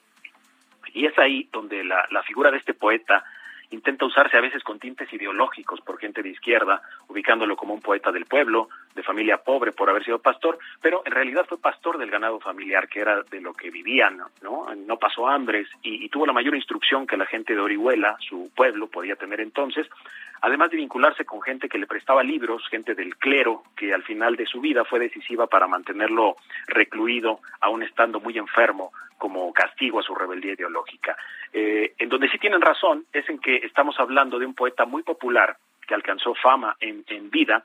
Y es ahí donde la figura de este poeta intenta usarse a veces con tintes ideológicos por gente de izquierda, ubicándolo como un poeta del pueblo, de familia pobre por haber sido pastor, pero en realidad fue pastor del ganado familiar, que era de lo que vivían, ¿no? No pasó hambres y, y tuvo la mayor instrucción que la gente de Orihuela, su pueblo, podía tener entonces, además de vincularse con gente que le prestaba libros, gente del clero, que al final de su vida fue decisiva para mantenerlo recluido, aún estando muy enfermo, como castigo a su rebeldía ideológica. Eh, en donde sí tienen razón es en que estamos hablando de un poeta muy popular que alcanzó fama en, en vida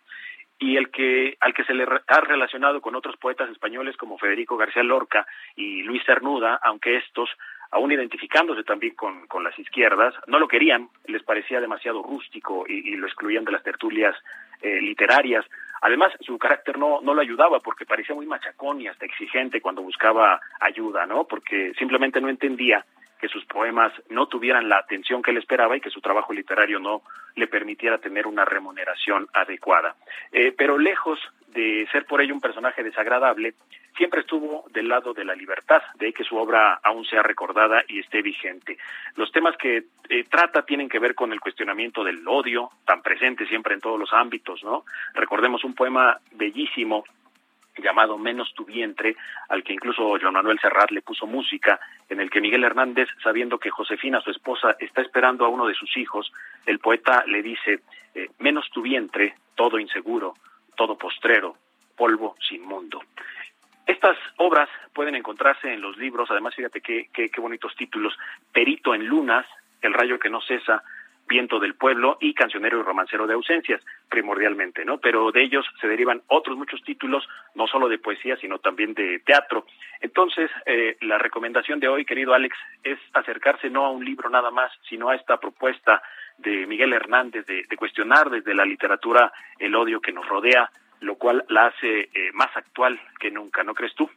y el que al que se le ha relacionado con otros poetas españoles como Federico García Lorca y Luis Cernuda, aunque estos aún identificándose también con, con, las izquierdas, no lo querían, les parecía demasiado rústico y, y lo excluían de las tertulias eh, literarias. Además, su carácter no, no lo ayudaba porque parecía muy machacón y hasta exigente cuando buscaba ayuda, ¿no? Porque simplemente no entendía que sus poemas no tuvieran la atención que él esperaba y que su trabajo literario no le permitiera tener una remuneración adecuada. Eh, pero lejos de ser por ello un personaje desagradable, siempre estuvo del lado de la libertad, de que su obra aún sea recordada y esté vigente. Los temas que eh, trata tienen que ver con el cuestionamiento del odio, tan presente siempre en todos los ámbitos, ¿no? Recordemos un poema bellísimo llamado Menos tu vientre, al que incluso Joan Manuel Serrat le puso música, en el que Miguel Hernández, sabiendo que Josefina, su esposa, está esperando a uno de sus hijos, el poeta le dice, eh, menos tu vientre, todo inseguro, todo postrero, polvo sin mundo. Estas obras pueden encontrarse en los libros, además fíjate qué, qué, qué bonitos títulos, Perito en Lunas, El rayo que no cesa, Viento del Pueblo y Cancionero y Romancero de Ausencias, primordialmente, ¿no? Pero de ellos se derivan otros muchos títulos, no solo de poesía, sino también de teatro. Entonces, eh, la recomendación de hoy, querido Alex, es acercarse no a un libro nada más, sino a esta propuesta de Miguel Hernández de, cuestionar desde la literatura el odio que nos rodea, lo cual la hace eh, más actual que nunca, ¿no crees tú?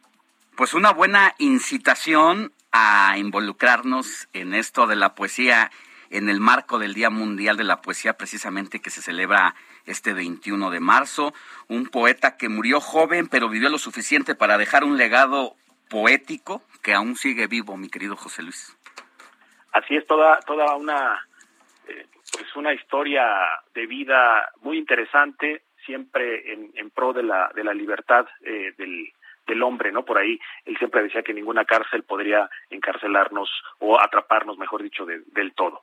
Pues una buena incitación a involucrarnos en esto de la poesía en el marco del Día Mundial de la Poesía, precisamente que se celebra este 21 de marzo. Un poeta que murió joven, pero vivió lo suficiente para dejar un legado poético que aún sigue vivo, mi querido José Luis. Así es, toda, toda una, eh, pues una historia de vida muy interesante, siempre en, en pro de la, de la libertad eh, del, del hombre, ¿no? Por ahí él siempre decía que ninguna cárcel podría encarcelarnos o atraparnos, mejor dicho, de- del todo.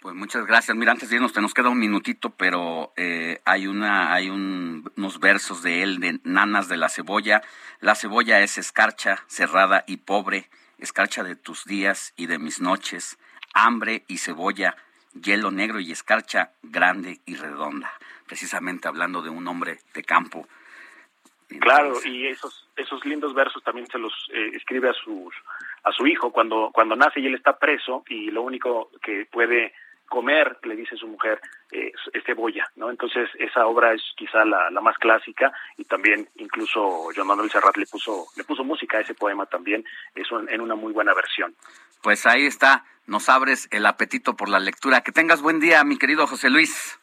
Pues muchas gracias. Mira, antes de irnos, te nos queda un minutito, pero eh, hay una, hay un- unos versos de él de Nanas de la cebolla. La cebolla es escarcha, cerrada y pobre, escarcha de tus días y de mis noches, hambre y cebolla, hielo negro y escarcha grande y redonda. Precisamente hablando de un hombre de campo. Claro, y esos esos lindos versos también se los eh, escribe a sus a su hijo cuando cuando nace y él está preso y lo único que puede comer, le dice su mujer, eh, es cebolla, ¿no? Entonces esa obra es quizá la, la más clásica y también incluso Joan Manuel Serrat le puso le puso música a ese poema también, es un- en una muy buena versión. Pues ahí está, nos abres el apetito por la lectura. Que tengas buen día, mi querido José Luis.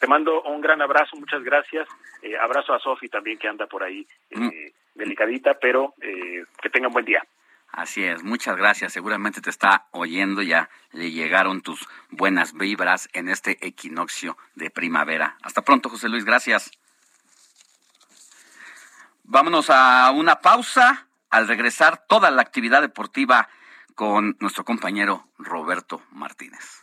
Te mando un gran abrazo, muchas gracias. Eh, abrazo a Sofi también que anda por ahí eh, delicadita, pero eh, que tengan buen día. Así es, muchas gracias. Seguramente te está oyendo, ya le llegaron tus buenas vibras en este equinoccio de primavera. Hasta pronto, José Luis, gracias. Vámonos a una pausa. Al regresar, toda la actividad deportiva con nuestro compañero Roberto Martínez.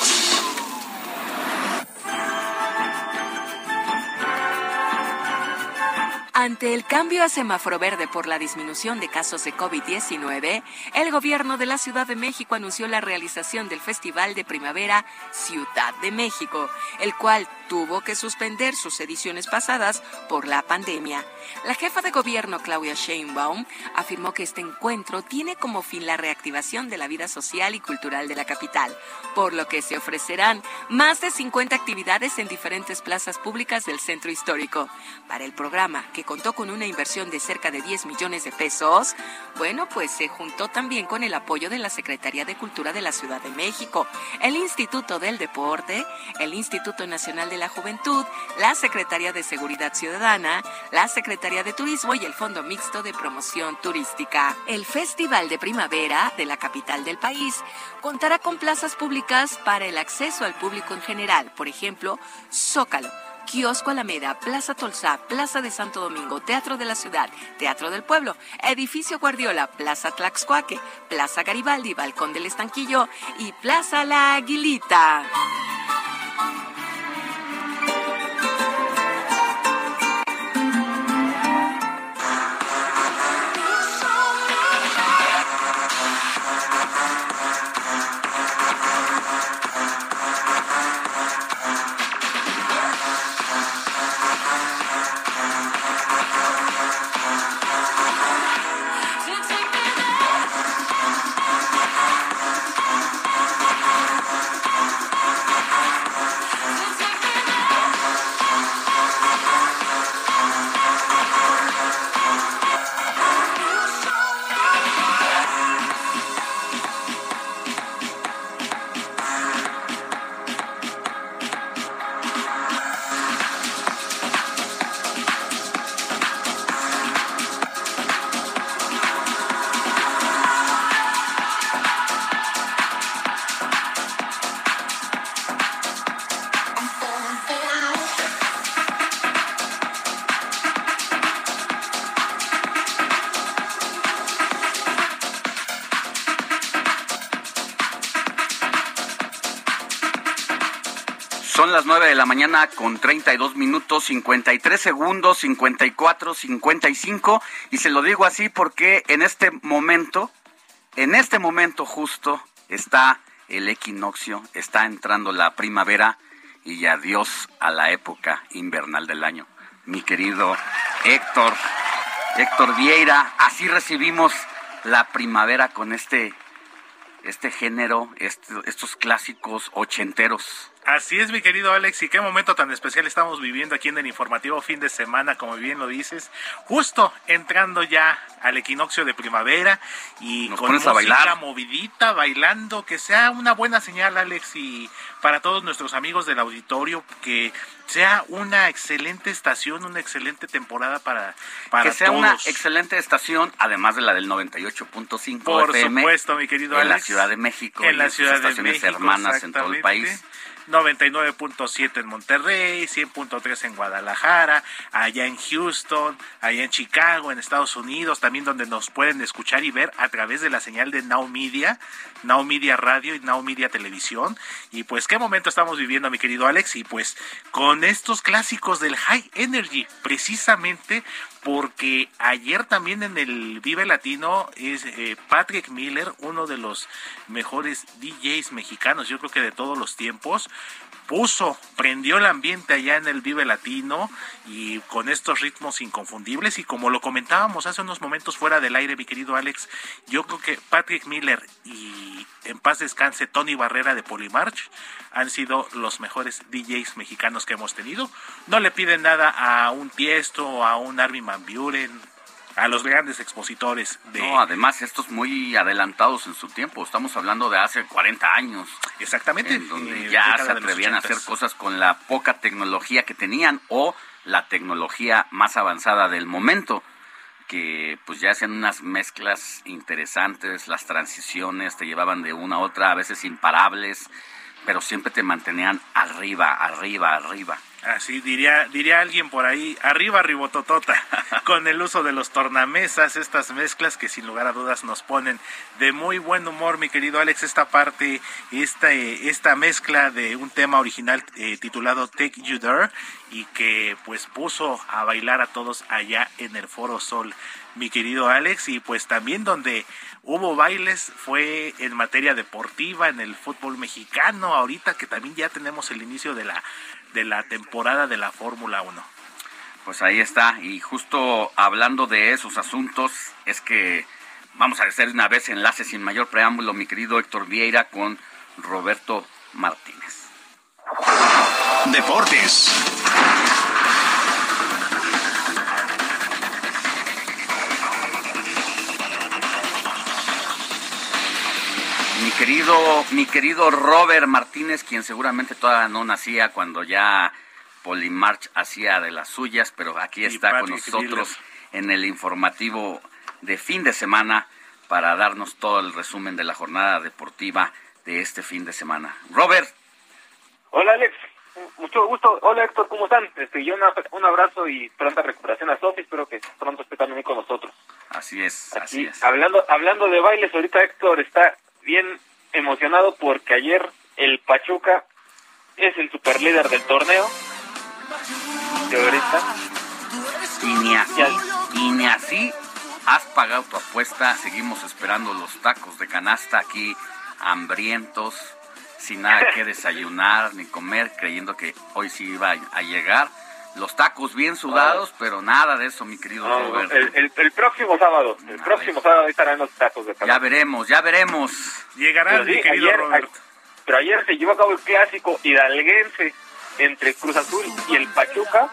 Ante el cambio a semáforo verde por la disminución de casos de COVID-19, el gobierno de la Ciudad de México anunció la realización del Festival de Primavera Ciudad de México, el cual tuvo que suspender sus ediciones pasadas por la pandemia. La jefa de gobierno Claudia Sheinbaum afirmó que este encuentro tiene como fin la reactivación de la vida social y cultural de la capital, por lo que se ofrecerán más de 50 actividades en diferentes plazas públicas del centro histórico. Para el programa, que contó con una inversión de cerca de 10 millones de pesos, bueno, pues se juntó también con el apoyo de la Secretaría de Cultura de la Ciudad de México, el Instituto del Deporte, el Instituto Nacional de la Juventud, la Secretaría de Seguridad Ciudadana, la Secretaría de Turismo y el Fondo Mixto de Promoción Turística. El Festival de Primavera de la capital del país contará con plazas públicas para el acceso al público en general, por ejemplo, Zócalo. Kiosco Alameda, Plaza Tolsá, Plaza de Santo Domingo, Teatro de la Ciudad, Teatro del Pueblo, Edificio Guardiola, Plaza Tlaxcuaque, Plaza Garibaldi, Balcón del Estanquillo y Plaza La Aguilita. La mañana con 32 minutos, 53 segundos, 54, 55. Y se lo digo así porque en este momento, en este momento justo, está el equinoccio, está entrando la primavera y adiós a la época invernal del año. Mi querido Héctor, Héctor Vieira, así recibimos la primavera con este, este género, estos clásicos ochenteros. Así es, mi querido Alex, y qué momento tan especial estamos viviendo aquí en el informativo fin de semana, como bien lo dices, justo entrando ya al equinoccio de primavera y Nos con música bailar. movidita, bailando, que sea una buena señal, Alex, y para todos nuestros amigos del auditorio, que sea una excelente estación, una excelente temporada para, para que sea todos. una excelente estación, además de la del 98.5 Por FM. supuesto, mi querido En la Alex. Ciudad de México. En y la Ciudad de estaciones México, hermanas en todo el país. 99.7 en Monterrey, 100.3 en Guadalajara, allá en Houston, allá en Chicago, en Estados Unidos, también donde nos pueden escuchar y ver a través de la señal de Now Media, Now Media Radio y Now Media Televisión. Y pues qué momento estamos viviendo, mi querido Alex, y pues con estos clásicos del High Energy, precisamente porque ayer también en el Vive Latino es eh, Patrick Miller, uno de los mejores DJs mexicanos, yo creo que de todos los tiempos, puso, prendió el ambiente allá en el Vive Latino y con estos ritmos inconfundibles y como lo comentábamos hace unos momentos fuera del aire, mi querido Alex, yo creo que Patrick Miller y en paz descanse Tony Barrera de Polymarch han sido los mejores DJs mexicanos que hemos tenido. No le piden nada a un Tiesto a un Armin Van Buren, a los grandes expositores de No, además estos muy adelantados en su tiempo. Estamos hablando de hace 40 años. Exactamente. En donde eh, ya se atrevían a hacer 80s. cosas con la poca tecnología que tenían o la tecnología más avanzada del momento que pues ya hacían unas mezclas interesantes, las transiciones te llevaban de una a otra, a veces imparables, pero siempre te mantenían arriba, arriba, arriba. Así diría, diría alguien por ahí, arriba ribototota, con el uso de los tornamesas, estas mezclas que sin lugar a dudas nos ponen de muy buen humor, mi querido Alex, esta parte, esta, eh, esta mezcla de un tema original eh, titulado Take You There y que pues puso a bailar a todos allá en el Foro Sol, mi querido Alex, y pues también donde hubo bailes fue en materia deportiva, en el fútbol mexicano, ahorita que también ya tenemos el inicio de la de la temporada de la Fórmula 1. Pues ahí está, y justo hablando de esos asuntos, es que vamos a hacer una vez enlace sin mayor preámbulo, mi querido Héctor Vieira, con Roberto Martínez. Deportes. Mi querido, mi querido Robert Martínez, quien seguramente todavía no nacía cuando ya Polimarch hacía de las suyas, pero aquí está con nosotros en el informativo de fin de semana para darnos todo el resumen de la jornada deportiva de este fin de semana. Robert, Hola Alex, mucho gusto. Hola Héctor, ¿cómo están? Este, yo una- un abrazo y pronta recuperación a Sofi, espero que pronto esté también con nosotros. así es, así es. hablando, hablando de bailes, ahorita Héctor está bien emocionado porque ayer el Pachuca es el superlíder del torneo. De ahorita. Y ni así, y ni así has pagado tu apuesta. Seguimos esperando los tacos de canasta aquí, hambrientos, sin nada que desayunar ni comer, creyendo que hoy sí iba a- a llegar. Los tacos bien sudados, pero nada de eso, mi querido No, no, Robert. el, el- el próximo sábado, el próximo sábado estarán los tacos de Ya veremos, ya veremos. Llegará Pero mi sí, querido ayer- Robert. Pero ayer se llevó a cabo el clásico hidalguense entre Cruz Azul y el Pachuca.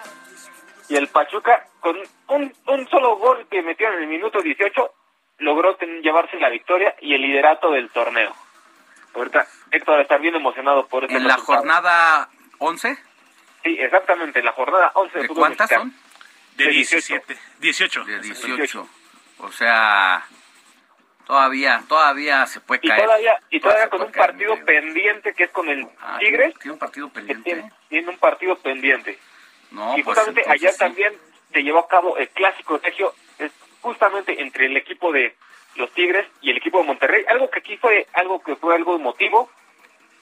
Y el Pachuca, con un, un solo gol que metió en el minuto 18, logró ten- llevarse la victoria y el liderato del torneo. Ahorita Héctor está bien emocionado por este En la resultado. jornada 11, Sí, exactamente, en la jornada 11 de, ¿de fútbol cuántas mexicano. son? De De 17. 18. De 18. O sea, todavía, todavía se puede Y caer. todavía, y todavía con un partido pendiente que es con el Ah, Tigres. ¿Tiene un partido pendiente? tiene, tiene un partido pendiente. No, y pues justamente entonces ayer sí. también se llevó a cabo el clásico regio, es justamente entre el equipo de los Tigres y el equipo de Monterrey, algo que aquí fue algo que fue algo emotivo,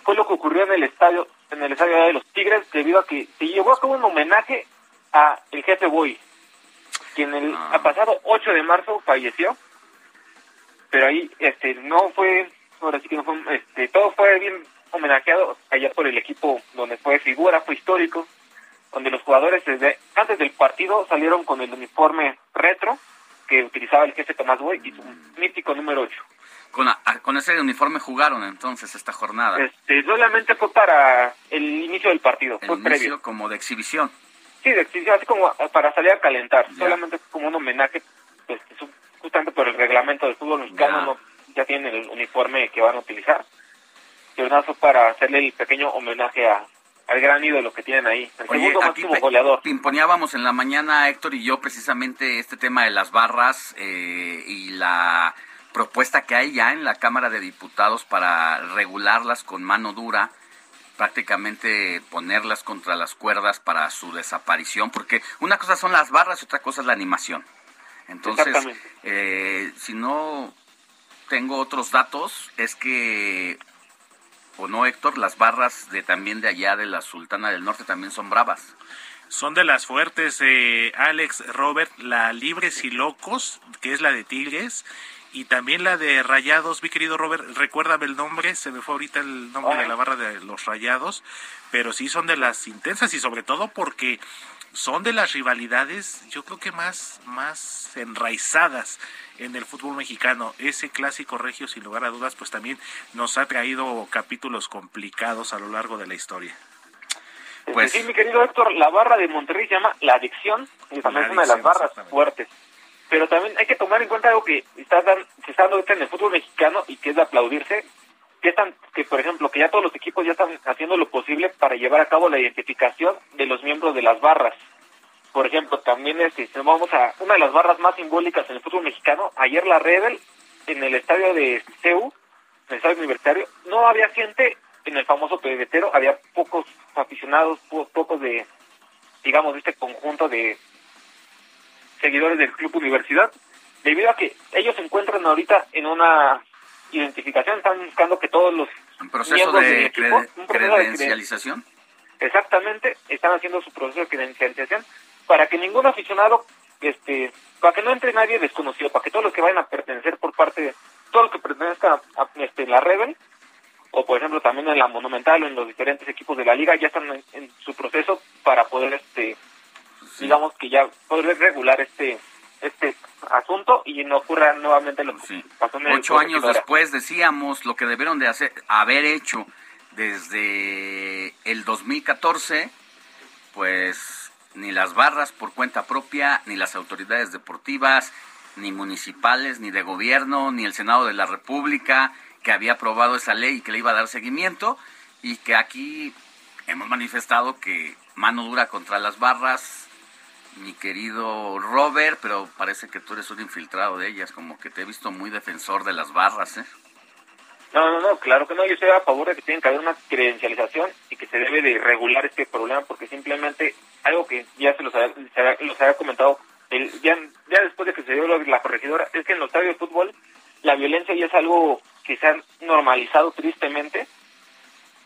fue lo que ocurrió en el estadio, en el estadio de los Tigres, debido a que se llevó a cabo un homenaje a el jefe Boy, quien el Ah. pasado 8 de marzo falleció, pero ahí este no fue, ahora sí que no fue, este, todo fue bien homenajeado allá por el equipo donde fue figura, fue histórico, donde los jugadores desde antes del partido salieron con el uniforme retro que utilizaba el jefe Tomás Boy y su mítico número 8. Con, a- con ese uniforme jugaron entonces esta jornada. Este, solamente fue para el inicio del partido, el fue inicio previo. como de exhibición. Sí, de exhibición, así como para salir a calentar, solamente como un homenaje, pues, justamente por el reglamento del fútbol mexicano, Ya. no, ya tienen el uniforme que van a utilizar. Pero nada, fue para hacerle el pequeño homenaje a, al gran ídolo que tienen ahí, el Oye, segundo aquí máximo goleador. pimponeábamos en la mañana, Héctor y yo, precisamente este tema de las barras eh, y la propuesta que hay ya en la Cámara de Diputados para regularlas con mano dura, prácticamente ponerlas contra las cuerdas para su desaparición, porque una cosa son las barras y otra cosa es la animación. Entonces, Exactamente. eh, si no tengo otros datos, es que, o no, Héctor, las barras de también de allá de la Sultana del Norte también son bravas. Son de las fuertes, eh, Alex, Robert, la Libres y Locos, que es la de Tigres, y también la de Rayados, mi querido Robert, recuérdame el nombre, se me fue ahorita el nombre de la barra de los Rayados, pero sí son de las intensas y sobre todo porque son de las rivalidades, yo creo que más, más enraizadas en el fútbol mexicano. Ese clásico regio, sin lugar a dudas, pues también nos ha traído capítulos complicados a lo largo de la historia. Pues- sí, mi querido Héctor, la barra de Monterrey se llama La Adicción, y también es una de las barras fuertes. Pero también hay que tomar en cuenta algo que está dan- se está dando en el fútbol mexicano y que es de aplaudirse, que están, que por ejemplo, que ya todos los equipos ya están haciendo lo posible para llevar a cabo la identificación de los miembros de las barras. Por ejemplo, también este, si vamos a una de las barras más simbólicas en el fútbol mexicano, ayer la Rebel en el estadio de CEU, en el estadio universitario, no había gente en el famoso pebetero, había pocos aficionados, po- pocos de, digamos, de este conjunto de seguidores del Club Universidad, debido a que ellos se encuentran ahorita en una identificación, están buscando que todos los Un proceso miembros del de equipo, un proceso de creden- credencialización. Exactamente, están haciendo su proceso de credencialización para que ningún aficionado, este, para que no entre nadie desconocido, para que todos los que vayan a pertenecer por parte de, todos los que pertenezcan a, a, este, en la Rebel, o por ejemplo también en la Monumental o en los diferentes equipos de la liga, ya están en, en su proceso para poder, este, digamos que ya poder regular este, este asunto y no ocurra nuevamente lo que pasó en el Ocho años después decíamos lo que debieron de hacer, haber hecho desde el 2014, pues ni las barras por cuenta propia, ni las autoridades deportivas, ni municipales, ni de gobierno, ni el Senado de la República, que había aprobado esa ley y que le iba a dar seguimiento, y que aquí hemos manifestado que mano dura contra las barras, mi querido Robert, pero parece que tú eres un infiltrado de ellas, como que te he visto muy defensor de las barras, ¿eh? No, no, no, claro que no. Yo estoy a favor de que tiene que haber una credencialización y que se debe de regular este problema porque simplemente algo que ya se los había, se los había comentado el, ya, después de que se dio la corregidora es que en los estadios de fútbol la violencia ya es algo que se ha normalizado tristemente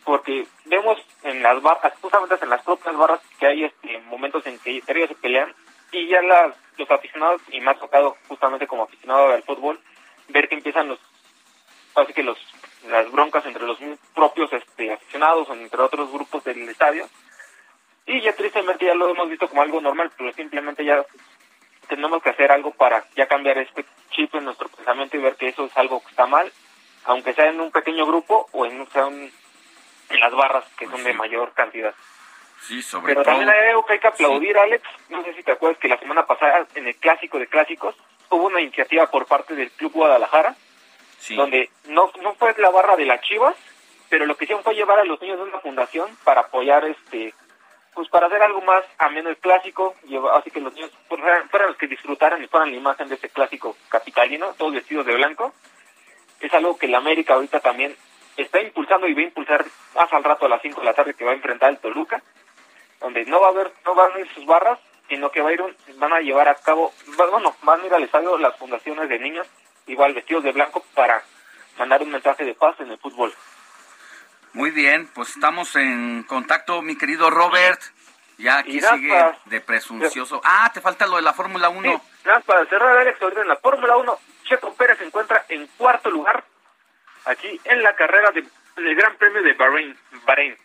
porque vemos en las barras, justamente en las propias barras que hay este momentos en que ellos se pelean y ya las, los aficionados, y me ha tocado justamente como aficionado al fútbol, ver que empiezan los así que los las broncas entre los propios este, aficionados o entre otros grupos del estadio y ya tristemente ya lo hemos visto como algo normal pero simplemente ya tenemos que hacer algo para ya cambiar este chip en nuestro pensamiento y ver que eso es algo que está mal aunque sea en un pequeño grupo o en, sea un- en las barras que son de mayor cantidad Sí, sobre pero todo. también hay algo que hay que aplaudir, Alex. No sé si te acuerdas que la semana pasada, en el Clásico de Clásicos, hubo una iniciativa por parte del Club Guadalajara, donde no, no fue la barra de las Chivas, pero lo que hicieron fue llevar a los niños de una fundación para apoyar, este pues para hacer algo más ameno el Clásico, lleva- así que los niños fueran, fueran los que disfrutaran y fueran la imagen de ese Clásico capitalino, todos vestidos de blanco. Es algo que la América ahorita también está impulsando y va a impulsar más al rato a las 5 de la tarde que va a enfrentar el Toluca donde no va a haber, no van a ir sus barras, sino que va a ir un- van a llevar a cabo, bueno, van a ir al estadio las fundaciones de niños, igual vestidos de blanco, para mandar un mensaje de paz en el fútbol. Muy bien, pues estamos en contacto, mi querido Robert. Ya aquí Y sigue para- de presuncioso. Ah, te falta lo de la Fórmula 1. Sí, nada para cerrar, Alex, ahorita en la Fórmula 1, Checo Pérez se encuentra en cuarto lugar aquí en la carrera de- del Gran Premio de Bahrein. Bahrein.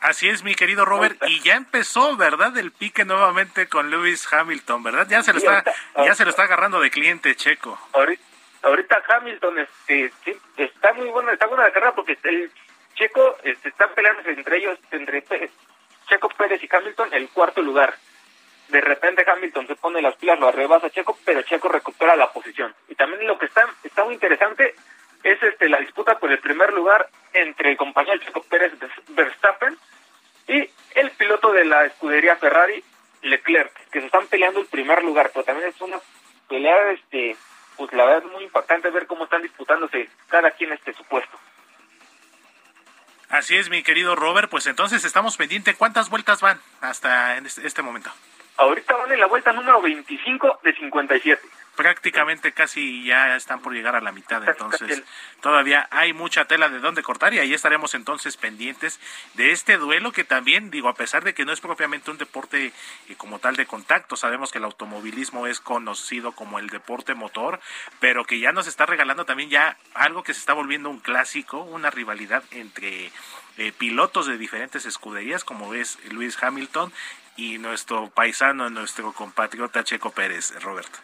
Así es, mi querido Robert, y ya empezó, ¿verdad? El pique nuevamente con Lewis Hamilton, ¿verdad? Ya se lo está, ya se lo está agarrando de cliente Checo. Ahorita, ahorita Hamilton este, está muy buena, está buena la carrera porque el Checo este, están peleándose entre ellos, entre Pérez- Checo Pérez y Hamilton, el cuarto lugar. De repente Hamilton se pone las pilas, lo arrebasa Checo, pero Checo recupera la posición. Y también lo que está, está muy interesante es este la disputa por el primer lugar entre el compañero Checo Pérez Verstappen y el piloto de la escudería Ferrari, Leclerc, que se están peleando el primer lugar, pero también es una pelea, este, pues la verdad es muy impactante ver cómo están disputándose cada quien este su puesto. Así es, mi querido Robert, pues entonces estamos pendientes. ¿Cuántas vueltas van hasta en este, este momento? Ahorita van en la vuelta número 25 de 57. Prácticamente casi ya están por llegar a la mitad, entonces todavía hay mucha tela de dónde cortar y ahí estaremos entonces pendientes de este duelo que también, digo, a pesar de que no es propiamente un deporte eh, como tal de contacto, sabemos que el automovilismo es conocido como el deporte motor, pero que ya nos está regalando también ya algo que se está volviendo un clásico, una rivalidad entre eh, pilotos de diferentes escuderías, como es Luis Hamilton y nuestro paisano, nuestro compatriota Checo Pérez, Roberto.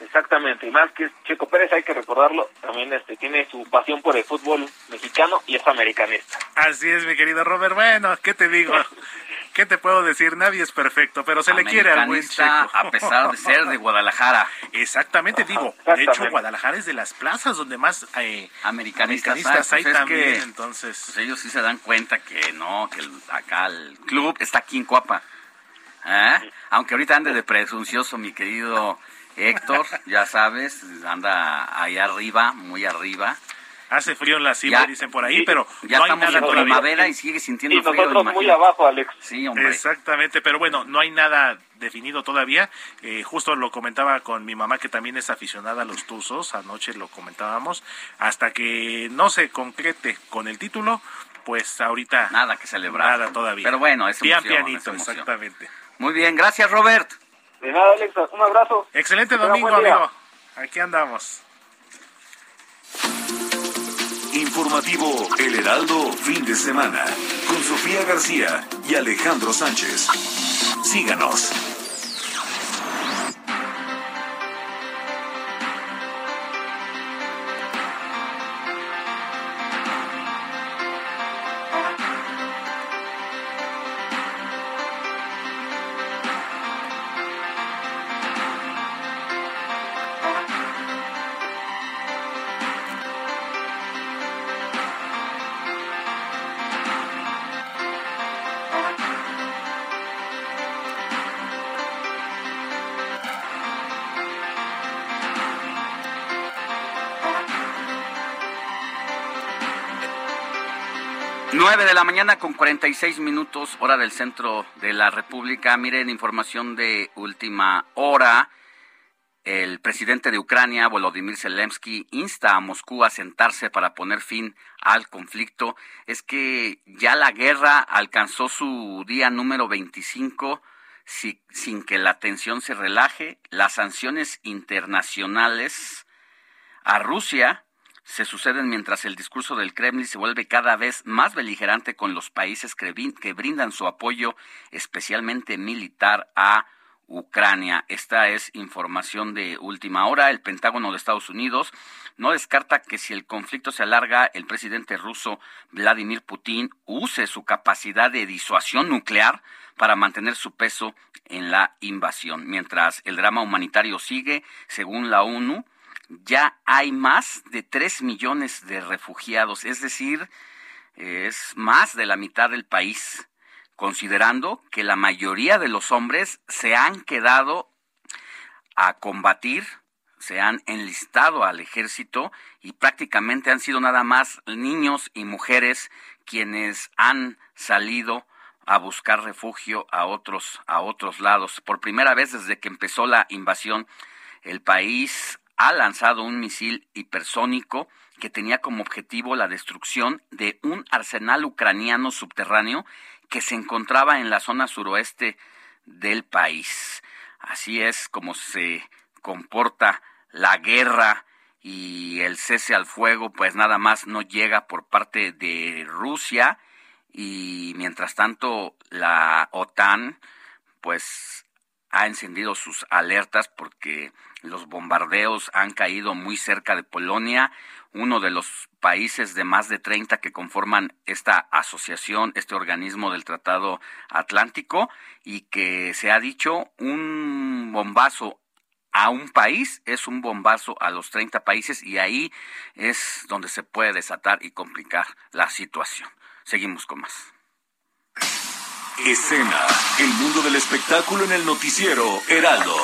Exactamente, y más que Checo Pérez, hay que recordarlo, también este tiene su pasión por el fútbol mexicano y es americanista. Así es, mi querido Robert. Bueno, ¿qué te digo? ¿Qué te puedo decir? Nadie es perfecto, pero se le quiere al buen Checo. a pesar de ser de Guadalajara. Exactamente, digo. De hecho, Guadalajara es de las plazas donde más eh, Americanistas, americanistas hay pues es también. que, entonces, pues ellos sí se dan cuenta que no, que el- acá el club está aquí en Coapa. ¿Eh? Aunque ahorita ande de presuncioso, mi querido Héctor, ya sabes, anda ahí arriba, muy arriba. hace frío en la cima, Ya- dicen por ahí, pero Ya no hay estamos nada en todavía. primavera y sigue sintiendo Y frío. nosotros muy abajo, Alex. Sí, hombre. Exactamente, pero bueno, no hay nada definido todavía. Eh, justo lo comentaba con mi mamá, que también es aficionada a los Tuzos, anoche lo comentábamos, hasta que no se concrete con el título, pues ahorita... Nada que celebrar. Nada todavía. Pero bueno, es Pian emoción, pianito, es emoción. exactamente. Muy bien, gracias Robert. De nada, Alex, un abrazo. Excelente domingo, amigo. Aquí andamos. Informativo El Heraldo fin de semana con Sofía García y Alejandro Sánchez. Síganos. La mañana con 46 minutos, hora del centro de la República. Miren, información de última hora. El presidente de Ucrania, Volodymyr Zelensky, insta a Moscú a sentarse para poner fin al conflicto. Es que ya la guerra alcanzó su día número 25 si- sin que la tensión se relaje. Las sanciones internacionales a Rusia se suceden mientras el discurso del Kremlin se vuelve cada vez más beligerante con los países que, brin- que brindan su apoyo, especialmente militar, a Ucrania. Esta es información de última hora. El Pentágono de Estados Unidos no descarta que si el conflicto se alarga, el presidente ruso Vladimir Putin use su capacidad de disuasión nuclear para mantener su peso en la invasión. Mientras el drama humanitario sigue, según la ONU, ya hay más de 3 millones de refugiados, es decir, es más de la mitad del país, considerando que la mayoría de los hombres se han quedado a combatir, se han enlistado al ejército y prácticamente han sido nada más niños y mujeres quienes han salido a buscar refugio a otros a otros lados. Por primera vez desde que empezó la invasión, el país ha lanzado un misil hipersónico que tenía como objetivo la destrucción de un arsenal ucraniano subterráneo que se encontraba en la zona suroeste del país. Así es como se comporta la guerra y el cese al fuego, pues nada más no llega por parte de Rusia y mientras tanto la OTAN pues ha encendido sus alertas porque los bombardeos han caído muy cerca de Polonia, uno de los países de más de 30 que conforman esta asociación, este organismo del Tratado Atlántico, y que se ha dicho un bombazo a un país es un bombazo a los 30 países y ahí es donde se puede desatar y complicar la situación. Seguimos con más. Escena, el mundo del espectáculo en el noticiero Heraldo.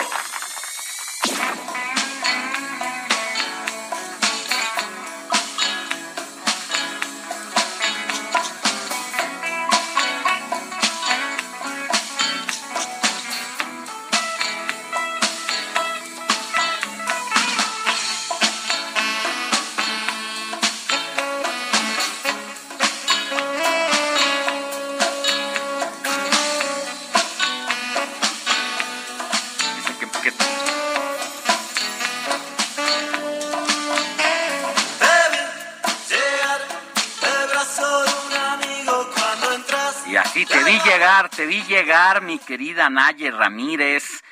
Llegar, mi querida Naye Ramírez.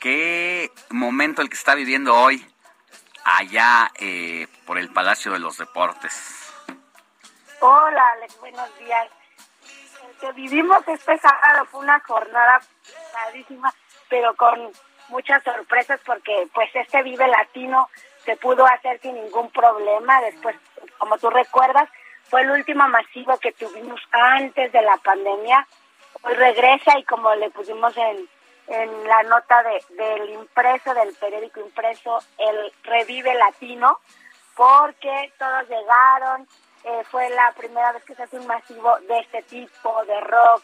Qué momento el que está viviendo hoy allá eh, por el Palacio de los Deportes. Hola, Alex, buenos días. El que vivimos este sábado fue una jornada padrísima, pero con muchas sorpresas porque pues este Vive Latino se pudo hacer sin ningún problema. Después, como tú recuerdas, fue el último masivo que tuvimos antes de la pandemia. Hoy regresa y como le pusimos en, en la nota de, del impreso, del periódico impreso, el Revive Latino, porque todos llegaron, eh, fue la primera vez que se hace un masivo de este tipo, de rock,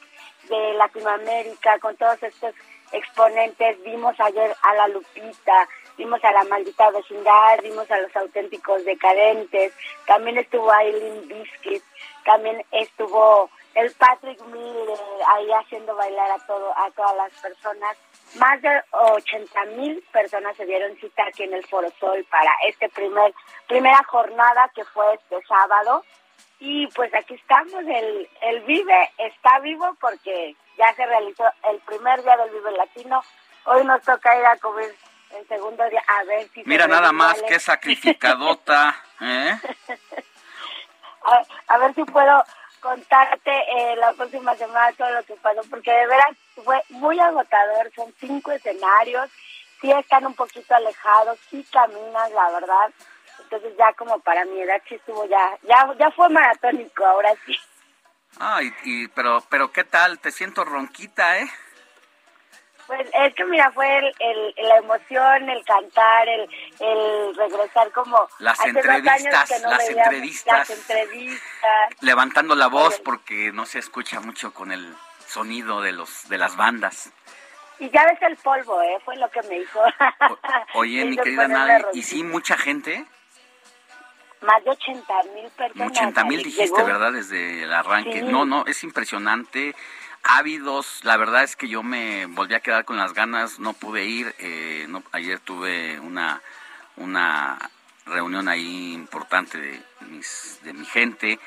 de Latinoamérica, con todos estos exponentes. Vimos ayer a la Lupita, vimos a la maldita vecindad, vimos a los auténticos decadentes, también estuvo Aileen Biscuit, también estuvo el Patrick Miller ahí haciendo bailar a todo a todas las personas. Más de 80 mil personas se dieron cita aquí en el Foro Sol para este primer primera jornada que fue este sábado. Y pues aquí estamos, el, el Vive está vivo porque ya se realizó el primer día del Vive Latino. Hoy nos toca ir a cubrir el segundo día a ver si... se Mira nada más qué sacrificadota, ¿eh? a, a ver si puedo contarte eh, la próxima semana todo lo que pasó, porque de veras fue muy agotador, son cinco escenarios, sí están un poquito alejados, sí caminas, la verdad, entonces ya como para mi edad sí estuvo ya, ya, ya fue maratónico, ahora sí. Ah, y, y- pero, pero ¿qué tal? Te siento ronquita, ¿eh? Pues es que mira, fue el, el- la emoción, el cantar, el, el regresar como... Las hace dos años entrevistas, que no las veíamos entrevistas. Las entrevistas. Levantando la voz porque no se escucha mucho con el sonido de los de las bandas. Y ya ves el polvo, ¿eh? Fue lo que me dijo. Oye, mi querida rosita. y sí, mucha gente, Más de 80 mil personas. 80 mil dijiste. ¿verdad? Desde el arranque. Sí. No, no, es impresionante. Ávidos, la verdad es que yo me volví a quedar con las ganas, no pude ir. eh, no, ayer tuve una, una reunión ahí importante de, mis, de mi gente,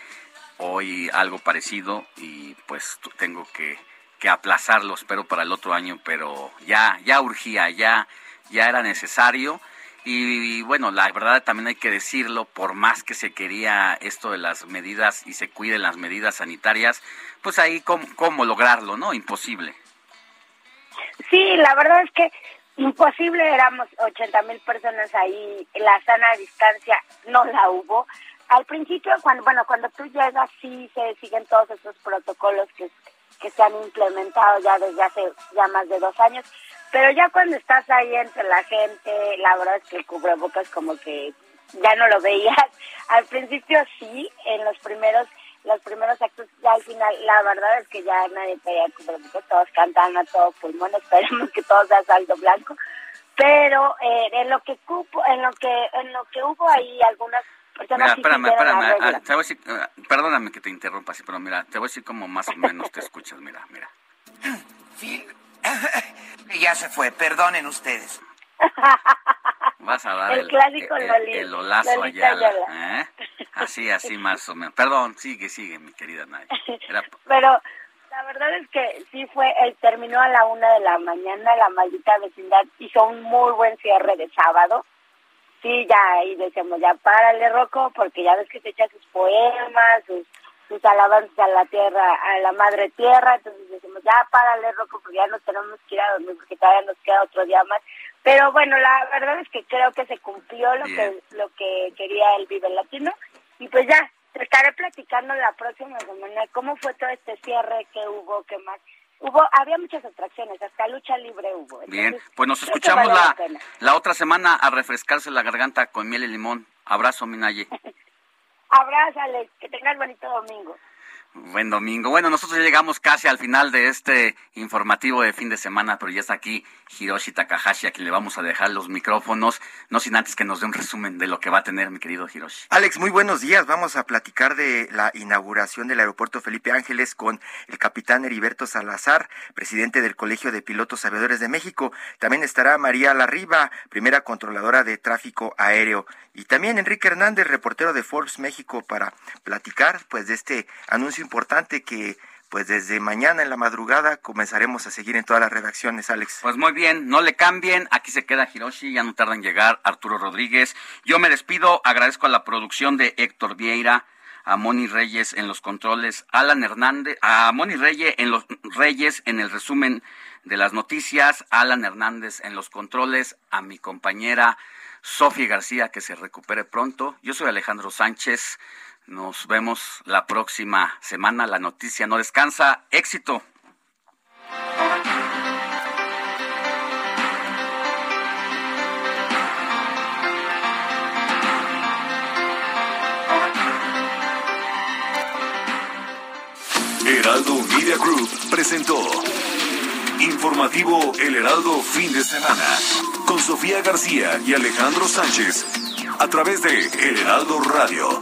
hoy algo parecido y pues tengo que, que aplazarlo, espero para el otro año, pero ya, ya urgía, ya, ya era necesario. Y, bueno, la verdad también hay que decirlo, por más que se quería esto de las medidas y se cuiden las medidas sanitarias, pues ahí cómo, cómo lograrlo, ¿no? Imposible. Sí, la verdad es que imposible, éramos 80 mil personas ahí, la sana distancia no la hubo. Al principio, cuando bueno, cuando tú llegas, sí se siguen todos esos protocolos que, que se han implementado ya desde hace ya más de dos años, pero ya cuando estás ahí entre la gente, la verdad es que el cubrebocas como que ya no lo veías. Al principio sí, en los primeros los primeros actos, ya al final, la verdad es que ya nadie traía cubrebocas, todos cantaban a todo pulmón, esperemos que todo sea saldo blanco. pero eh, en lo que cupo, en lo que en lo que hubo ahí algunas personas Mira, sí espérame, espérame. ah, te voy a decir, ah, perdóname que te interrumpa así, pero mira, te voy a decir como más o menos te escuchas, mira, mira. Ya se fue, perdonen ustedes. Vas a dar El el, clásico el, Loli- el olazo Lolita allá. Ayala. ¿eh? Así, así más o menos. Perdón, sigue, sigue, mi querida Nay. Era- Pero la verdad es que sí fue, él terminó a la una de la mañana, la maldita vecindad hizo un muy buen cierre de sábado. Sí, ya ahí decíamos, ya párale, Rocco, porque ya ves que se echa sus poemas, sus, sus alabanzas a la tierra, a la madre tierra, entonces decimos, ya párale, Rocco, porque ya nos tenemos que ir a dormir, porque todavía nos queda otro día más. Pero bueno, la verdad es que creo que se cumplió lo que lo que quería el Vive Latino, y pues ya, te estaré platicando la próxima semana cómo fue todo este cierre que hubo, qué más. Hubo, había muchas atracciones, hasta lucha libre hubo. Bien, pues nos escuchamos vale la, pena. la otra semana a refrescarse la garganta con miel y limón. Abrazo, Minaye. Abrázale, que tengas bonito domingo. Buen domingo. Bueno, nosotros ya llegamos casi al final de este informativo de fin de semana, pero ya está aquí Hiroshi Takahashi, a quien le vamos a dejar los micrófonos, no sin antes que nos dé un resumen de lo que va a tener mi querido Hiroshi. Alex, muy buenos días. Vamos a platicar de la inauguración del aeropuerto Felipe Ángeles con el capitán Heriberto Salazar, presidente del Colegio de Pilotos Aviadores de México. También estará María Larriba, primera controladora de tráfico aéreo. Y también Enrique Hernández, reportero de Forbes México, para platicar pues de este importante que pues desde mañana en la madrugada comenzaremos a seguir en todas las redacciones, Alex. Pues muy bien, no le cambien, aquí se queda Hiroshi, ya no tarda en llegar Arturo Rodríguez. Yo me despido, agradezco a la producción de Héctor Vieira, a Moni Reyes en los controles, Alan Hernández, a Moni Reyes en los Reyes en el resumen de las noticias, Alan Hernández en los controles, a mi compañera Sofía García que se recupere pronto. Yo soy Alejandro Sánchez. Nos vemos la próxima semana. La noticia no descansa. Éxito. Heraldo Media Group presentó Informativo El Heraldo Fin de Semana con Sofía García y Alejandro Sánchez a través de El Heraldo Radio